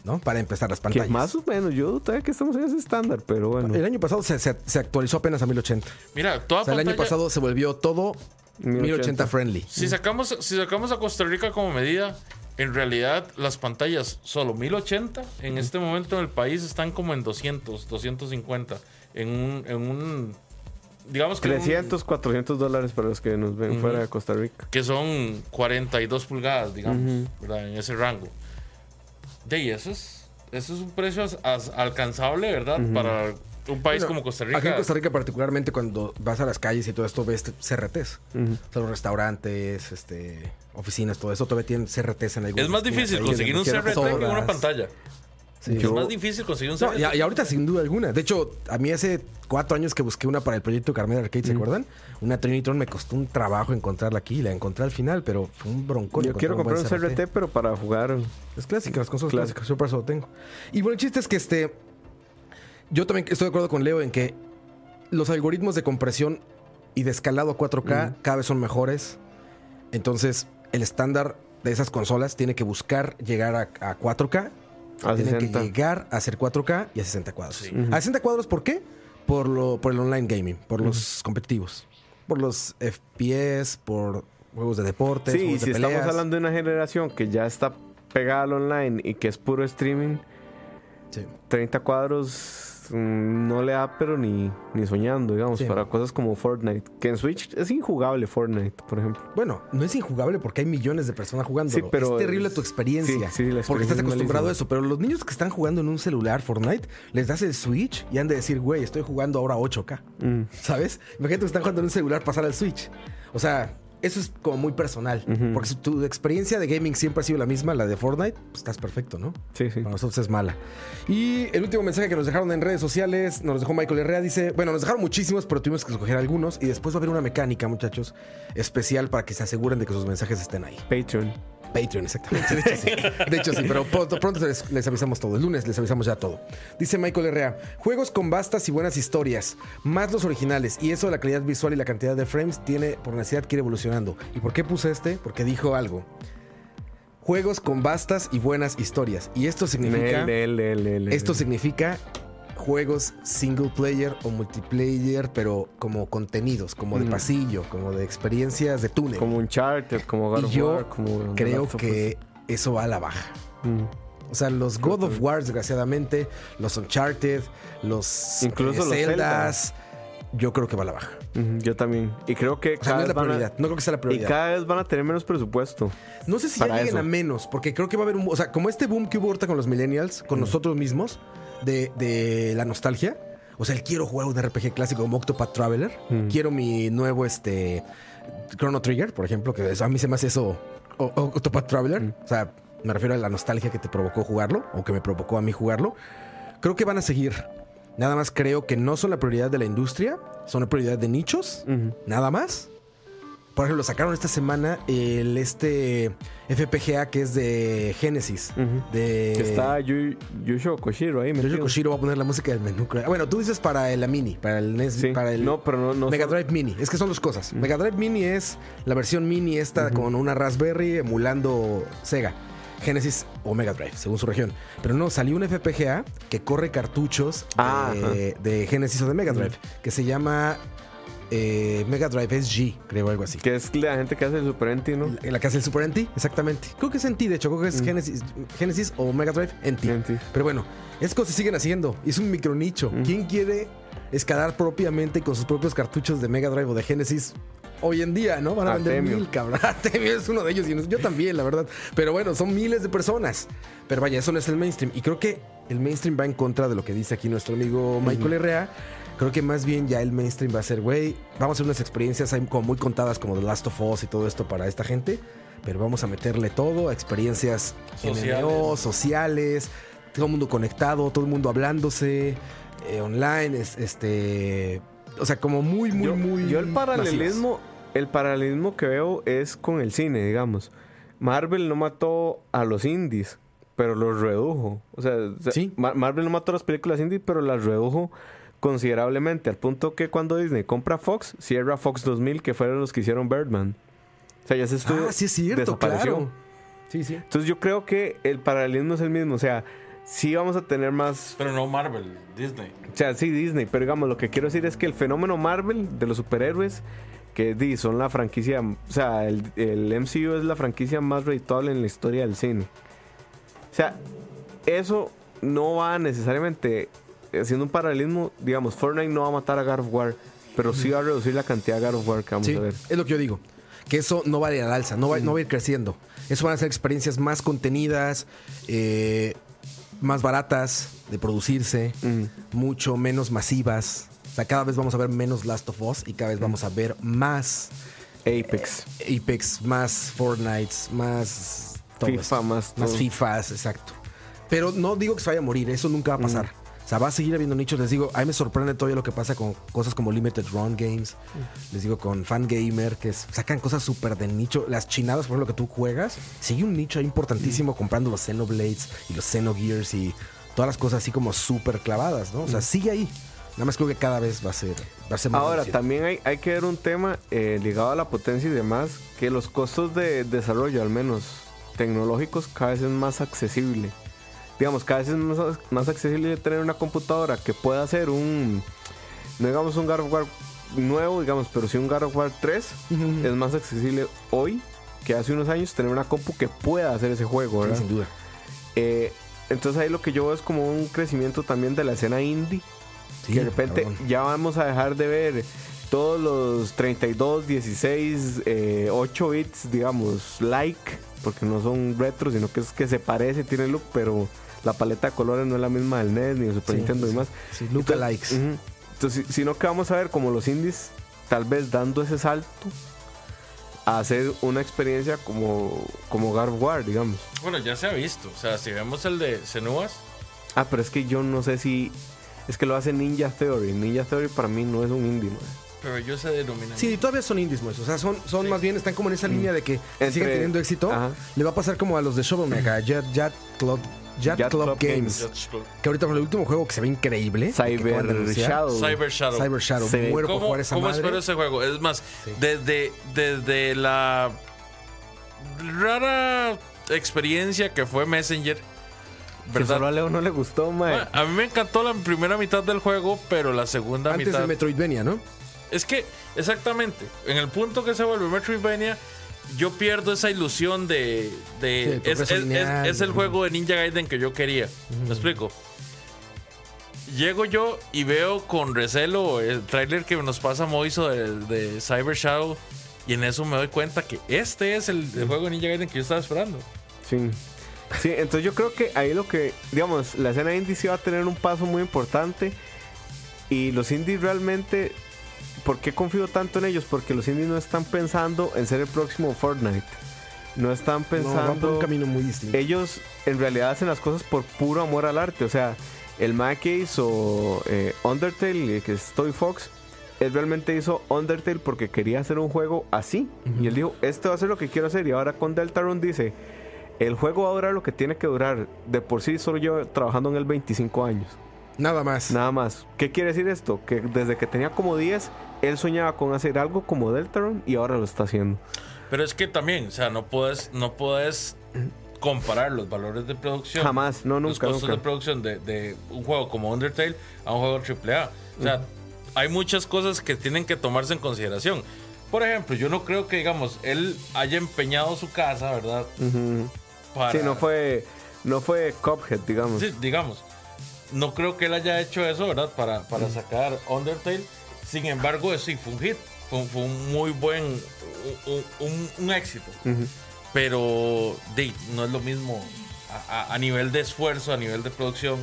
¿No? Para empezar las Que pantallas. más o menos, yo todavía que estamos en ese estándar, pero bueno. El año pasado se, se- se actualizó apenas a 1080. Mira, toda O sea, el año pasado se volvió todo 1080, 1080 friendly. Si sacamos, si sacamos a Costa Rica como medida, en realidad las pantallas solo 1080 en este momento en el país están como en 200, 250. En un, en un digamos que, un- 300, 400 dólares para los que nos ven fuera de Costa Rica. que son 42 pulgadas, digamos, ¿verdad? En ese rango. De ahí, eso es, eso es un precio as- as- alcanzable, ¿verdad? Para un país Bueno, como Costa Rica. Aquí en Costa Rica, particularmente cuando vas a las calles y todo esto, ves CRTs. O sea, los restaurantes, este, oficinas, todo eso, todavía tienen CRTs en algunos es más difícil conseguir un CRT que una pantalla. Sí. Es Yo- más difícil conseguir un No, y, y ahorita sin duda alguna. De hecho, a mí hace cuatro años que busqué una para el proyecto Carmen Arcade, ¿se acuerdan? Una Trinitron me costó un trabajo encontrarla aquí. La encontré al final, pero fue un broncón. Yo quiero comprar un CRT, pero para jugar. Es clásica, las consolas clásicas. Yo por eso lo tengo. Y bueno, el chiste es que este. Yo también estoy de acuerdo con Leo en que los algoritmos de compresión y de escalado a 4K cada vez son mejores. Entonces, el estándar de esas consolas tiene que buscar llegar a, a 4K. A tienen 60. que llegar a hacer 4K y a 60 cuadros. Sí. A 60 cuadros, ¿por qué? Por, lo, por el online gaming, por los competitivos, por los FPS, por juegos de deportes. Sí, y juegos de si estamos hablando de una generación que ya está pegada al online y que es puro streaming, Sí. 30 cuadros no le da, pero ni, ni soñando, digamos, Sí. para cosas como Fortnite. Que en Switch es injugable Fortnite, por ejemplo. Bueno, no es injugable porque hay millones de personas jugando. Sí, pero es terrible es- tu experiencia. sí, la porque experiencia estás es acostumbrado a eso. Pero los niños que están jugando en un celular Fortnite, les das el Switch y han de decir, güey, estoy jugando ahora 8K. Mm. ¿Sabes? Imagínate que están jugando en un celular, pasar al Switch. O sea, eso es como muy personal. Porque si tu experiencia de gaming siempre ha sido la misma, la de Fortnite, pues estás perfecto, ¿no? Sí, sí. Para nosotros es mala. Y el último mensaje que nos dejaron en redes sociales, nos dejó Michael Herrera, dice, bueno, nos dejaron muchísimos, pero tuvimos que escoger algunos y después va a haber una mecánica, muchachos, especial para que se aseguren de que sus mensajes estén ahí. Patreon. Patreon, exactamente. De hecho, sí. De hecho, sí, pero pronto, pronto les, les avisamos todo. El lunes les avisamos ya todo. Dice Michael Herrera: Juegos con vastas y buenas historias, más los originales. Y eso, la calidad visual y la cantidad de frames, tiene por necesidad que ir evolucionando. ¿Y por qué puse este? Porque dijo algo. Juegos con vastas y buenas historias. Y esto significa. Esto significa juegos single player o multiplayer, pero como contenidos, como de Mm. pasillo, como de experiencias de túnel. Como Uncharted, como God y of yo War, como creo que eso va a la baja. Mm. O sea, los God of War, desgraciadamente, los Uncharted, los Incluso eh, los Zeldas, yo creo que va a la baja. Yo también. Y creo que O sea, no cada es la a- prioridad. No creo que sea la y prioridad. cada vez van a tener menos presupuesto. No sé si ya lleguen eso. a menos, porque creo que va a haber un. O sea, como este boom que hubo ahorita con los millennials, con nosotros mismos, de, de la nostalgia. O sea, el quiero jugar un RPG clásico como Octopath Traveler. Mm. Quiero mi nuevo este Chrono Trigger, por ejemplo, que a mí se me hace eso o- o- Octopath Traveler. Mm. O sea, me refiero a la nostalgia que te provocó jugarlo o que me provocó a mí jugarlo. Creo que van a seguir. Nada más creo que no son la prioridad de la industria, son la prioridad de nichos. Nada más. Por ejemplo, sacaron esta semana el este FPGA que es de Genesis. Ujú. De Que está Yu- Yusho Koshiro ahí. Metido. Koshiro va a poner la música del menú. Bueno, tú dices para la Mini, para el NES, Sí. para el No, pero no, no Mega son- Drive Mini. Es que son dos cosas. Mega Drive Mini es la versión mini esta con una Raspberry emulando Sega. Genesis o Mega Drive, según su región. Pero no, salió un FPGA que corre cartuchos Ah, de, de Genesis o de Mega Drive, que se llama eh, Mega Drive SG, creo, algo así. Que es la gente que hace el Super NT, ¿no? La, la que hace el Super NT, exactamente. Creo que es NT, de hecho, creo que es Genesis, Genesis o Mega Drive NT. NT. Pero bueno, es cosas siguen haciendo. Es un micronicho. ¿Quién quiere escalar propiamente con sus propios cartuchos de Mega Drive o de Genesis? Hoy en día, ¿no? Van a vender mil, cabrón. Artemio es uno de ellos y yo también, la verdad. Pero bueno, son miles de personas. Pero vaya, eso no es el mainstream. Y creo que el mainstream va en contra de lo que dice aquí nuestro amigo Michael Herrera. Creo que más bien ya el mainstream va a ser, güey, vamos a hacer unas experiencias ahí como muy contadas como The Last of Us y todo esto para esta gente. Pero vamos a meterle todo a experiencias Sociales. MMO, sociales, todo el mundo conectado, todo el mundo hablándose, eh, online, es- este... O sea, como muy, muy, yo, muy... yo el paralelismo, el paralelismo que veo es con el cine, digamos. Marvel no mató a los indies, pero los redujo. O sea, Sí. Ma- Marvel no mató a las películas indies, pero las redujo considerablemente. Al punto que cuando Disney compra Fox, cierra Fox 2000, que fueron los que hicieron Birdman. O sea, ya se estuvo. Ah, sí es cierto, desapareció. claro. Sí, sí. Entonces yo creo que el paralelismo es el mismo. O sea, sí vamos a tener más Pero no Marvel, Disney. o sea, sí, Disney, pero digamos, lo que quiero decir es que el fenómeno Marvel de los superhéroes, que di, son la franquicia, o sea, el, el MCU es la franquicia más redituable en la historia del cine. O sea, eso no va necesariamente, haciendo un paralelismo, digamos, Fortnite no va a matar a God of War, pero sí va a reducir la cantidad de God of War que vamos Sí, a ver. es lo que yo digo. Que eso no va a ir al alza, no va, no va a ir creciendo. Eso van a ser experiencias más contenidas, eh, más baratas de producirse, Mm. mucho menos masivas. O sea, cada vez vamos a ver menos Last of Us y cada vez vamos a ver más Apex, Apex, más Fortnite, más FIFA, más. FIFAs, exacto. Pero no digo que se vaya a morir, eso nunca va a pasar. O sea, va a seguir habiendo nichos. Les digo, a mí me sorprende todavía lo que pasa con cosas como Limited Run Games. Les digo, con Fangamer, que es- sacan cosas súper de nicho. Las chinadas, por ejemplo, que tú juegas, sigue un nicho ahí importantísimo comprando los Xenoblades y los Xenogears y todas las cosas así como súper clavadas, ¿no? O sea, sigue ahí. Nada más creo que cada vez va a ser, va a ser más Ahora, también hay, hay que ver un tema eh, ligado a la potencia y demás, que los costos de desarrollo, al menos tecnológicos, cada vez es más accesible. Digamos, cada vez es más, más accesible tener una computadora que pueda hacer un, no digamos un God of War nuevo, digamos, pero sí un God of War 3, Ujú. es más accesible hoy que hace unos años tener una compu que pueda hacer ese juego, Sí, ¿verdad? sin duda. Eh, entonces ahí lo que yo veo es como un crecimiento también de la escena indie Sí, que de repente cabrón. ya vamos a dejar de ver todos los 32, 16, eh, 8 bits, digamos, like, porque no son retro, sino que es que se parece, tiene look, pero la paleta de colores no es la misma del NES ni del Super Sí, Nintendo y sí, demás. Sí. Ujú. Entonces, si- sino que vamos a ver como los indies, tal vez dando ese salto a hacer una experiencia como, como God of War, digamos. Bueno, ya se ha visto. O sea, si vemos el de Senuas, Ah, pero es que yo no sé si. Es que lo hace Ninja Theory. Ninja Theory para mí no es un indie, mae. pero ellos se denominan. Sí, todavía son indies, Mois. O sea, son, son más bien, están como en esa línea de que Entre- siguen teniendo éxito. Ajá. Le va a pasar como a los de Shovel Knight, a Jet, Jet Club, Jet Jet Club Club Games. Que ahorita con el último juego que se ve increíble. que de Cyber Shadow. Cyber Shadow. Cyber Shadow. Ve- Muero por ¿Cómo, jugar esa cómo madre. espero ese juego? Es más, Sí. desde, desde la rara experiencia que fue Messenger, Que ¿verdad? solo a Leo no le gustó. Bueno, a mí me encantó la primera mitad del juego, pero la segunda Antes mitad. del Metroidvania, ¿no? Es que, exactamente, en el punto que se vuelve Metroidvania, yo pierdo esa ilusión de. de- Sí, el es, progreso es- lineal. es- es el juego de Ninja Gaiden que yo quería. ¿Me explico? Llego yo y veo con recelo el tráiler que nos pasa Moiso de, de Cyber Shadow. Y en eso me doy cuenta que este es el, el juego de Ninja Gaiden que yo estaba esperando. Sí. Sí, entonces yo creo que ahí lo que, digamos, la escena indie sí va a tener un paso muy importante. Y los indies realmente, ¿por qué confío tanto en ellos? Porque los indies no están pensando en ser el próximo Fortnite. No están No, va por pensando... un camino muy distinto. ellos en realidad hacen las cosas por puro amor al arte. O sea, el Mac que hizo eh, Undertale, eh, que es Toy Fox, él realmente hizo Undertale porque quería hacer un juego así. Y él dijo, este va a ser lo que quiero hacer. Y ahora con Deltarune dice, el juego va a durar lo que tiene que durar. De por sí solo yo trabajando en él 25 años. Nada más. Nada más. ¿Qué quiere decir esto? Que desde que tenía como 10, él soñaba con hacer algo como Deltarune y ahora lo está haciendo. Pero es que también, o sea, no puedes, no puedes comparar los valores de producción. Jamás, no, los nunca, costos nunca. de producción de, de un juego como Undertale a un juego AAA. O sea, hay muchas cosas que tienen que tomarse en consideración. Por ejemplo, yo no creo que, digamos, él haya empeñado su casa, ¿verdad? Para, Sí, no fue, no fue Cuphead, digamos. Sí, digamos. No creo que él haya hecho eso, ¿verdad? Para, para sacar Undertale. Sin embargo, sí fue un hit. Fue, un- fue un muy buen. Un, un- un éxito. Ujú. Pero di, no es lo mismo a, a- a nivel de esfuerzo, a nivel de producción,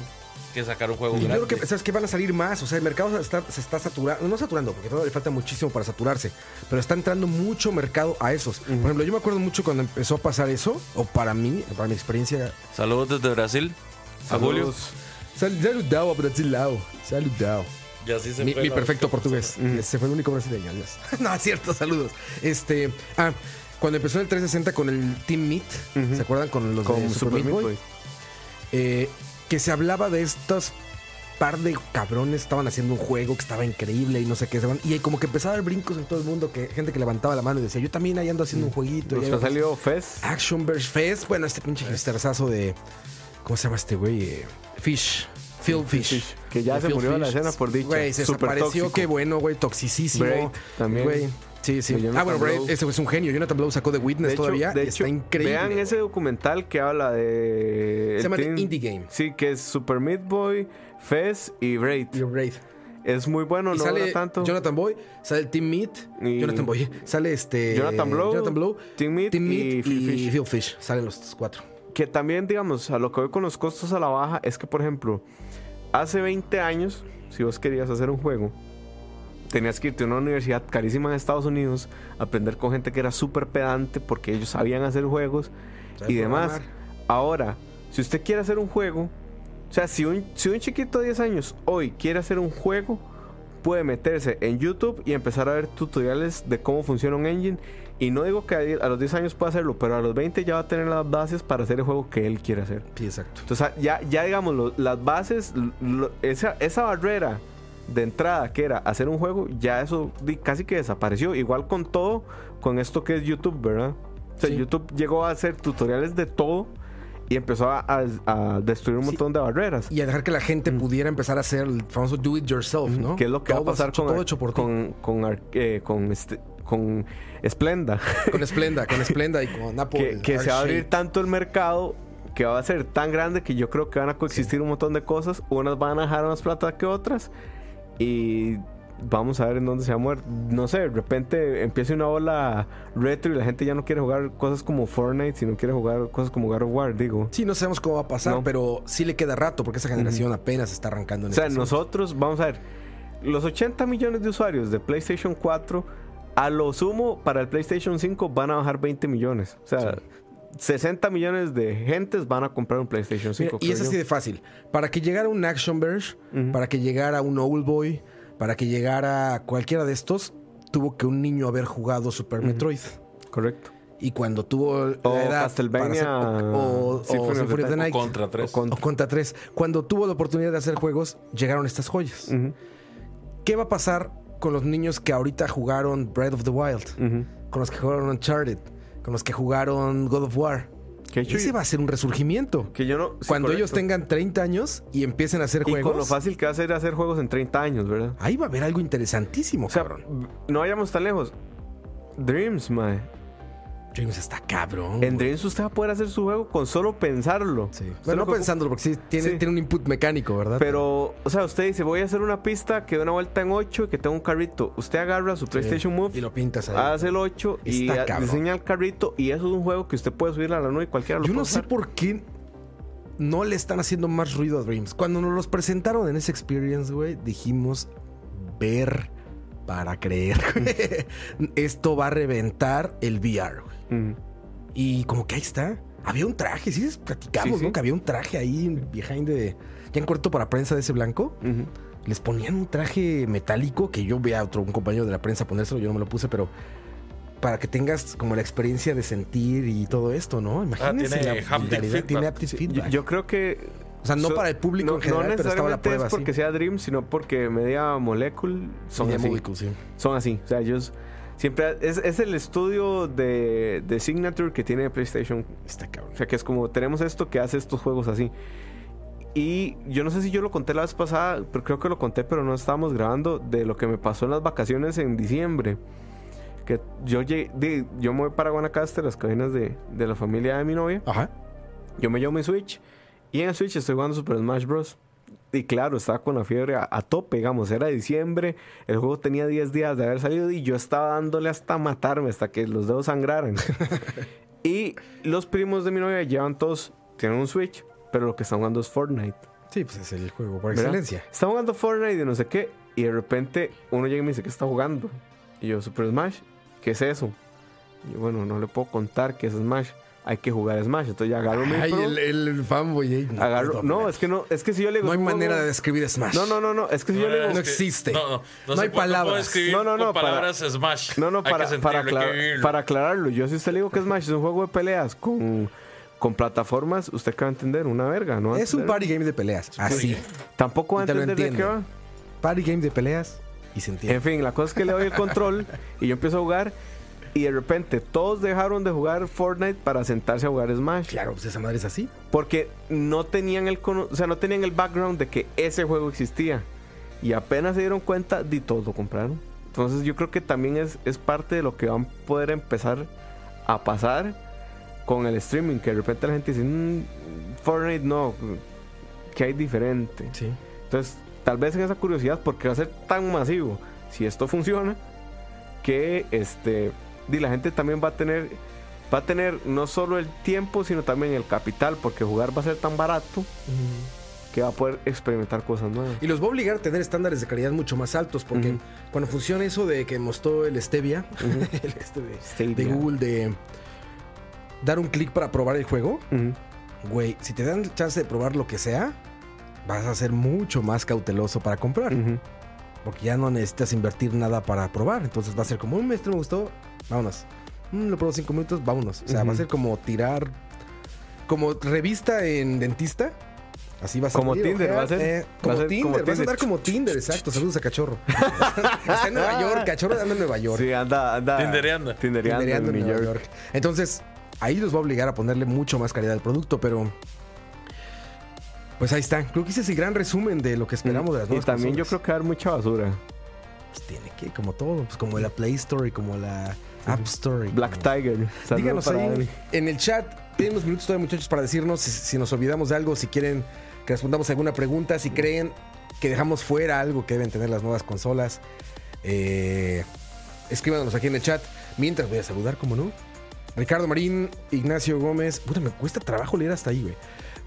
que sacar un juego Y yo grande. creo que, ¿sabes que Van a salir más. O sea, el mercado se está, se está saturando. No saturando, porque todavía le falta muchísimo para saturarse. Pero está entrando mucho mercado a esos. Por ejemplo, yo me acuerdo mucho cuando empezó a pasar eso. O para mí, para mi experiencia. Saludos desde Brasil. A Julio. Saludos. Sal- Saludado a Brasilao. Saludado. Y así se Mi, fue mi perfecto portugués. Ese fue el único brasileño, adiós. no, es cierto, saludos. Este. Ah, cuando empezó el 360 con el Team Meet, ¿se acuerdan? Con los Con de Super, Super Meat Meat Boy. Boy. Eh, que se hablaba de estos par de cabrones estaban haciendo un juego que estaba increíble y no sé qué. se van- Y como que empezaba a haber brincos en todo el mundo, que gente que levantaba la mano y decía, yo también ahí ando haciendo un jueguito. Nos y ahí- salido Fez. Action Verse Fest. Bueno, este pinche hipsterzazo de. ¿Cómo se llama este güey? Eh, Fish. Phil Fish. Fish, que ya se Phil murió de la Fish. escena por dicha. Güey, se Súper desapareció. tóxico. Qué bueno, güey. Toxicísimo. Braid también. Güey. Sí, sí. Ah, bueno, Braid, ese es un genio. Jonathan Blow sacó The Witness De hecho, todavía. de y hecho, está increíble. vean ese documental que habla de. Se llama The team- Indie Game. Sí, que es Super Meat Boy, Fez y Braid. Y Braid. Es muy bueno, Y no sale tanto. Jonathan Boy, sale el Team Meat. Y- Jonathan Boy. Sale este. Jonathan Blow, Jonathan Blow. Team Meat y Phil Fish. Phil Fish. Salen los cuatro. Que también, digamos, a lo que voy con los costos a la baja es que, por ejemplo, hace 20 años, si vos querías hacer un juego, tenías que irte a una universidad carísima en Estados Unidos, aprender con gente que era súper pedante porque ellos sabían hacer juegos ¿Sabes y demás. programar? Ahora, si usted quiere hacer un juego, o sea, si un, si un chiquito de 10 años hoy quiere hacer un juego, puede meterse en YouTube y empezar a ver tutoriales de cómo funciona un engine. Y no digo que a los 10 años pueda hacerlo, pero a los 20 ya va a tener las bases para hacer el juego que él quiere hacer. Sí, exacto. Entonces, ya, ya digamos, lo- las bases, lo- esa, esa barrera de entrada que era hacer un juego, ya eso casi que desapareció. Igual con todo, con esto que es YouTube, ¿verdad? O sea, Sí. YouTube llegó a hacer tutoriales de todo y empezó a, a- destruir un Sí. montón de barreras. Y a dejar que la gente pudiera empezar a hacer el famoso do it yourself, ¿no? ¿Qué es lo que Todo va a pasar hecho- con, con, con, eh, con, este- con Splenda? Con Splenda, con Splenda y con Apple. que, que se va a abrir tanto el mercado que va a ser tan grande que yo creo que van a coexistir un montón de cosas. Unas van a dejar más plata que otras. Y vamos a ver en dónde se va a mover. No sé, de repente empieza una ola retro y la gente ya no quiere jugar cosas como Fortnite, sino quiere jugar cosas como God of War, digo. Sí, no sabemos cómo va a pasar, No. pero sí le queda rato porque esa generación apenas está arrancando en O sea, este nosotros, vamos a ver, los 80 millones de usuarios de PlayStation 4, a lo sumo para el PlayStation 5 van a bajar 20 millones. O sea, 60 millones de gentes van a comprar un PlayStation 5. Mira, y es así de fácil. Para que llegara un Action Verge, para que llegara un Old Boy, para que llegara cualquiera de estos, tuvo que un niño haber jugado Super Metroid. Correcto. Y cuando tuvo la O edad Castlevania, para hacer- o, o Symphony the Symphony of the Night. Night, O Contra 3. O con- o Contra 3, cuando tuvo la oportunidad de hacer juegos, llegaron estas joyas. ¿Qué va a pasar con los niños que ahorita jugaron Breath of the Wild? Con los que jugaron Uncharted, con los que jugaron God of War. Que, Ese va a ser un resurgimiento. que yo no. sí, Cuando ellos tengan 30 años y empiecen a hacer Y con lo juegos, fácil que va a ser hacer juegos en 30 años, ¿verdad? ahí va a haber algo interesantísimo, O sea, cabrón. no vayamos tan lejos. Dreams, mae. James está cabrón. En. Dreams usted va a poder hacer su juego con solo pensarlo. Sí. Bueno, no pensándolo, porque sí tiene, Sí. tiene un input mecánico, ¿verdad? Pero, o sea, usted dice, voy a hacer una pista que dé una vuelta en 8 y que tenga un carrito. Usted agarra su Sí. PlayStation Move, Y lo pintas ahí. hace el 8 y cabrón. diseña el carrito. Y eso es un juego que usted puede subir a la nube y cualquiera lo Yo no sé por qué no le están haciendo más ruido a Dreams. Cuando nos los presentaron en ese experience, güey, dijimos ver para creer. güey. Esto va a reventar el VR. Y como que ahí está. Había un traje, sí, platicamos, Sí, sí. ¿no? Que había un traje ahí behind de. Ya en corto para prensa de ese blanco. Les ponían un traje metálico que yo vi a otro un compañero de la prensa ponérselo, yo no me lo puse, pero para que tengas como la experiencia de sentir y todo esto, ¿no? Imagínense Ah, tiene la haptic vulgaridad, feedback. tiene haptic yo creo que. O sea, no so- para el público no, en general, no pero estaba la necesariamente prueba es porque así. sea Dream, sino porque Media Molecule son Media así. Molecule, sí. Son así. O sea, ellos siempre. Es, es el estudio de, de Signature que tiene PlayStation Está cabrón. O sea, que es como, tenemos esto que hace estos juegos así. Y yo no sé si yo lo conté la vez pasada, pero creo que lo conté, pero no estábamos grabando, de lo que me pasó en las vacaciones en diciembre. Que yo llegué, de- yo me voy para Guanacaste, las cabinas de, de la familia de mi novia. Ajá. Yo me llevo mi Switch. Y en el Switch estoy jugando Super Smash Bros. Y claro, estaba con la fiebre a, a tope, digamos. Era diciembre, el juego tenía 10 días de haber salido y yo estaba dándole hasta matarme, hasta que los dedos sangraran. y los primos de mi novia llevan todos, tienen un Switch, pero lo que están jugando es Fortnite. Sí, pues es el juego por ¿verdad? excelencia. Están jugando Fortnite y no sé qué. Y de repente uno llega y me dice que está jugando. Y yo, Super Smash, ¿qué es eso? Y yo, bueno, no le puedo contar qué es Smash. Hay que jugar Smash. Entonces ya agarro mi Ay, Pro, el, el fanboy. eh, No, agarro- no, es que no, es que si yo le digo. No hay manera de describir Smash. No, no, no, no. Es que si yo le digo. No existe. No, no, No se hay puede- palabras. puedo escribir No, no, no, para- palabras Smash. No, no, Hay que para, sentirlo, para, hay que vivirlo. para aclararlo. Yo si usted le digo que Smash es un juego de peleas con, con plataformas, usted que va a entender una verga, ¿no? va a Es un entender. party game de peleas. Así. Tampoco va a Y te lo entender de qué va. entiendo. Party game de peleas y se entiende. En fin, la cosa es que le doy el control y yo empiezo a jugar y de repente todos dejaron de jugar Fortnite para sentarse a jugar Smash. Claro, pues esa madre es así. Porque no tenían el o sea, no tenían el background de que ese juego existía. Y apenas se dieron cuenta, de todo lo compraron. Entonces yo creo que también es, es parte de lo que van a poder empezar a pasar con el streaming. Que de repente la gente dice, "Mm, Fortnite no, que hay diferente. Sí. Entonces, tal vez en esa curiosidad, porque va a ser tan masivo, si esto funciona, que este, di, la gente también va a tener, va a tener no solo el tiempo, sino también el capital, porque jugar va a ser tan barato que va a poder experimentar cosas nuevas. Y los va a obligar a tener estándares de calidad mucho más altos, porque cuando funciona eso de que mostró el Stevia, el este de, Stadia. de Google, de dar un clic para probar el juego, güey, si te dan chance de probar lo que sea, vas a ser mucho más cauteloso para comprar. Porque ya no necesitas invertir nada para probar. Entonces va a ser como, un este me gustó, vámonos. Mm, lo probó cinco minutos, vámonos. O sea, va a ser como tirar, como revista en dentista. Así va a ser. Como Tinder, va a ser. eh, Va a como ser Tinder, como vas a andar como Tinder, exacto. Saludos a Cachorro. Está en Nueva York, Cachorro anda en Nueva York. Sí, anda, anda. Tindereando. Tindereando Tindereando en en New Nueva York. York. Entonces, ahí los va a obligar a ponerle mucho más calidad al producto, pero. Pues ahí está. Creo que ese es el gran resumen de lo que esperamos de las Y nuevas también yo creo que va a haber mucha basura. Pues tiene que, como todo, pues como la Play Store y como la App Store. y Black como- Tiger. Díganos ahí en el chat. Tienen unos minutos todavía, muchachos, para decirnos si, si nos olvidamos de algo, si quieren que respondamos alguna pregunta, si creen que dejamos fuera algo que deben tener las nuevas consolas. Eh, escríbanos aquí en el chat. Mientras voy a saludar, como no. Ricardo Marín, Ignacio Gómez. Puta, me cuesta trabajo leer hasta ahí, güey.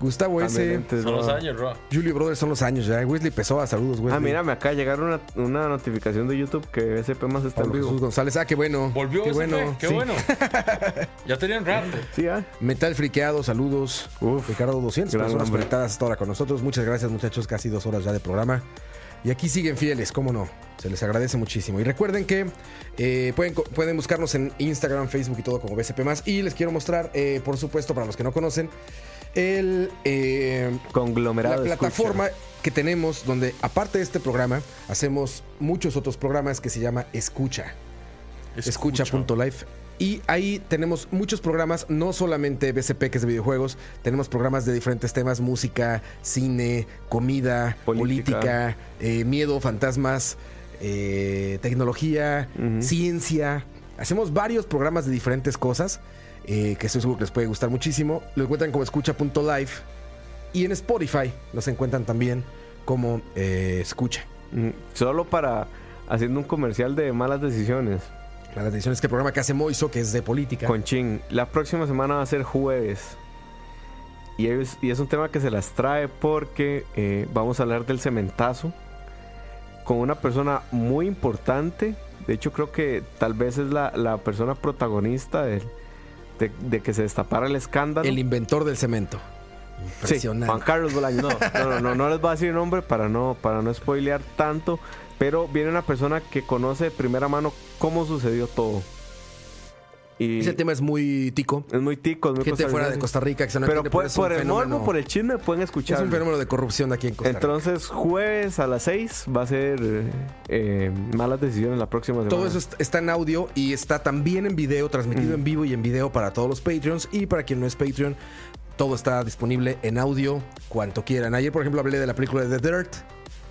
Gustavo S. Son los años, Roa. Julio Brothers son los años ya. Wesley Pessoa, saludos, Wesley. Ah, mira, me acaba de llegar una, una notificación de YouTube que SP más está en vivo. Jesús González. Ah, qué bueno. Volvió Qué bueno. Qué Sí. bueno. ya tenían rato. Sí, ah. Metal Friqueado, saludos. Uf, Ricardo, 200 gran personas hombre. conectadas hasta ahora con nosotros. Muchas gracias, muchachos. Casi dos horas ya de programa. Y aquí siguen fieles, cómo no. Se les agradece muchísimo. Y recuerden que eh, pueden, pueden buscarnos en Instagram, Facebook y todo como BCP. Y les quiero mostrar, eh, por supuesto, para los que no conocen, el, eh, Conglomerado. la plataforma escucha. que tenemos donde, aparte de este programa, hacemos muchos otros programas que se llama Escucha. Escucha.live. Y ahí tenemos muchos programas, no solamente BCP, que es de videojuegos, tenemos programas de diferentes temas, música, cine, comida, política, Política. eh, miedo, fantasmas, eh, tecnología, ciencia. Hacemos varios programas de diferentes cosas, eh, que estoy seguro que les puede gustar muchísimo. Lo encuentran como escucha.live. Y en Spotify los encuentran también como eh, escucha. Mm, Solo para haciendo un comercial de malas decisiones. La atención es que el programa que hace Moiso, que es de política. Con Chin. La próxima semana va a ser jueves. Y es, y es un tema que se las trae porque eh, vamos a hablar del cementazo con una persona muy importante. De hecho, creo que tal vez es la, la persona protagonista del- de, de que se destapara el escándalo. El inventor del cemento. Sí. Juan Carlos Bolaños. No, no, no, no, no les voy a decir nombre para no, para no spoilear tanto. Pero viene una persona que conoce de primera mano cómo sucedió todo. Y Ese tema es muy tico. es muy tico, es muy Gente fuera de. Costa Rica que se no Pero entiende, por, es el morbo, por el chisme, pueden Es escuchar. un fenómeno de corrupción aquí en Costa Rica. Entonces, jueves a las 6 va a ser eh, malas decisiones la próxima semana. Todo eso est- está en audio y está también en video, transmitido en vivo y en video para todos los Patreons. Y para quien no es Patreon, todo está disponible en audio cuanto quieran. Ayer, por ejemplo, hablé de la película de The Dirt,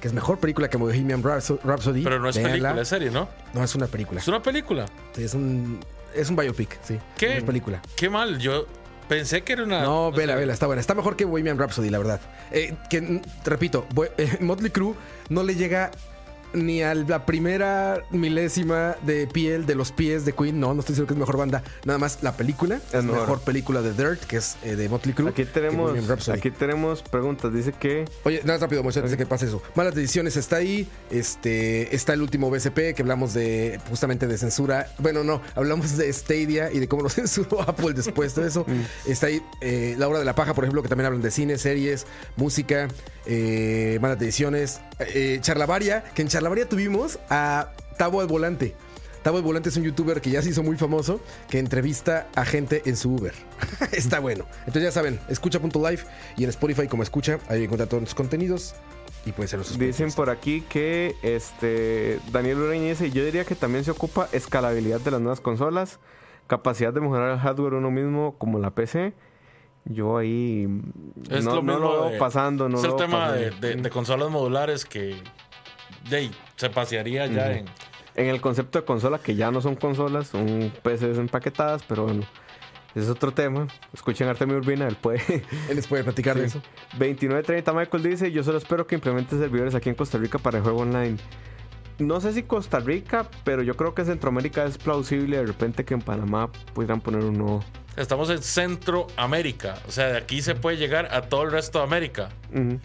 que es mejor película que Bohemian Rhapso- Rhapsody. Pero no es Véanla. película, es serie, ¿no? No, es una película. Es una película. Sí, es un, es un biopic, sí. ¿Qué? Es película. Qué mal, yo pensé que era una. No, vela, vela, está buena. Está mejor que Bohemian Rhapsody, la verdad. Eh, que, mm, repito, Bo- eh, Motley Crue no le llega ni a la primera milésima de piel de los pies de Queen. No, no estoy seguro que es mejor banda. Nada más la película. Es, mejor. mejor. película de Dirt, que es eh, de Motley Crue. Aquí tenemos, aquí tenemos preguntas. Dice que Oye, nada más rápido, Moisés, antes de que pase eso. Malas decisiones está ahí. Este está el último BCP que hablamos de justamente de censura. Bueno, no, hablamos de Stadia y de cómo lo censuró Apple después de eso. está ahí eh, La Hora de la Paja, por ejemplo, que también hablan de cine, series, música, eh, malas decisiones. Eh, Charlavaria, que en Charlavaria tuvimos a Tabo al Volante. Tabo al Volante es un youtuber que ya se hizo muy famoso, que entrevista a gente en su Uber. Está bueno. Entonces ya saben, escucha.live y en Spotify como escucha, ahí encuentran todos los contenidos y pueden ser los Dicen por aquí que este Daniel Ureña dice, yo diría que también se ocupa escalabilidad de las nuevas consolas, capacidad de mejorar el hardware uno mismo como la PC. Yo ahí Es no, lo no mismo lo veo de- pasando, no es lo el tema de, pasando. de- de consolas modulares que de se pasearía ya en. En el concepto de consola, que ya no son consolas, son PCs empaquetadas, pero bueno, ese es otro tema. Escuchen a Artemio Urbina, él puede. Él les puede platicar de eso. 2930 Michael dice, yo solo espero que implementen servidores aquí en Costa Rica para el juego online. No sé si Costa Rica, pero yo creo que Centroamérica es plausible de repente que en Panamá pudieran poner uno. Estamos en Centroamérica. O sea, de aquí se puede llegar a todo el resto de América.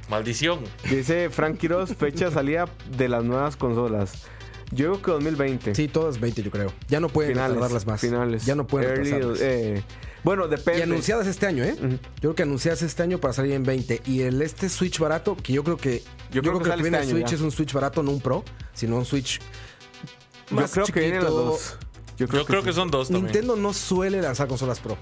Maldición. Dice Frank Quiroz, fecha de salida de las nuevas consolas. Yo digo que 2020. Sí, todas 20 yo creo. Ya no pueden finales. tardarlas más. Finales. Ya no pueden Early, eh, bueno, depende. Y anunciadas este año, ¿eh? Yo creo que anunciadas este año para salir en 20. Y el este Switch barato, que yo creo que. Yo, creo, que, lo que viene este el año Switch ya. es un Switch barato, no un Pro, sino un Switch. Yo más creo que vienen los chiquito. dos. Yo creo que son dos también. Nintendo no suele lanzar consolas Pro.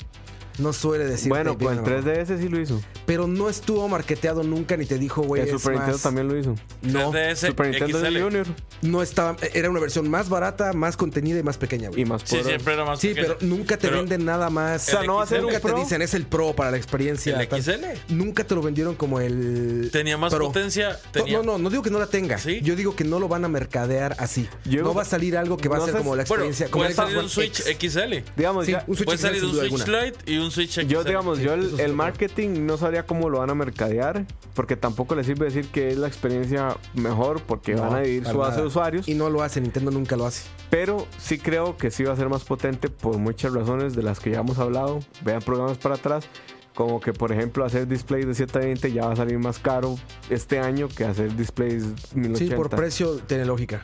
No suele decir. Bueno, con el 3DS sí lo hizo. Pero no estuvo marketeado nunca ni te dijo, güey. el es Super Nintendo más- también lo hizo. No, 3DS Super Nintendo XL. Junior no estaba. Era una versión más barata, más contenida y más pequeña, güey. y más Sí, poderoso. siempre era más Sí, pero nunca te Pero venden nada más. O sea, no va a ser nunca un te Pro. dicen es el Pro para la experiencia. ¿El tal. XL? Nunca te lo vendieron como el. Tenía más Pro. potencia. Tenía... No, no, no digo que no la tenga. ¿Sí? Yo digo que no lo van a mercadear así. Yo- no va a salir algo que va no a ser como la Bueno, experiencia. como puede el salir un Switch X. XL. Digamos, Sí, ya- un Switch Puede XL, salir un Switch. Lite y un Switch. Yo, digamos, yo el, marketing no sabría cómo lo van a mercadear, porque tampoco les sirve decir que es la experiencia mejor, porque No, van a dividir su base de usuarios. Y no lo hace, Nintendo nunca lo hace. Pero sí creo que sí va a ser más potente por muchas razones de las que ya hemos hablado. Vean programas para atrás. Como que, por ejemplo, hacer displays de 720 ya va a salir más caro este año que hacer displays 1080. Sí, por precio tiene lógica.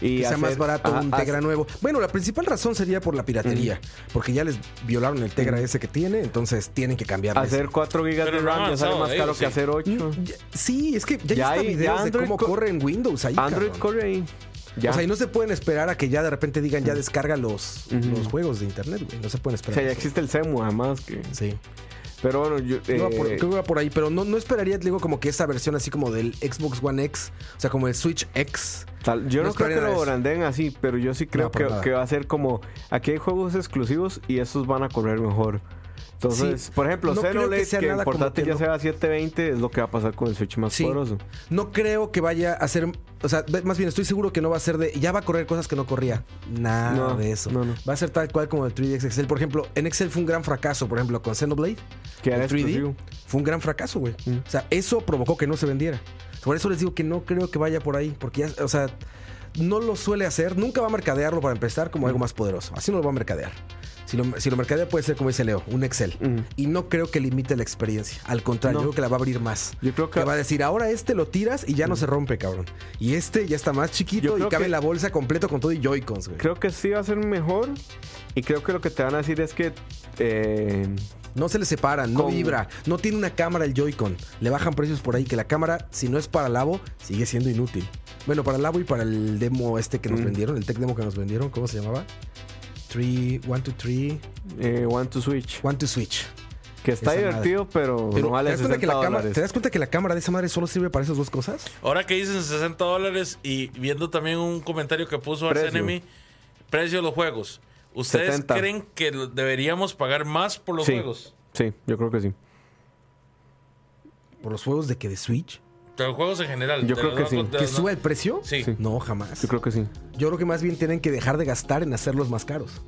Y que sea más barato un Tegra nuevo. Bueno, la principal razón sería por la piratería. Porque ya les violaron el Tegra ese que tiene, entonces tienen que cambiarle. Hacer 4 GB de no RAM ya sale más de caro que hacer 8. Mm, ya- Sí, es que ya, Ya hay- ya videos de Android cómo co- corre en Windows ahí. Android cabrón. corre ahí. Ya. O sea, y no se pueden esperar a que ya de repente digan ya descarga los, los juegos de internet, güey. No se pueden O esperar. sea, ya existe el CEMU además. Que... Sí. Pero bueno, yo... Iba por- eh, creo que va por ahí, pero no, no esperaría, digo, como que esa versión así como del Xbox One X, o sea, como el Switch X. Tal- yo No no, creo que lo branden así, pero yo sí creo No, que, que va a ser como aquí hay juegos exclusivos y esos van a correr mejor. Entonces, Sí, por ejemplo, no que Xenoblade, que, en como portátil que ya no- sea 720, es lo que va a pasar con el Switch más Sí. poderoso. No creo que vaya a ser, o sea, más bien estoy seguro que no va a ser de, ya va a correr cosas que no corría. Nada No, de eso. no, no. Va a ser tal cual como el 3D Excel. Por ejemplo, en Excel fue un gran fracaso, por ejemplo, con Xenoblade. Que era el 3D exclusivo. fue un gran fracaso, güey. Mm. O sea, eso provocó que no se vendiera. Por eso les digo que no creo que vaya por ahí, porque ya, o sea, no lo suele hacer, nunca va a mercadearlo para empezar como algo más poderoso. Así no lo va a mercadear. Si lo, si lo mercadea puede ser como dice Leo, un Excel. Y no creo que limite la experiencia. Al contrario, No. yo creo que la va a abrir más. Yo creo que- va a decir, ahora este lo tiras y ya no se rompe, cabrón. Y este ya está más chiquito y cabe que- en la bolsa completo con todo y Joy-Cons, güey. Creo que sí va a ser mejor. Y creo que lo que te van a decir es que. eh, No se le separan, no vibra, no tiene una cámara el Joy-Con. Le bajan precios por ahí, que la cámara, si no es para Labo, sigue siendo inútil. Bueno, para Labo y para el demo este que nos Mm. vendieron, el tech demo que nos vendieron, ¿cómo se llamaba? 3, 1, 2, 3, eh, One to Switch. 1 to Switch. Que está Esa divertido, pero, Pero no vale ¿te, das cuenta que 60 la cámara, dólares. ¿te das cuenta que la cámara de esa madre solo sirve para esas dos cosas? Ahora que dicen 60 dólares y viendo también un comentario que puso Precio. Arsenemy, precio de los juegos. ¿Ustedes 70. creen que deberíamos pagar más por los Sí. juegos? Sí, yo creo que sí. ¿Por los juegos de que de Switch? De los juegos en general. Yo creo que sí. ¿Que suba el precio? Sí. Sí. No, jamás. Yo creo que sí. Yo creo que más bien tienen que dejar de gastar en hacerlos más caros.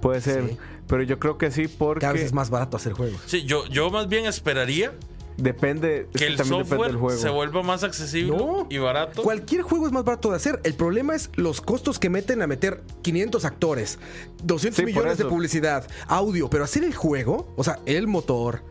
Puede ser. Sí. Pero yo creo que sí porque Cada vez es más barato hacer juegos. Sí, yo, yo más bien esperaría depende. que el también depende software del juego. se vuelva más accesible No. y barato. Cualquier juego es más barato de hacer. El problema es los costos que meten a meter 500 actores, 200 Sí, por millones de publicidad, audio, pero hacer el juego, o sea, el motor,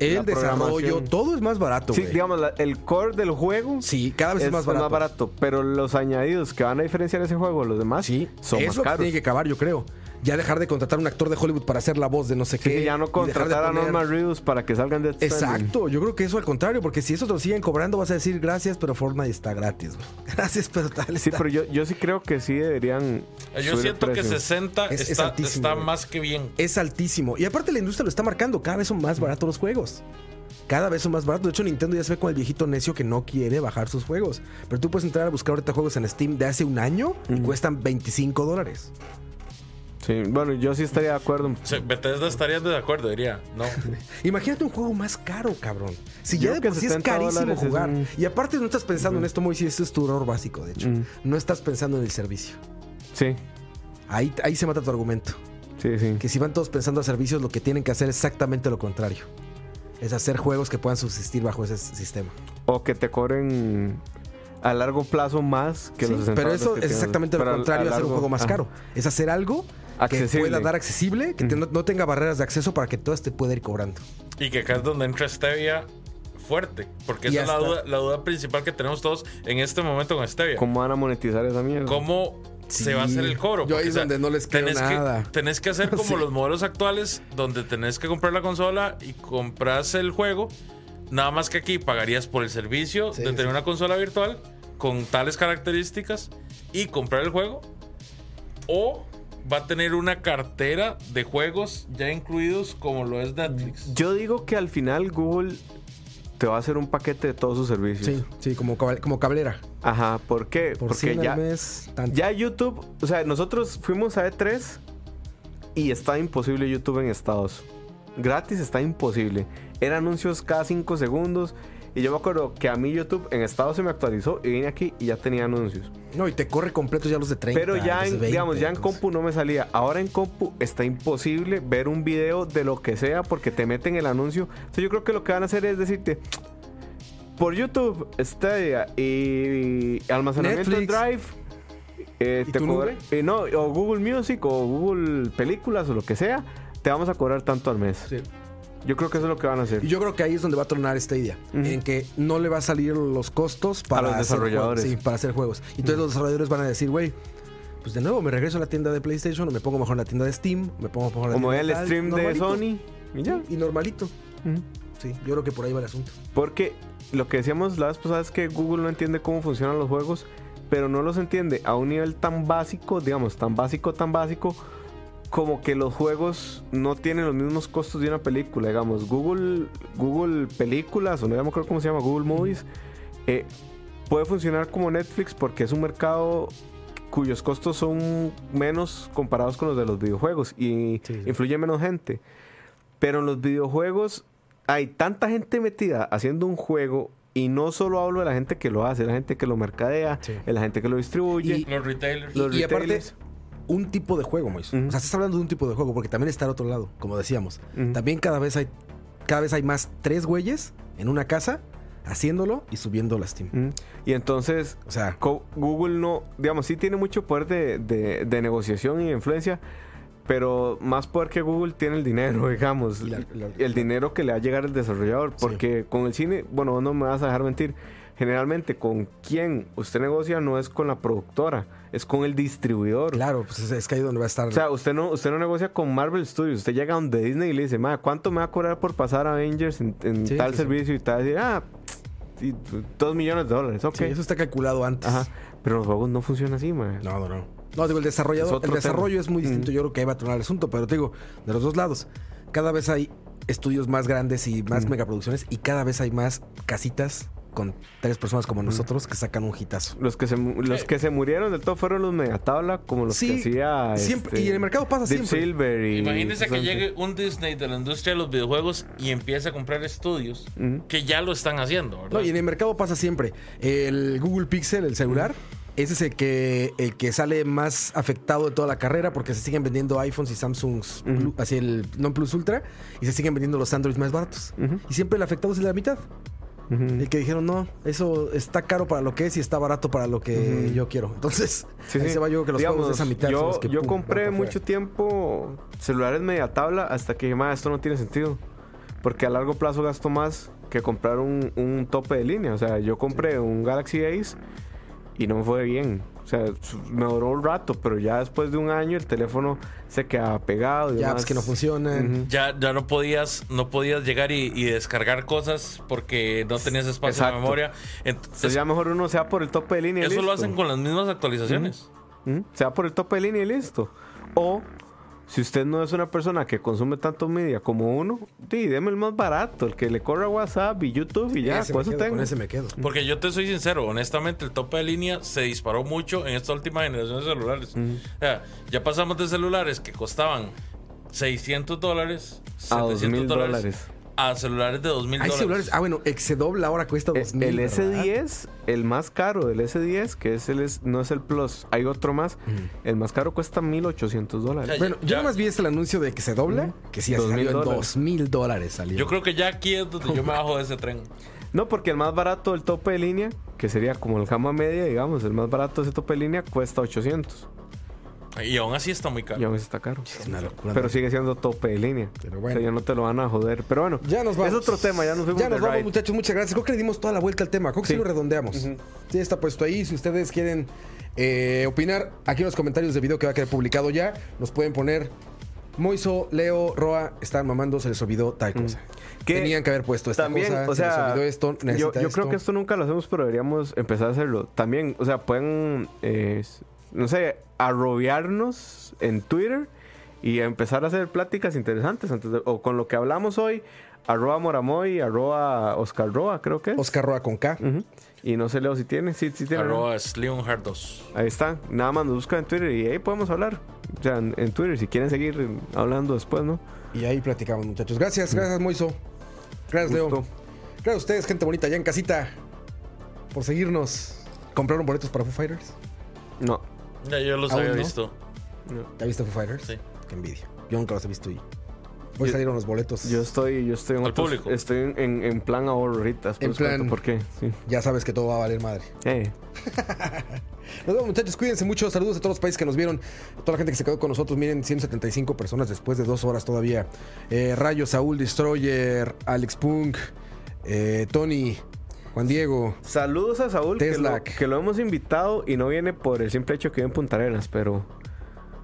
el desarrollo, todo es más barato. Sí, digamos, la- el core del juego Sí, cada vez es, más barato. Pero los añadidos que van a diferenciar ese juego de los demás Sí, son es más caros. tiene que acabar, yo creo. Ya dejar de contratar a un actor de Hollywood para hacer la voz de no sé Sí, qué. ya no de contratar a Norman Reedus para que salgan de Exacto, yo creo que eso al contrario, porque si eso te lo siguen cobrando, vas a decir gracias, pero Fortnite está gratis. güey. Gracias, pero tal. Sí, está- pero yo, yo sí creo que sí deberían. yo siento que precio. 60 Es- es está, altísimo, está más que bien. es altísimo. Y aparte la industria lo está marcando, cada vez son más baratos los juegos. Cada vez son más baratos. De hecho, Nintendo ya se ve con el viejito necio que no quiere bajar sus juegos. Pero tú puedes entrar a buscar ahorita juegos en Steam de hace un año y cuestan 25 dólares. Sí, bueno, yo sí estaría de acuerdo. Sea, Bethesda estaría de acuerdo, diría. No. Imagínate un juego más caro, cabrón. Si Yo ya de por sí es 70 carísimo es jugar. un- Y aparte no estás pensando en esto, Moisés, esto es tu error básico, de hecho. Mm. No estás pensando en el servicio. Sí, Ahí, ahí se mata tu argumento. sí, sí. Que si van todos pensando a servicios, lo que tienen que hacer es exactamente lo contrario. Es hacer juegos que puedan subsistir bajo ese sistema. O que te cobren a largo plazo más que Sí, los 60 pero eso es exactamente lo a- contrario a a hacer un juego más ajá. caro. Es hacer algo que Accesible. pueda dar accesible, que te- no, no tenga barreras de acceso para que todo te pueda ir cobrando. Y que acá es donde entra Stevia fuerte. Porque esa es la duda, la duda principal que tenemos todos en este momento con Stevia. ¿Cómo van a monetizar esa mierda? ¿Cómo Sí. se va a hacer el cobro? Yo ahí es donde no les creo tenés nada. Que, tenés que hacer como Sí. los modelos actuales, donde tenés que comprar la consola y compras el juego. Nada más que aquí pagarías por el servicio Sí, de tener sí. una consola virtual con tales características y comprar el juego. O va a tener una cartera de juegos ya incluidos como lo es Netflix. Yo digo que al final Google te va a hacer un paquete de todos sus servicios. Sí, sí, como, como cablera. Ajá, ¿por qué? Por Porque 100 ya, mes, ya YouTube, o sea, nosotros fuimos a E3 y está imposible YouTube en Estados. Gratis está imposible. Eran anuncios cada 5 segundos. Y yo me acuerdo que a mí YouTube en Estados se me actualizó y vine aquí y ya tenía anuncios. No, y te corre completo ya los de 30. Pero ya en, 20, digamos, ya en compu no me salía. Ahora en compu está imposible ver un video de lo que sea porque te meten el anuncio. Entonces yo creo que lo que van a hacer es decirte por YouTube, Stadia y almacenamiento en. Drive. eh, ¿Y te tu cobra- nube? eh, no, o Google Music o Google Películas o lo que sea, te vamos a cobrar tanto al mes. Sí. Yo creo que eso es lo que van a hacer. Y yo creo que ahí es donde va a tronar Stadia. En que no le va a salir los costos para los hacer desarrolladores. Sí, para hacer juegos. Y entonces los desarrolladores van a decir, güey, pues de nuevo me regreso a la tienda de PlayStation o me pongo mejor en la tienda de Steam, me pongo mejor en la Como tienda el stream de. Sony. Y ya. Y normalito. Sí, yo creo que por ahí va el asunto. Porque lo que decíamos la vez pasada es que Google no entiende cómo funcionan los juegos, pero no los entiende a un nivel tan básico, digamos, tan básico, tan básico, como que los juegos no tienen los mismos costos de una película. Digamos, Google, Google Películas, o no me acuerdo cómo se llama, Google Movies, eh, puede funcionar como Netflix porque es un mercado cuyos costos son menos comparados con los de los videojuegos y Sí, sí. influye menos gente. Pero en los videojuegos hay tanta gente metida haciendo un juego y no solo hablo de la gente que lo hace, la gente que lo mercadea, Sí. de la gente que lo distribuye. Y- Los retailers. Los y aparte, retailers. Un tipo de juego, Moisés. Ujú. O sea, estás hablando de un tipo de juego, porque también está al otro lado, como decíamos. También cada vez hay cada vez hay más tres güeyes en una casa haciéndolo y subiendo la Steam. Mm. Y entonces O sea, Google no, digamos, sí tiene mucho poder de, de- de negociación y influencia, pero más poder que Google tiene el dinero, digamos, Y la- la- el dinero que le va a llegar al desarrollador, porque con el cine, bueno, no me vas a dejar mentir, generalmente con quien usted negocia no es con la productora, es con el distribuidor. claro, pues es, es que ahí donde va a estar. O sea, usted no, usted no negocia con Marvel Studios. Usted llega a donde Disney y le dice, "Ma, ¿cuánto me va a cobrar por pasar Avengers en, en Sí, tal sí, sí. servicio? Y tal, decir, ah, y, dos millones de dólares, ok. Sí, eso está calculado antes. Ajá. Pero los juegos no funcionan así, man. No, no, no. No, digo, el desarrollador, el desarrollo tema. es muy distinto. Mm. Yo creo que ahí va a tronar el asunto, pero te digo, de los dos lados, cada vez hay estudios más grandes y más Mm. megaproducciones y cada vez hay más casitas con tres personas como nosotros que sacan un hitazo. Los que, se, los que se murieron del todo fueron los mediatabla, como los Sí, que hacía. siempre- este, y en el mercado pasa Deep siempre. Silver y. Imagínense que llegue un Disney de la industria de los videojuegos y empiece a comprar estudios Ujú. que ya lo están haciendo, ¿verdad? No, y en el mercado pasa siempre. El Google Pixel, el celular, ese es el que, el que sale más afectado de toda la carrera porque se siguen vendiendo iPhones y Samsungs, Blue- así el non Plus Ultra, y se siguen vendiendo los Androids más baratos. Y siempre el afectado es de la mitad. El que dijeron, no, eso está caro para lo que es y está barato para lo que yo quiero. Entonces, Sí, ahí sí. se va yo que los Digamos, juegos de esa mitad Yo, son los que, yo pum, compré mucho tiempo celulares media tabla hasta que dije, "Ma, esto no tiene sentido. Porque a largo plazo gasto más que comprar un, un tope de línea. O sea, yo compré un Galaxy Ace y no me fue bien. O sea, me duró un rato, pero ya después de un año el teléfono se quedaba pegado. y Ya, demás. pues que no funcionan. Ya, ya no podías, no podías llegar y, y descargar cosas porque no tenías espacio Exacto. en memoria. Entonces Entonces, ya mejor uno sea por el tope de línea. y eso lo hacen con las mismas actualizaciones. Ujú. Sea por el tope de línea y listo. O si usted no es una persona que consume tanto media como uno, sí, deme el más barato, el que le corra WhatsApp y YouTube y ya, Ese con eso quedo, tengo. Con ese me quedo. Porque yo te soy sincero, honestamente, el tope de línea se disparó mucho en esta última generación de celulares. O sea, ya pasamos de celulares que costaban 600 dólares, A 700 2000 dólares, dólares. A celulares de 2000 Hay dólares. celulares. Ah, bueno, Exedobl ahora cuesta Eh, 2000. el ¿verdad? S10, el más caro del S10, que es el S- no es el Plus, hay otro más. El más caro cuesta 1800 dólares. Ya, Bueno, yo ya- nomás vi este el anuncio de que se dobla, que sí, 2000 salió en dólares. 2000 dólares. Salió. Yo creo que ya aquí es donde yo me bajo de ese tren. No, porque el más barato del tope de línea, que sería como el gama media, digamos, el más barato de ese tope de línea cuesta 800. Y aún así está muy caro. Y aún así está caro. Es una locura. Pero sigue siendo tope de línea. Pero O bueno. sea, ya no te lo van a joder. Pero bueno, Ya nos vamos. es otro tema, ya nos fuimos Ya nos vamos, ride. muchachos. Muchas gracias. Creo que le dimos toda la vuelta al tema. Creo que sí, Sí. lo redondeamos. Ujú. Sí, está puesto ahí. Si ustedes quieren eh, opinar aquí en los comentarios del video que va a quedar publicado ya, nos pueden poner. Moiso, Leo, Roa, están mamando, se les olvidó tal cosa. Tenían que haber puesto esta También, cosa, o se les sea, olvidó esto, yo, necesita yo creo esto. que esto nunca lo hacemos, pero deberíamos empezar a hacerlo. También, o sea, pueden, eh, no sé, arrobiarnos en Twitter y empezar a hacer pláticas interesantes antes de- o con lo que hablamos hoy, arroba Moramoy, arroba Oscar Roa, creo que es. Oscar Roa con K. Y no sé, Leo, si tiene, sí, sí tiene. ¿no? Arroba Slimhard 2. Ahí está, nada más nos buscan en Twitter y ahí podemos hablar. O sea, en, en Twitter, si quieren seguir hablando después, ¿no? Y ahí platicamos, muchachos. Gracias, gracias, Moiso. Gracias, Leo. Gusto. Gracias a ustedes, gente bonita, allá en casita, por seguirnos. ¿Compraron boletos para Foo Fighters? No. Ya yo los había no. visto. no. ¿Ya viste Foo Fighters? Sí. Qué envidia. Yo nunca los he visto y Hoy Yo- salieron los boletos. Yo estoy, yo estoy en Al otros- público. Estoy en, en- plan ahorro ahorita. En plan- ¿Por qué? Sí. Ya sabes que todo va a valer madre. Eh, Nos vemos, muchachos. Cuídense mucho. Saludos a todos los países que nos vieron. A toda la gente que se quedó con nosotros. Miren, 175 personas después de dos horas todavía. Eh, Rayo, Saúl, Destroyer, Alex Punk, eh, Tony, Juan Diego. Saludos a Saúl, que lo, que lo hemos invitado y no viene por el simple hecho que vive en Punta Arenas, pero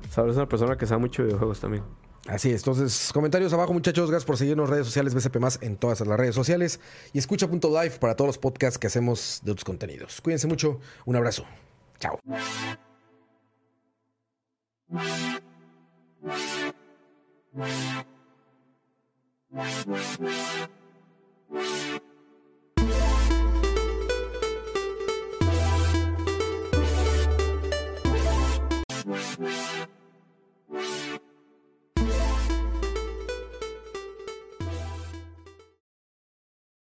Saúl es una persona que sabe mucho de videojuegos también. Así es. Entonces, comentarios abajo, muchachos. Gracias por seguirnos en redes sociales, BCP más en todas las redes sociales. Y escucha.live para todos los podcasts que hacemos de otros contenidos. Cuídense mucho. Un abrazo. Chao. you.